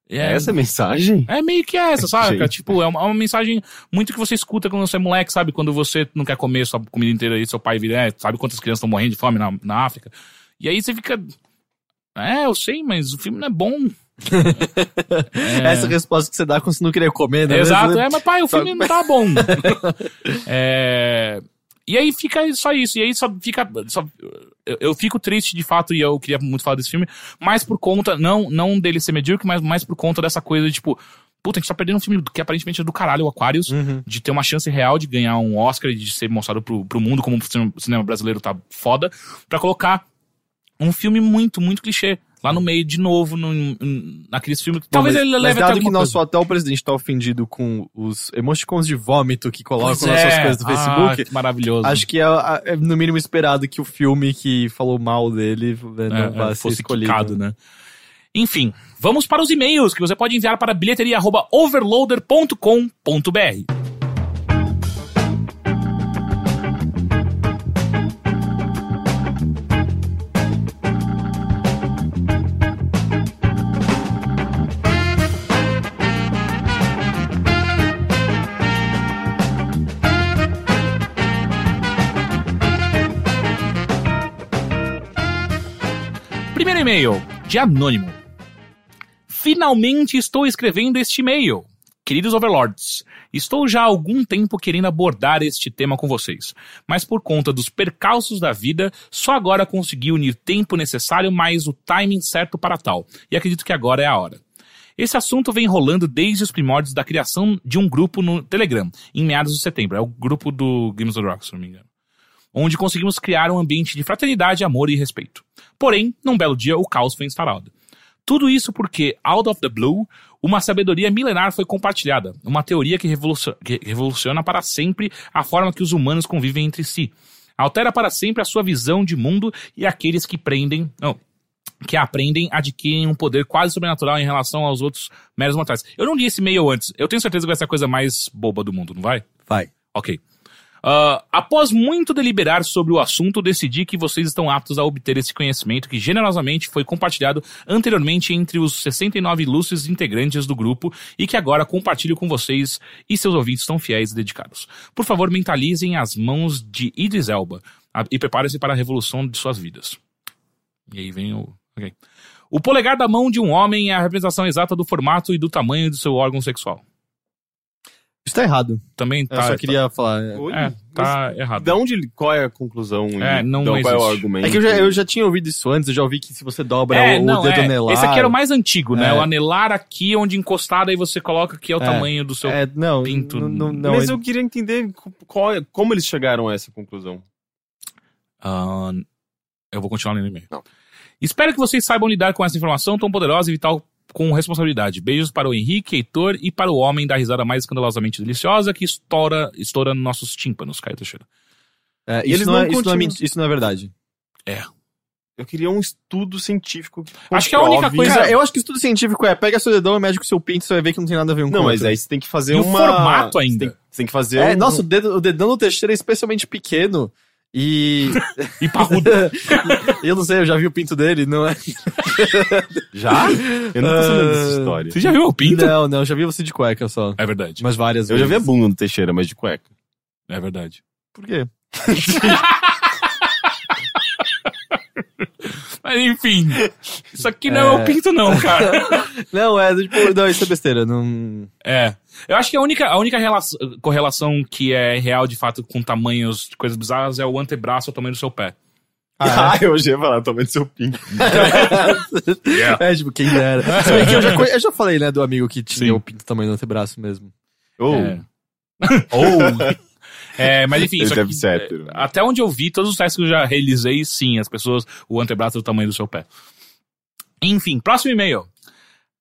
É essa a mensagem?
É meio que essa, sabe? Tipo, é uma, é uma mensagem muito que você escuta quando você é moleque, sabe? Quando você não quer comer sua comida inteira aí, seu pai vira, é, sabe quantas crianças estão morrendo de fome na, na África? E aí você fica. É, eu sei, mas o filme não é bom.
Essa resposta que você dá quando você não queria comer, né?
Exato, é, mas pai, o filme não tá bom. É, E aí fica só isso, e aí só fica. só- eu, eu fico triste de fato, e eu queria muito falar desse filme, mais por conta, não, não dele ser medíocre, mas mais por conta dessa coisa de tipo. Puta, a gente tá perdendo um filme que aparentemente é do caralho, o Aquarius,
Uhum.
de ter uma chance real de ganhar um Oscar e de ser mostrado pro, pro mundo como o cinema brasileiro tá foda, pra colocar um filme muito, muito clichê. Lá no meio, de novo, no, em- naqueles filmes. que Talvez
mas,
ele
mas
leve até
dado que nosso
coisa.
atual presidente tá ofendido com os emoticons de vômito que colocam nas suas
é.
coisas do
Ah,
Facebook,
que maravilhoso.
acho que é, é no mínimo esperado que o filme que falou mal dele né, não
é,
vá
é,
ser
fosse
escolhido.
quicado, né? Enfim, vamos para os e-mails que você pode enviar para bilheteria@overloader.com.br. e-mail, de Anônimo. Finalmente estou escrevendo este e-mail. Queridos Overlords, estou já há algum tempo querendo abordar este tema com vocês, mas por conta dos percalços da vida, só agora consegui unir tempo necessário mais o timing certo para tal, e acredito que agora é a hora. Esse assunto vem rolando desde os primórdios da criação de um grupo no Telegram, em meados de setembro. É o grupo do Games of Rock, se não me engano onde conseguimos criar um ambiente de fraternidade, amor e respeito. Porém, num belo dia, o caos foi instalado. Tudo isso porque, out of the blue, uma sabedoria milenar foi compartilhada, uma teoria que, revoluciona, para sempre a forma que os humanos convivem entre si. Altera para sempre a sua visão de mundo e aqueles que prendem. Não, que aprendem adquirem um poder quase sobrenatural em relação aos outros meros mortais. Eu não li esse e-mail antes. Eu tenho certeza que vai ser a coisa mais boba do mundo, não vai?
Vai.
Ok. Ah, após muito deliberar sobre o assunto, decidi que vocês estão aptos a obter esse conhecimento que generosamente foi compartilhado anteriormente entre os 69 ilustres integrantes do grupo e que agora compartilho com vocês e seus ouvintes tão fiéis e dedicados. Por favor, mentalizem as mãos de Idris Elba ah, e preparem-se para a revolução de suas vidas. E aí vem o. ok. O polegar da mão de um homem é a representação exata do formato e do tamanho do seu órgão sexual.
Isso tá errado.
Também
Eu
tá.
só queria falar. é.
Oi?
É, tá errado.
Da onde, ele- qual é a conclusão?
É, não
Então, Qual é o
existe.
argumento?
É que eu já, eu já tinha ouvido isso antes, eu já ouvi que se você dobra
É,
o, o
não,
dedo
é.
anelar...
Esse aqui era o mais antigo, né?
É.
O anelar aqui, onde encostado, aí você coloca que é o
É.
tamanho do seu.
É, não,
pinto.
não, não, não,
Mas eu queria entender qual como eles chegaram a essa conclusão.
Ah, eu vou continuar lendo e-mail.
Não.
Espero que vocês saibam lidar com essa informação tão poderosa e vital com responsabilidade. Beijos para o Henrique, Heitor e para o homem da risada mais escandalosamente deliciosa que estoura, estoura nos nossos tímpanos, Caio Teixeira.
É,
E
isso,
eles
não
não
é, isso, não é,
continuam-
isso não é verdade.
Eu queria um estudo científico. que
Acho que a única coisa-
Cara, eu acho que estudo científico é pega seu dedão e mede com seu pinto, você vai ver que não tem nada a ver um com
Não,
o
mas
outro.
aí você tem que fazer
E o
uma...
formato
Você
ainda.
tem, você tem que fazer
É,
um...
nossa, o, dedo, o dedão do Teixeira é especialmente pequeno. E.
E parrudo.
eu não sei, eu já vi o pinto dele, não é?
Já? Eu não tô sabendo dessa
Ah,
história.
Você já viu o pinto?
Não, não, eu já vi você de cueca só.
É verdade.
Mas várias
Eu já vi a
vezes.
bunda do Teixeira, mas de cueca.
É verdade.
Por quê?
Mas enfim. Isso aqui não é,
É.
o pinto, não, cara.
Não, é tipo, não, isso é besteira. Não.
É. Eu acho que a única, a única relação- correlação que é real, de fato, com tamanhos de coisas bizarras é o antebraço ao tamanho do seu pé.
Ah,
eu já ia falar, tamanho do seu pinto.
é? é, tipo, quem dera. Eu, já, eu já falei, né, do amigo que tinha
Sim.
o pinto tamanho do antebraço mesmo.
Ou,
É. Ou. É, mas enfim, isso aqui, é, até onde eu vi, todos os testes que eu já realizei, sim, as pessoas, o antebraço é do tamanho do seu pé. Enfim, próximo e-mail.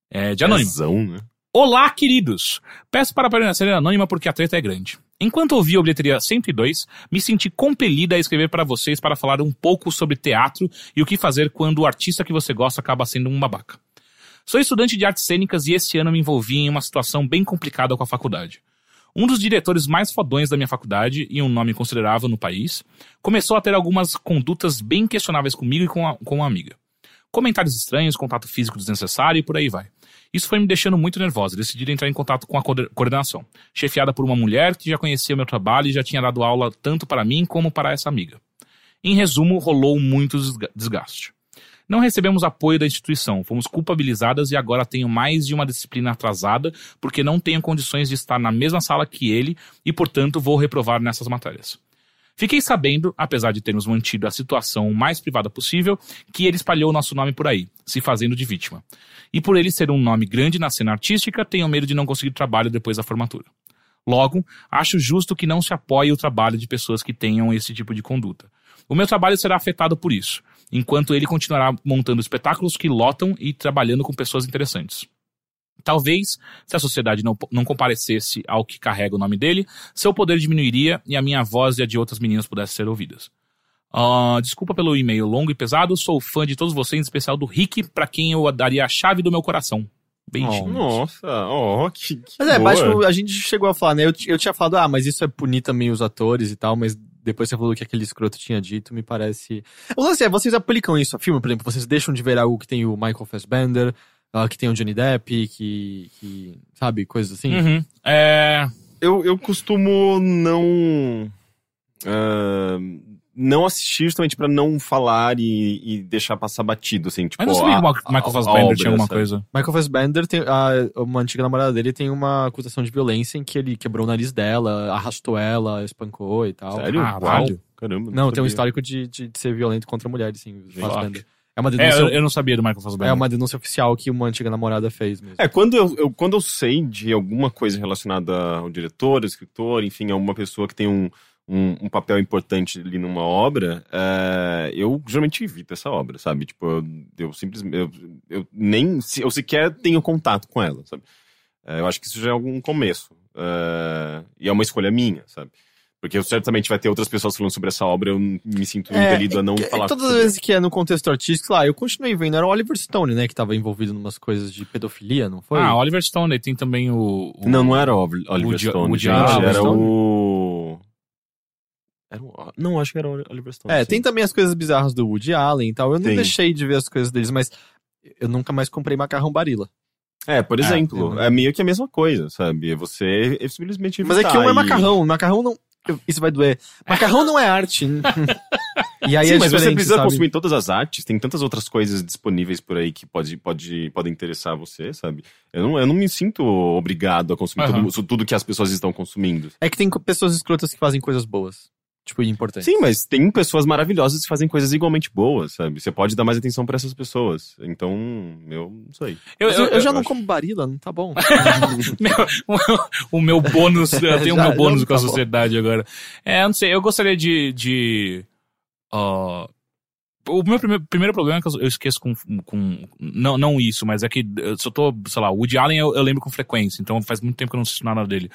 É, de anônimo.
Né?
Olá, queridos! Peço para permanecer anônima porque a treta é grande. Enquanto ouvi a bilheteria 102, me senti compelida a escrever para vocês para falar um pouco sobre teatro e o que fazer quando o artista que você gosta acaba sendo um babaca. Sou estudante de artes cênicas e esse ano me envolvi em uma situação bem complicada com a faculdade. Um dos diretores mais fodões da minha faculdade, e um nome considerável no país, começou a ter algumas condutas bem questionáveis comigo e com, a, com uma amiga. Comentários estranhos, contato físico desnecessário e por aí vai. Isso foi me deixando muito nervosa. Decidi entrar em contato com a coorde- coordenação, chefiada por uma mulher que já conhecia meu trabalho e já tinha dado aula tanto para mim como para essa amiga. Em resumo, rolou muito desga- desgaste. Não recebemos apoio da instituição, fomos culpabilizadas e agora tenho mais de uma disciplina atrasada porque não tenho condições de estar na mesma sala que ele e, portanto, vou reprovar nessas matérias. Fiquei sabendo, apesar de termos mantido a situação o mais privada possível, que ele espalhou o nosso nome por aí, se fazendo de vítima. E por ele ser um nome grande na cena artística, tenho medo de não conseguir trabalho depois da formatura. Logo, acho justo que não se apoie o trabalho de pessoas que tenham esse tipo de conduta. O meu trabalho será afetado por isso, enquanto ele continuará montando espetáculos que lotam e trabalhando com pessoas interessantes. Talvez, se a sociedade não, não comparecesse ao que carrega o nome dele, seu poder diminuiria e a minha voz e a de outras meninas pudessem ser ouvidas. Ah, desculpa pelo e-mail longo e pesado, sou fã de todos vocês, em especial do Rick, pra quem eu daria a chave do meu coração. Beijinhos.
Nossa, ó, que, que
Mas é,
boa.
mas, tipo, a gente chegou a falar, né? Eu, eu tinha falado, ah, mas isso é punir também os atores e tal, mas depois você falou que aquele escroto tinha dito, me parece. O lance é, vocês aplicam isso a filme, por exemplo, vocês deixam de ver algo que tem o Michael Fassbender, ah, que tem o Johnny Depp, que. que sabe, coisas assim.
Uhum. É,
Eu, eu costumo não. ah, não assistir justamente pra não falar e, e deixar passar batido, assim, tipo.
mas não sabia
a-
que o Michael Fassbender
obra,
tinha alguma
sabe?
coisa.
Michael Fassbender tem. A, uma antiga namorada dele tem uma acusação de violência em que ele quebrou o nariz dela, arrastou ela, espancou e tal.
Sério?
Caralho.
Uau, Caramba.
Não, tem um histórico de, de, de ser violento contra mulheres, sim. Fassbender. É uma
É,
denúncia.
eu, eu não sabia do Michael Fassbender.
É uma denúncia oficial que uma antiga namorada fez mesmo.
É, quando eu, eu- quando eu sei de alguma coisa relacionada ao diretor, ao escritor, enfim, a uma pessoa que tem um, um, um papel importante ali numa obra, é, eu geralmente evito essa obra, sabe? Tipo, eu, eu simplesmente. Eu, eu nem. Eu sequer tenho contato com ela, sabe? É, eu acho que isso já é algum começo. É, e é uma escolha minha, sabe? Porque eu certamente vai ter outras pessoas falando sobre essa obra, eu me sinto
É,
impelido a não
Que-
falar
Todas as vezes que é no contexto artístico, lá, eu continuei vendo, era o Oliver Stone, né, que tava envolvido em umas coisas de pedofilia, não foi?
Ah, Oliver Stone, tem também o. o-
Não, não era o Oliver
Woody-
Stone,
Woody
gente. Era
Stone?
o... Era o... Não, acho que era o Oliver Stone.
é,
sim.
tem também as coisas bizarras do Woody Allen e tal. Eu não
Tem.
deixei de ver as coisas deles, mas eu nunca mais comprei macarrão Barilla.
É, por
É,
exemplo,
eu-
é meio que a mesma coisa, sabe? É Você é simplesmente
Mas é que um é
e-
macarrão, macarrão não. Isso vai doer. Macarrão não é arte. E aí
Sim,
é
mas você precisa
sabe?
consumir todas as artes, tem tantas outras coisas disponíveis por aí que pode, pode, podem interessar você, sabe? Eu não, eu não me sinto obrigado a consumir
Aham.
tudo, tudo que as pessoas estão consumindo.
É que tem pessoas escrotas que fazem coisas boas. Tipo, e importantes.
Sim, mas tem pessoas maravilhosas que fazem coisas igualmente boas, sabe? Você pode dar mais atenção pra essas pessoas. Então, eu não sei.
Eu,
Mas eu, eu já não
acho-
como barila, não tá bom.
Meu- o meu bônus, eu tenho o meu bônus
não,
com a
tá bom.
sociedade agora. É, eu não sei, eu gostaria de. de ó, o meu primeiro, primeiro problema é que eu, eu esqueço com. com não, não isso, mas é que se eu tô, sei lá, o Woody Allen eu, eu lembro com frequência, então faz muito tempo que eu não assisto nada dele.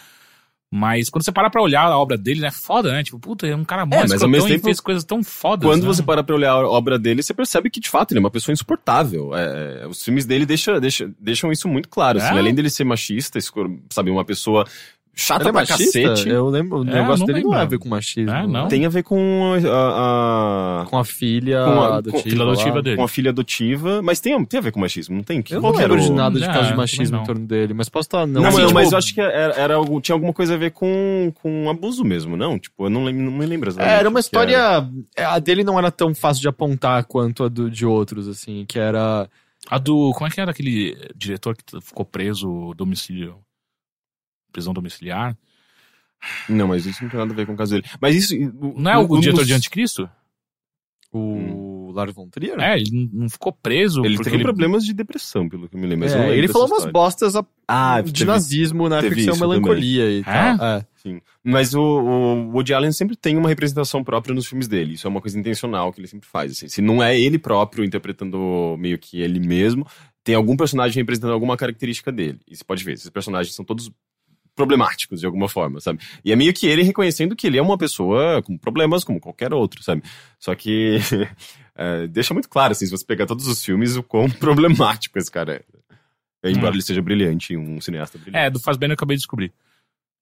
Mas quando você para pra olhar a obra dele, né? Foda, né? Tipo, puta, é um cara mó
É, mas ao mesmo tempo,
fez coisas tão fodas.
Quando
né?
você para pra olhar a obra dele, você percebe que, de fato, ele é uma pessoa insuportável. É, os filmes dele deixa, deixa, deixam isso muito claro. assim.
É?
além dele ser machista, sabe, uma pessoa chata
Ele é
pra
machista?
cacete.
Eu lembro, o
É,
negócio
não
dele não é a
lembro.
ver com machismo.
É, não.
Tem a ver com a, a-
Com a filha
Com a-
adotiva.
com-
filha adotiva
lá.
dele.
com a filha adotiva, mas tem, tem a ver com machismo, não tem? Que-
Eu não lembro de nada de
É,
caso de machismo em torno dele, mas posso estar...
Não,
Não,
mas,
assim,
mas
tipo-
eu acho que era, era tinha alguma coisa a ver com, com abuso mesmo, não? Tipo, eu não, lembro, não me lembro exatamente.
É, era uma
que era.
história... A dele não era tão fácil de apontar quanto a do- de outros, assim, que era...
A do. Como é que era aquele diretor que ficou preso domicílio. Prisão domiciliar?
Não, mas isso não tem nada a ver com o caso dele. Mas isso.
Não é o,
um
diretor
dos-
de Anticristo?
O Lars von Trier?
É, ele não- ficou preso.
Ele teve problemas de depressão, pelo que eu me lembro. Mas eu não
É,
lembro
ele falou umas
história.
bostas a-
Ah,
de
teve-
nazismo na ficção melancolia e
É?
tal. É.
Sim. Mas o, o Woody Allen sempre tem uma representação própria nos filmes dele. Isso é uma coisa intencional que ele sempre faz. assim. Se não é ele próprio interpretando meio que ele mesmo, tem algum personagem representando alguma característica dele. E você pode ver, esses personagens são todos problemáticos de alguma forma, sabe? E é meio que ele reconhecendo que ele é uma pessoa com problemas como qualquer outro, sabe? Só que é, deixa muito claro, assim, se você pegar todos os filmes, o quão problemático esse cara é. Embora
Hum.
ele seja brilhante, um cineasta brilhante.
É, do Fazbender eu acabei de descobrir.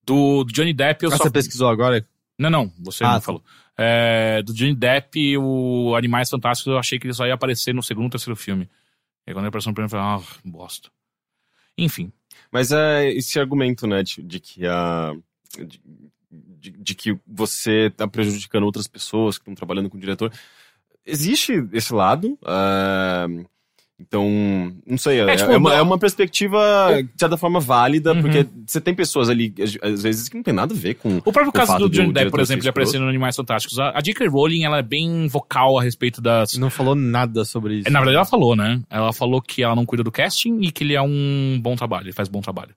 Do Johnny Depp eu
Ah,
só.
Você pesquisou agora?
Não, não, você
Ah,
não
tá.
falou. É, do Johnny Depp, o Animais Fantásticos, eu achei que ele só ia aparecer no segundo ou terceiro filme. E aí, quando ele apareceu no primeiro, eu falei, ah, bosta. Enfim.
Mas é esse argumento, né, de, de que a. De, de- de que você tá prejudicando outras pessoas que estão trabalhando com o diretor. Existe esse lado. ah, então, não sei, é,
É, tipo,
é uma, é uma perspectiva, de certa forma, válida,
Uhum.
porque você tem pessoas ali, às- vezes, que não tem nada a ver com.
O próprio
o
caso
fato
do Johnny Depp, por exemplo, de aparecer no Animais Fantásticos. A, a J.K. Rowling, ela é bem vocal a respeito das...
Não falou nada sobre isso.
Na verdade, ela falou, né? Ela falou que ela não cuida do casting e que ele é um bom trabalho, ele faz bom trabalho.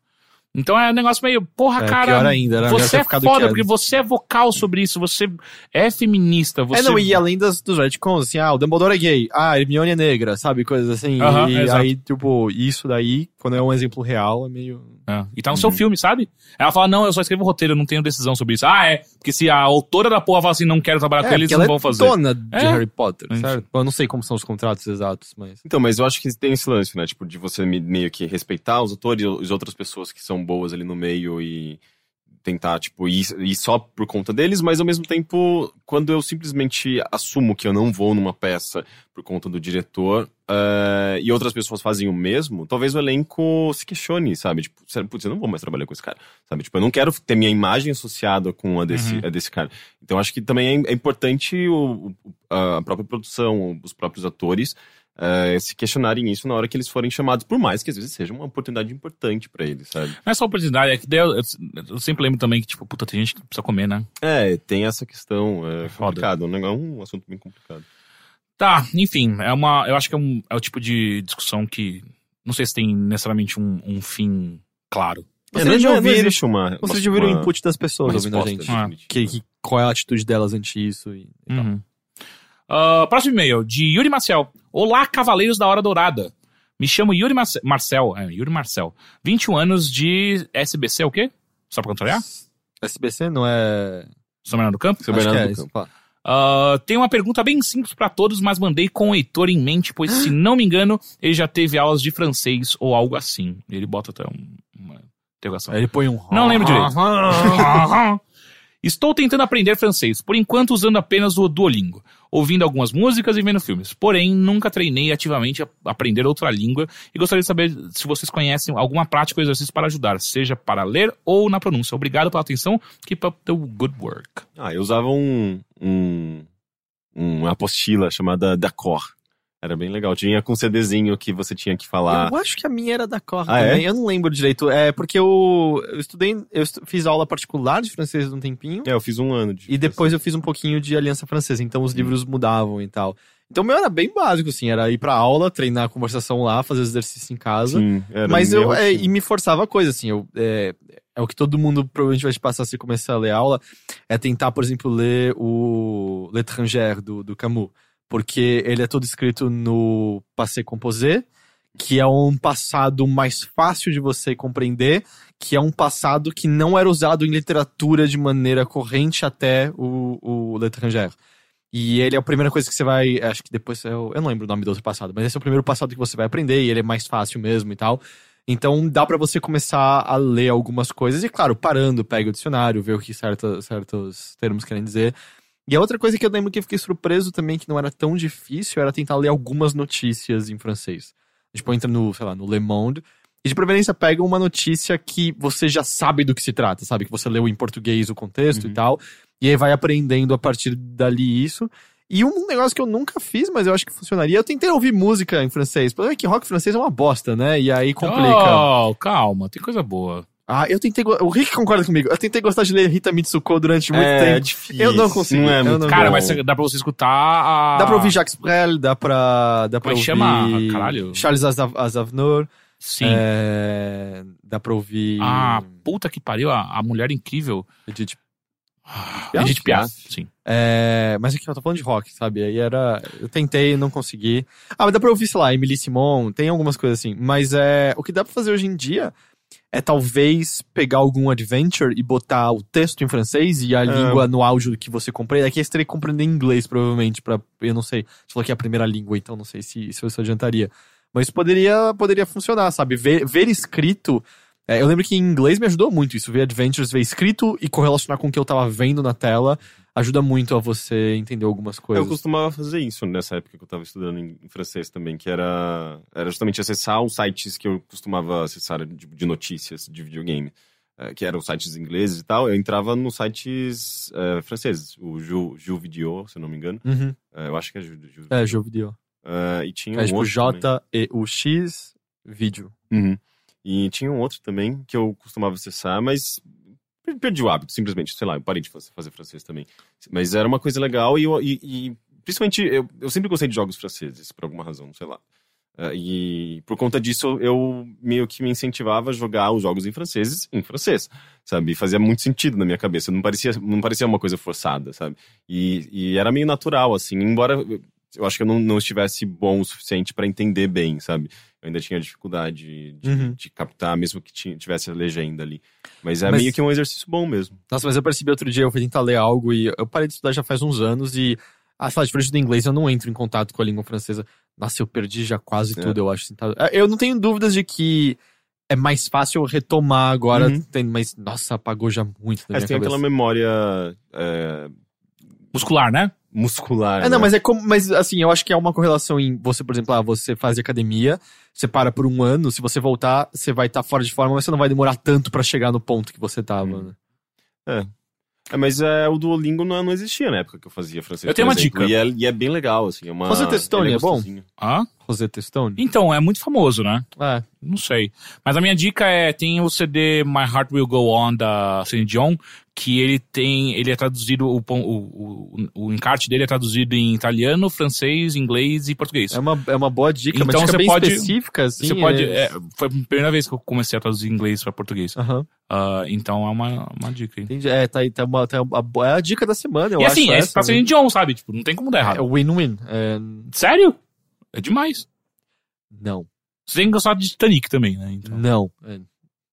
Então é um negócio meio, porra,
É,
cara,
pior ainda, era melhor
você é foda, porque você é vocal sobre isso, você é feminista, você...
É, não, e além das, dos retcons, assim, ah, o Dumbledore é gay, ah, a Hermione é negra, sabe? Coisas assim.
Aham,
e
exato.
aí, tipo, isso daí, quando é um exemplo real, é meio.
É, E tá no
Uhum.
seu filme, sabe? Ela fala, não, eu só escrevo roteiro, eu não tenho decisão sobre isso. Ah, é, porque se a autora da porra fala assim, não quero trabalhar com
É,
eles,
porque
não
ela
vão
é
fazer.
dona de
É.
Harry Potter,
Enfim.
certo? Eu não sei como são os contratos exatos, mas.
Então, mas eu acho que tem esse lance, né? Tipo, de você me- meio que respeitar os autores e as outras pessoas que são boas ali no meio e tentar, tipo, ir, ir só por conta deles, mas ao mesmo tempo, quando eu simplesmente assumo que eu não vou numa peça por conta do diretor eh, e outras pessoas fazem o mesmo, talvez o elenco se questione, sabe? Tipo, putz, eu não vou mais trabalhar com esse cara, sabe? Tipo, eu não quero ter minha imagem associada com a desse,
Uhum.
a desse cara. Então, acho que também é, é importante o- a própria produção, os próprios atores eh, se questionarem isso na hora que eles forem chamados, por mais que às vezes seja uma oportunidade importante pra eles, sabe?
Não é só oportunidade, é que eu, eu- eu sempre lembro também que, tipo, puta, tem gente que precisa comer, né?
É, tem essa questão, é
Foda.
complicado, né? é um assunto bem complicado.
Tá, enfim, é uma. Eu acho que é, um, é o tipo de discussão que. Não sei se tem necessariamente um, um fim claro.
Você
É, não,
de
não, não
ouvir-
existe uma.
Você
uma-
de ouvir o input das pessoas ouvindo a gente.
Ah.
Que, que- qual é a atitude delas ante isso e, e tal.
Uhum. Ah, próximo e-mail, de Yuri Marcel. Olá, Cavaleiros da Hora Dourada. Me chamo Yuri Marce- Marcel. É, Yuri Marcel. 21 anos de SBC, o quê? Só pra contrariar?
SBC não é.
São Bernardo do Campo?
Que
Bernardo
é
do
isso,
Campo.
Ah, tem uma pergunta bem simples pra todos, mas mandei com o Heitor em mente, pois se não me engano, ele já teve aulas de francês ou algo assim. Ele bota até um- uma interrogação.
Aí ele põe um.
Não lembro direito. Estou tentando aprender francês, por enquanto usando apenas o Duolingo, ouvindo algumas músicas e vendo filmes. Porém, nunca treinei ativamente a aprender outra língua e gostaria de saber se vocês conhecem alguma prática ou exercício para ajudar, seja para ler ou na pronúncia. Obrigado pela atenção. Keep up the good work.
Ah, eu usava um, um, uma apostila chamada D'accord. Era bem legal. Tinha com CDzinho que você tinha que falar.
Eu acho que a minha era da Cor
Ah, é?
também. Eu não lembro direito. É porque eu, eu estudei, eu estu- fiz aula particular de francês um tempinho.
É, eu fiz um ano de.
E depois eu fiz um pouquinho de Aliança Francesa, então os livros mudavam e tal. Então o meu era bem básico, assim, era ir pra aula, treinar a conversação lá, fazer exercício em casa.
Sim, era
Mas eu, é,
rotina.
e me forçava a coisa, assim, eu, é, é o que todo mundo provavelmente vai te passar se começar a ler aula, é tentar, por exemplo, ler o L'Étranger, do, do Camus. Porque ele é todo escrito no passé composé, que é um passado mais fácil de você compreender, que é um passado que não era usado em literatura de maneira corrente até o, o L'Étranger. E ele é a primeira coisa que você vai. Acho que depois. Eu, eu não lembro o nome do outro passado, mas esse é o primeiro passado que você vai aprender e ele é mais fácil mesmo e tal. Então dá pra você começar a ler algumas coisas e, claro, parando, pega o dicionário, vê o que certos termos querem dizer. E a outra coisa que eu lembro que eu fiquei surpreso também, que não era tão difícil, era tentar ler algumas notícias em francês. Tipo, entra no, sei lá, no Le Monde. E de preferência pega uma notícia que você já sabe do que se trata, sabe? Que você leu em português o contexto e tal. E aí vai aprendendo a partir dali isso. E um negócio que eu nunca fiz, mas eu acho que funcionaria, eu tentei ouvir música em francês. O problema é que rock francês é uma bosta, né? E aí complica.
Oh, calma, tem coisa boa.
Ah, eu tentei. go- O Rick concorda comigo. Eu tentei gostar de ler Rita Mitsuko durante muito
é,
tempo.
difícil.
Eu não consigo,
Não é muito
não-
Cara,
bom.
mas dá pra você escutar a...
Dá pra ouvir Jacques Brel, dá pra. Dá pra
Como é
ouvir.
chama? Caralho.
Charles Azav- Aznavour.
Sim.
É, dá pra ouvir.
Ah, puta que pariu, a, a mulher incrível.
Edith
Edith Piaf, sim.
É, mas aqui eu tô falando de rock, sabe? Aí era. Eu tentei, não consegui. Ah, mas dá pra ouvir, sei lá, Emily Simon, tem algumas coisas assim. Mas é, o que dá pra fazer hoje em dia é talvez pegar algum adventure e botar o texto em francês e a língua no áudio que você compreende. Aqui você teria que compreender inglês, provavelmente, pra. Eu não sei. Você falou que é a primeira língua, então não sei se, se isso adiantaria. Mas poderia, poderia funcionar, sabe? Ver, ver escrito. É, eu lembro que em inglês me ajudou muito isso. Ver adventures, ver escrito e correlacionar com o que eu tava vendo na tela ajuda muito a você entender algumas coisas.
Eu costumava fazer isso nessa época que eu tava estudando em, francês também, que era, era justamente acessar os sites que eu costumava acessar de, de notícias de videogame, eh, que eram sites ingleses e tal. Eu entrava nos sites eh, franceses, o Ju, Ju Video, se eu não me engano.
Uhum.
Eh, eu acho que é Ju. Ju
É, jogo vídeo.
Eh, e tinha
É
um
tipo. J-E-U-X vídeo.
Uhum. E tinha um outro também que eu costumava acessar, mas per- perdi o hábito, simplesmente. Sei lá, eu parei de fazer, francês também. Mas era uma coisa legal e, e- e principalmente eu, eu sempre gostei de jogos franceses, por alguma razão, sei lá. Eh, e por conta disso eu meio que me incentivava a jogar os jogos em franceses em francês, sabe? Fazia muito sentido na minha cabeça, não parecia, não parecia uma coisa forçada, sabe? E, e era meio natural, assim, embora eu- acho que eu não, não estivesse bom o suficiente pra entender bem, sabe? Eu ainda tinha dificuldade de,
Uhum.
de captar, mesmo que tinha- tivesse a legenda ali. Mas é
Mas-
meio que um exercício bom mesmo.
Nossa, mas eu percebi outro dia, eu fui tentar ler algo e eu parei de estudar já faz uns anos e, ah, sei lá, diferente do inglês, eu não entro em contato com a língua francesa. Nossa, eu perdi já quase
É.
tudo, eu acho. tá? Eu não tenho dúvidas de que é mais fácil eu retomar agora,
Uhum.
mas, nossa, apagou já muito da
Mas
minha
tem
cabeça.
aquela memória é,
Muscular, né?
Muscular.
É, não,
né?
mas é como. Mas assim, eu acho que é uma correlação em você, por exemplo, ah, você faz academia, você para por um ano, se você voltar, você vai estar fora de forma, mas você não vai demorar tanto pra chegar no ponto que você tava.
Hum.
né?
É, mas é, o Duolingo não, não existia na época que eu fazia francês.
Eu tenho
por
uma
exemplo,
dica.
E é, e é bem legal, assim. É uma,
Rosetta Stone
ele
é bom?
Hã?
Rosetta Stone?
Então, é muito famoso, né?
É.
Não sei. Mas a minha dica é, tem o CD My Heart Will Go On da Celine Dion, que ele tem, ele é traduzido, o, o, o, o encarte dele é traduzido em italiano, francês, inglês e português.
É uma, é uma boa dica,
Então
mas dica
você pode-
específica, assim.
Você pode,
é-
é, foi a primeira vez que eu comecei a traduzir inglês pra português.
Aham.
Ah, então é uma, uma dica.
Entendi. É, tá aí, tá uma, tá uma, é a dica da semana, eu
e
acho.
assim, é
essa,
pra
né?
Celine Dion, sabe? Tipo, não tem como dar
É
errado.
win-win. É,
Sério? É demais.
não,
Você tem que gostar de Titanic também, né? Então,
não, é,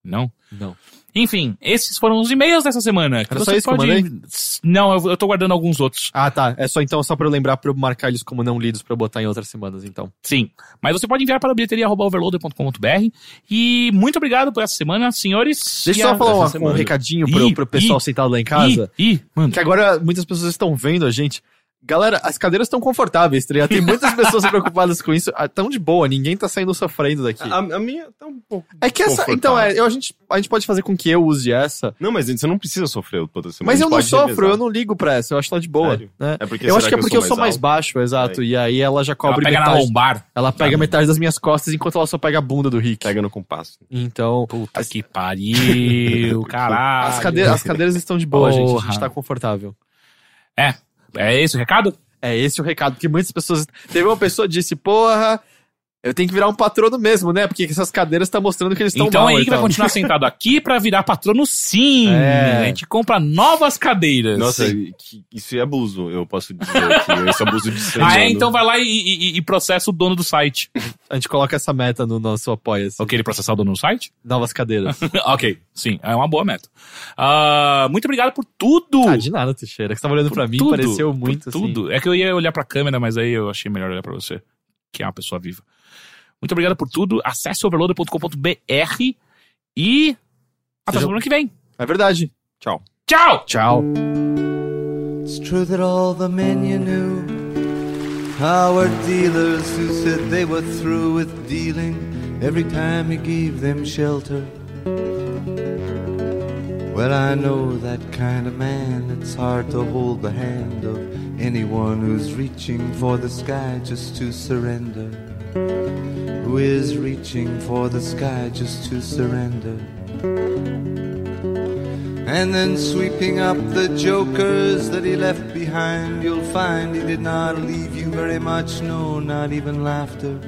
não?
não.
Enfim, esses foram os e-mails dessa semana. que
Era só isso que eu
pode... Não, eu, eu tô guardando alguns outros.
Ah, tá. É só então, só pra eu lembrar, pra eu marcar eles como não lidos pra eu botar em outras semanas, então.
Sim. Mas você pode enviar para bilheteria.overloader.com.br. E muito obrigado por essa semana, senhores.
Deixa eu
a-
só falar uma- um recadinho pro,
Ih,
pro pessoal
ih,
sentado lá em casa.
Ih, ih, mano.
Que agora muitas pessoas estão vendo a gente. Galera, as cadeiras estão confortáveis, tá? Tem muitas pessoas preocupadas com isso. Ah, Tão de boa, ninguém tá saindo sofrendo daqui.
A, a minha tá um pouco.
é que essa. Então, é, eu, a, gente, a gente pode fazer com que eu use essa.
Não, mas você não precisa sofrer toda semana.
Mas eu não sofro,
revezar.
eu não ligo pra essa, eu acho ela de boa. Né?
É porque
eu acho que é porque eu sou mais
alto?
baixo, exato.
É.
E aí ela já
Ela
cobre
pega na
metade.
lombar.
Ela pega metade das minhas costas enquanto ela só pega a bunda do Rick.
Pega no compasso.
Então.
Puta que pariu, caralho.
As, cade- as cadeiras estão de boa, gente. A
Porra.
gente tá confortável.
É, é esse o recado?
É esse o recado, porque muitas pessoas. Teve uma pessoa que disse, porra, eu tenho que virar um patrono mesmo, né? Porque essas cadeiras estão mostrando que eles estão
Então
mal.
é aí que vai
tal.
continuar sentado aqui pra virar patrono sim.
É.
A gente compra novas cadeiras.
Nossa, isso é abuso, eu posso dizer que esse abuso de ser
Ah, é? Então vai lá e, e- e processa o dono do site.
A gente coloca essa meta no nosso apoia-se.
Ok, ele processar o dono do site?
Novas cadeiras.
ok, sim, é uma boa meta. Ah, muito obrigado por tudo.
ah, de nada, Teixeira. Que você tava olhando pra mim,
Tudo,
pareceu
por
muito assim.
Tudo. É que eu ia olhar pra câmera, mas aí eu achei melhor olhar pra você, que é uma pessoa viva. Muito obrigado por tudo. Acesse overloader.com.br e até semana que vem.
É verdade.
Tchau.
Tchau!
Tchau.
It's true that all the men you knew were dealers who said they were through with dealing every time you gave them shelter. Well, I know that kind of man. It's hard to hold the hand of anyone who's reaching for the sky just to surrender. Is reaching for the sky just to surrender. And then sweeping up the jokers that he left behind, you'll find he did not leave you very much, no, not even laughter.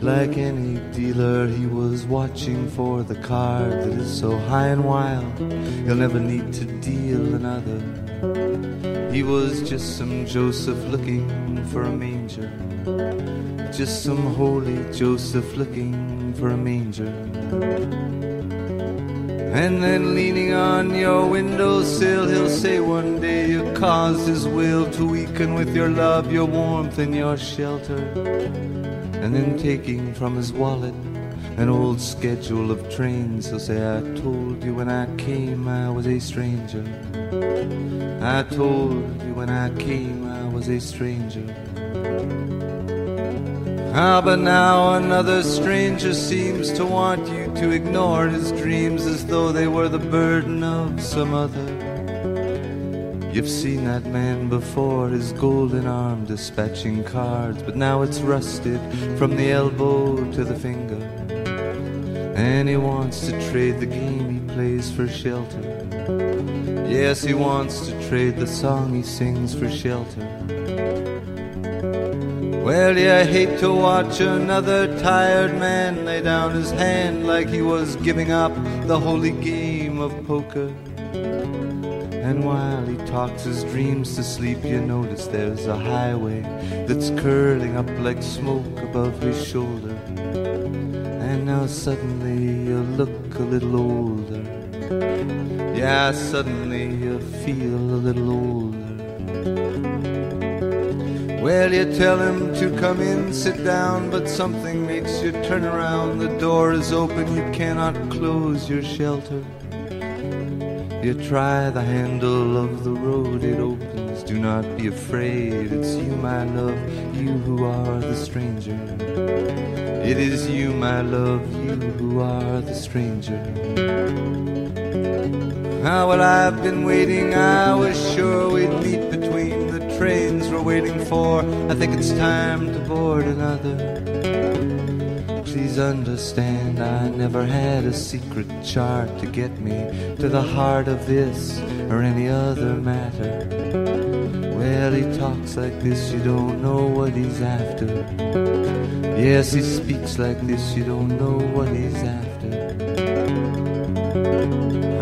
Like any dealer, he was watching for the card that is so high and wild, he'll never need to deal another. He was just some Joseph looking for a manger, just some holy Joseph looking for a manger. And then leaning on your windowsill, he'll say one day you caused his will to weaken with your love, your warmth, and your shelter. And then taking from his wallet an old schedule of trains, he'll say, I told you when I came I was a stranger. I told you when I came I was a stranger. Ah, but now another stranger seems to want you to ignore his dreams as though they were the burden of some other. You've seen that man before, his golden arm dispatching cards, but now it's rusted from the elbow to the finger. And he wants to trade the game he plays for shelter. Yes, he wants to trade the song he sings for shelter. Well, you hate to watch another tired man lay down his hand like he was giving up the holy game of poker. And while he talks his dreams to sleep, you notice there's a highway that's curling up like smoke above his shoulder. And now suddenly you look a little older. Yeah, suddenly you feel a little older. Well, you tell him to come in, sit down, but something makes you turn around. The door is open, you cannot close your shelter. You try the handle of the road, it opens. Do not be afraid, it's you, my love, you who are the stranger. It is you, my love, you who are the stranger. Ah, well, I've been waiting, I was sure we'd meet waiting for. I think it's time to board another. Please understand, I never had a secret chart to get me to the heart of this or any other matter. Well, he talks like this, you don't know what he's after. Yes, he speaks like this, you don't know what he's after.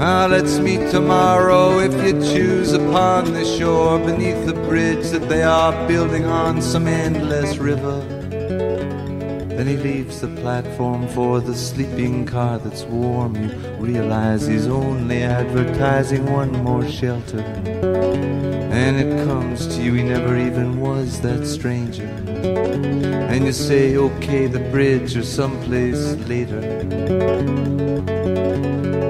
Ah, let's meet tomorrow if you choose upon the shore beneath the bridge that they are building on some endless river. Then he leaves the platform for the sleeping car that's warm. You realize he's only advertising one more shelter. And it comes to you, he never even was that stranger. And you say, okay, the bridge or someplace later.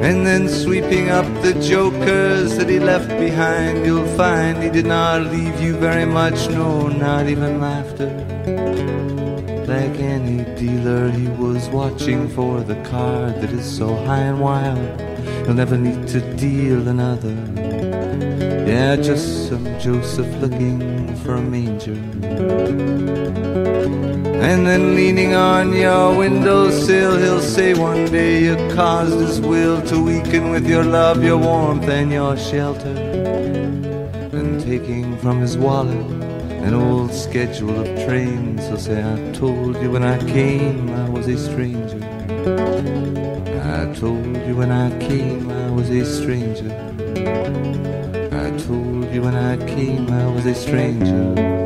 And then sweeping up the jokers that he left behind, you'll find he did not leave you very much, no, not even laughter. Like any dealer, he was watching for the card that is so high and wild, he'll never need to deal another. Yeah, just some Joseph looking for a manger. And then leaning on your windowsill, he'll say one day you caused his will to weaken with your love, your warmth, and your shelter. And taking from his wallet an old schedule of trains, he'll say, I told you when I came I was a stranger. I told you when I came I was a stranger. You when I came I was a stranger.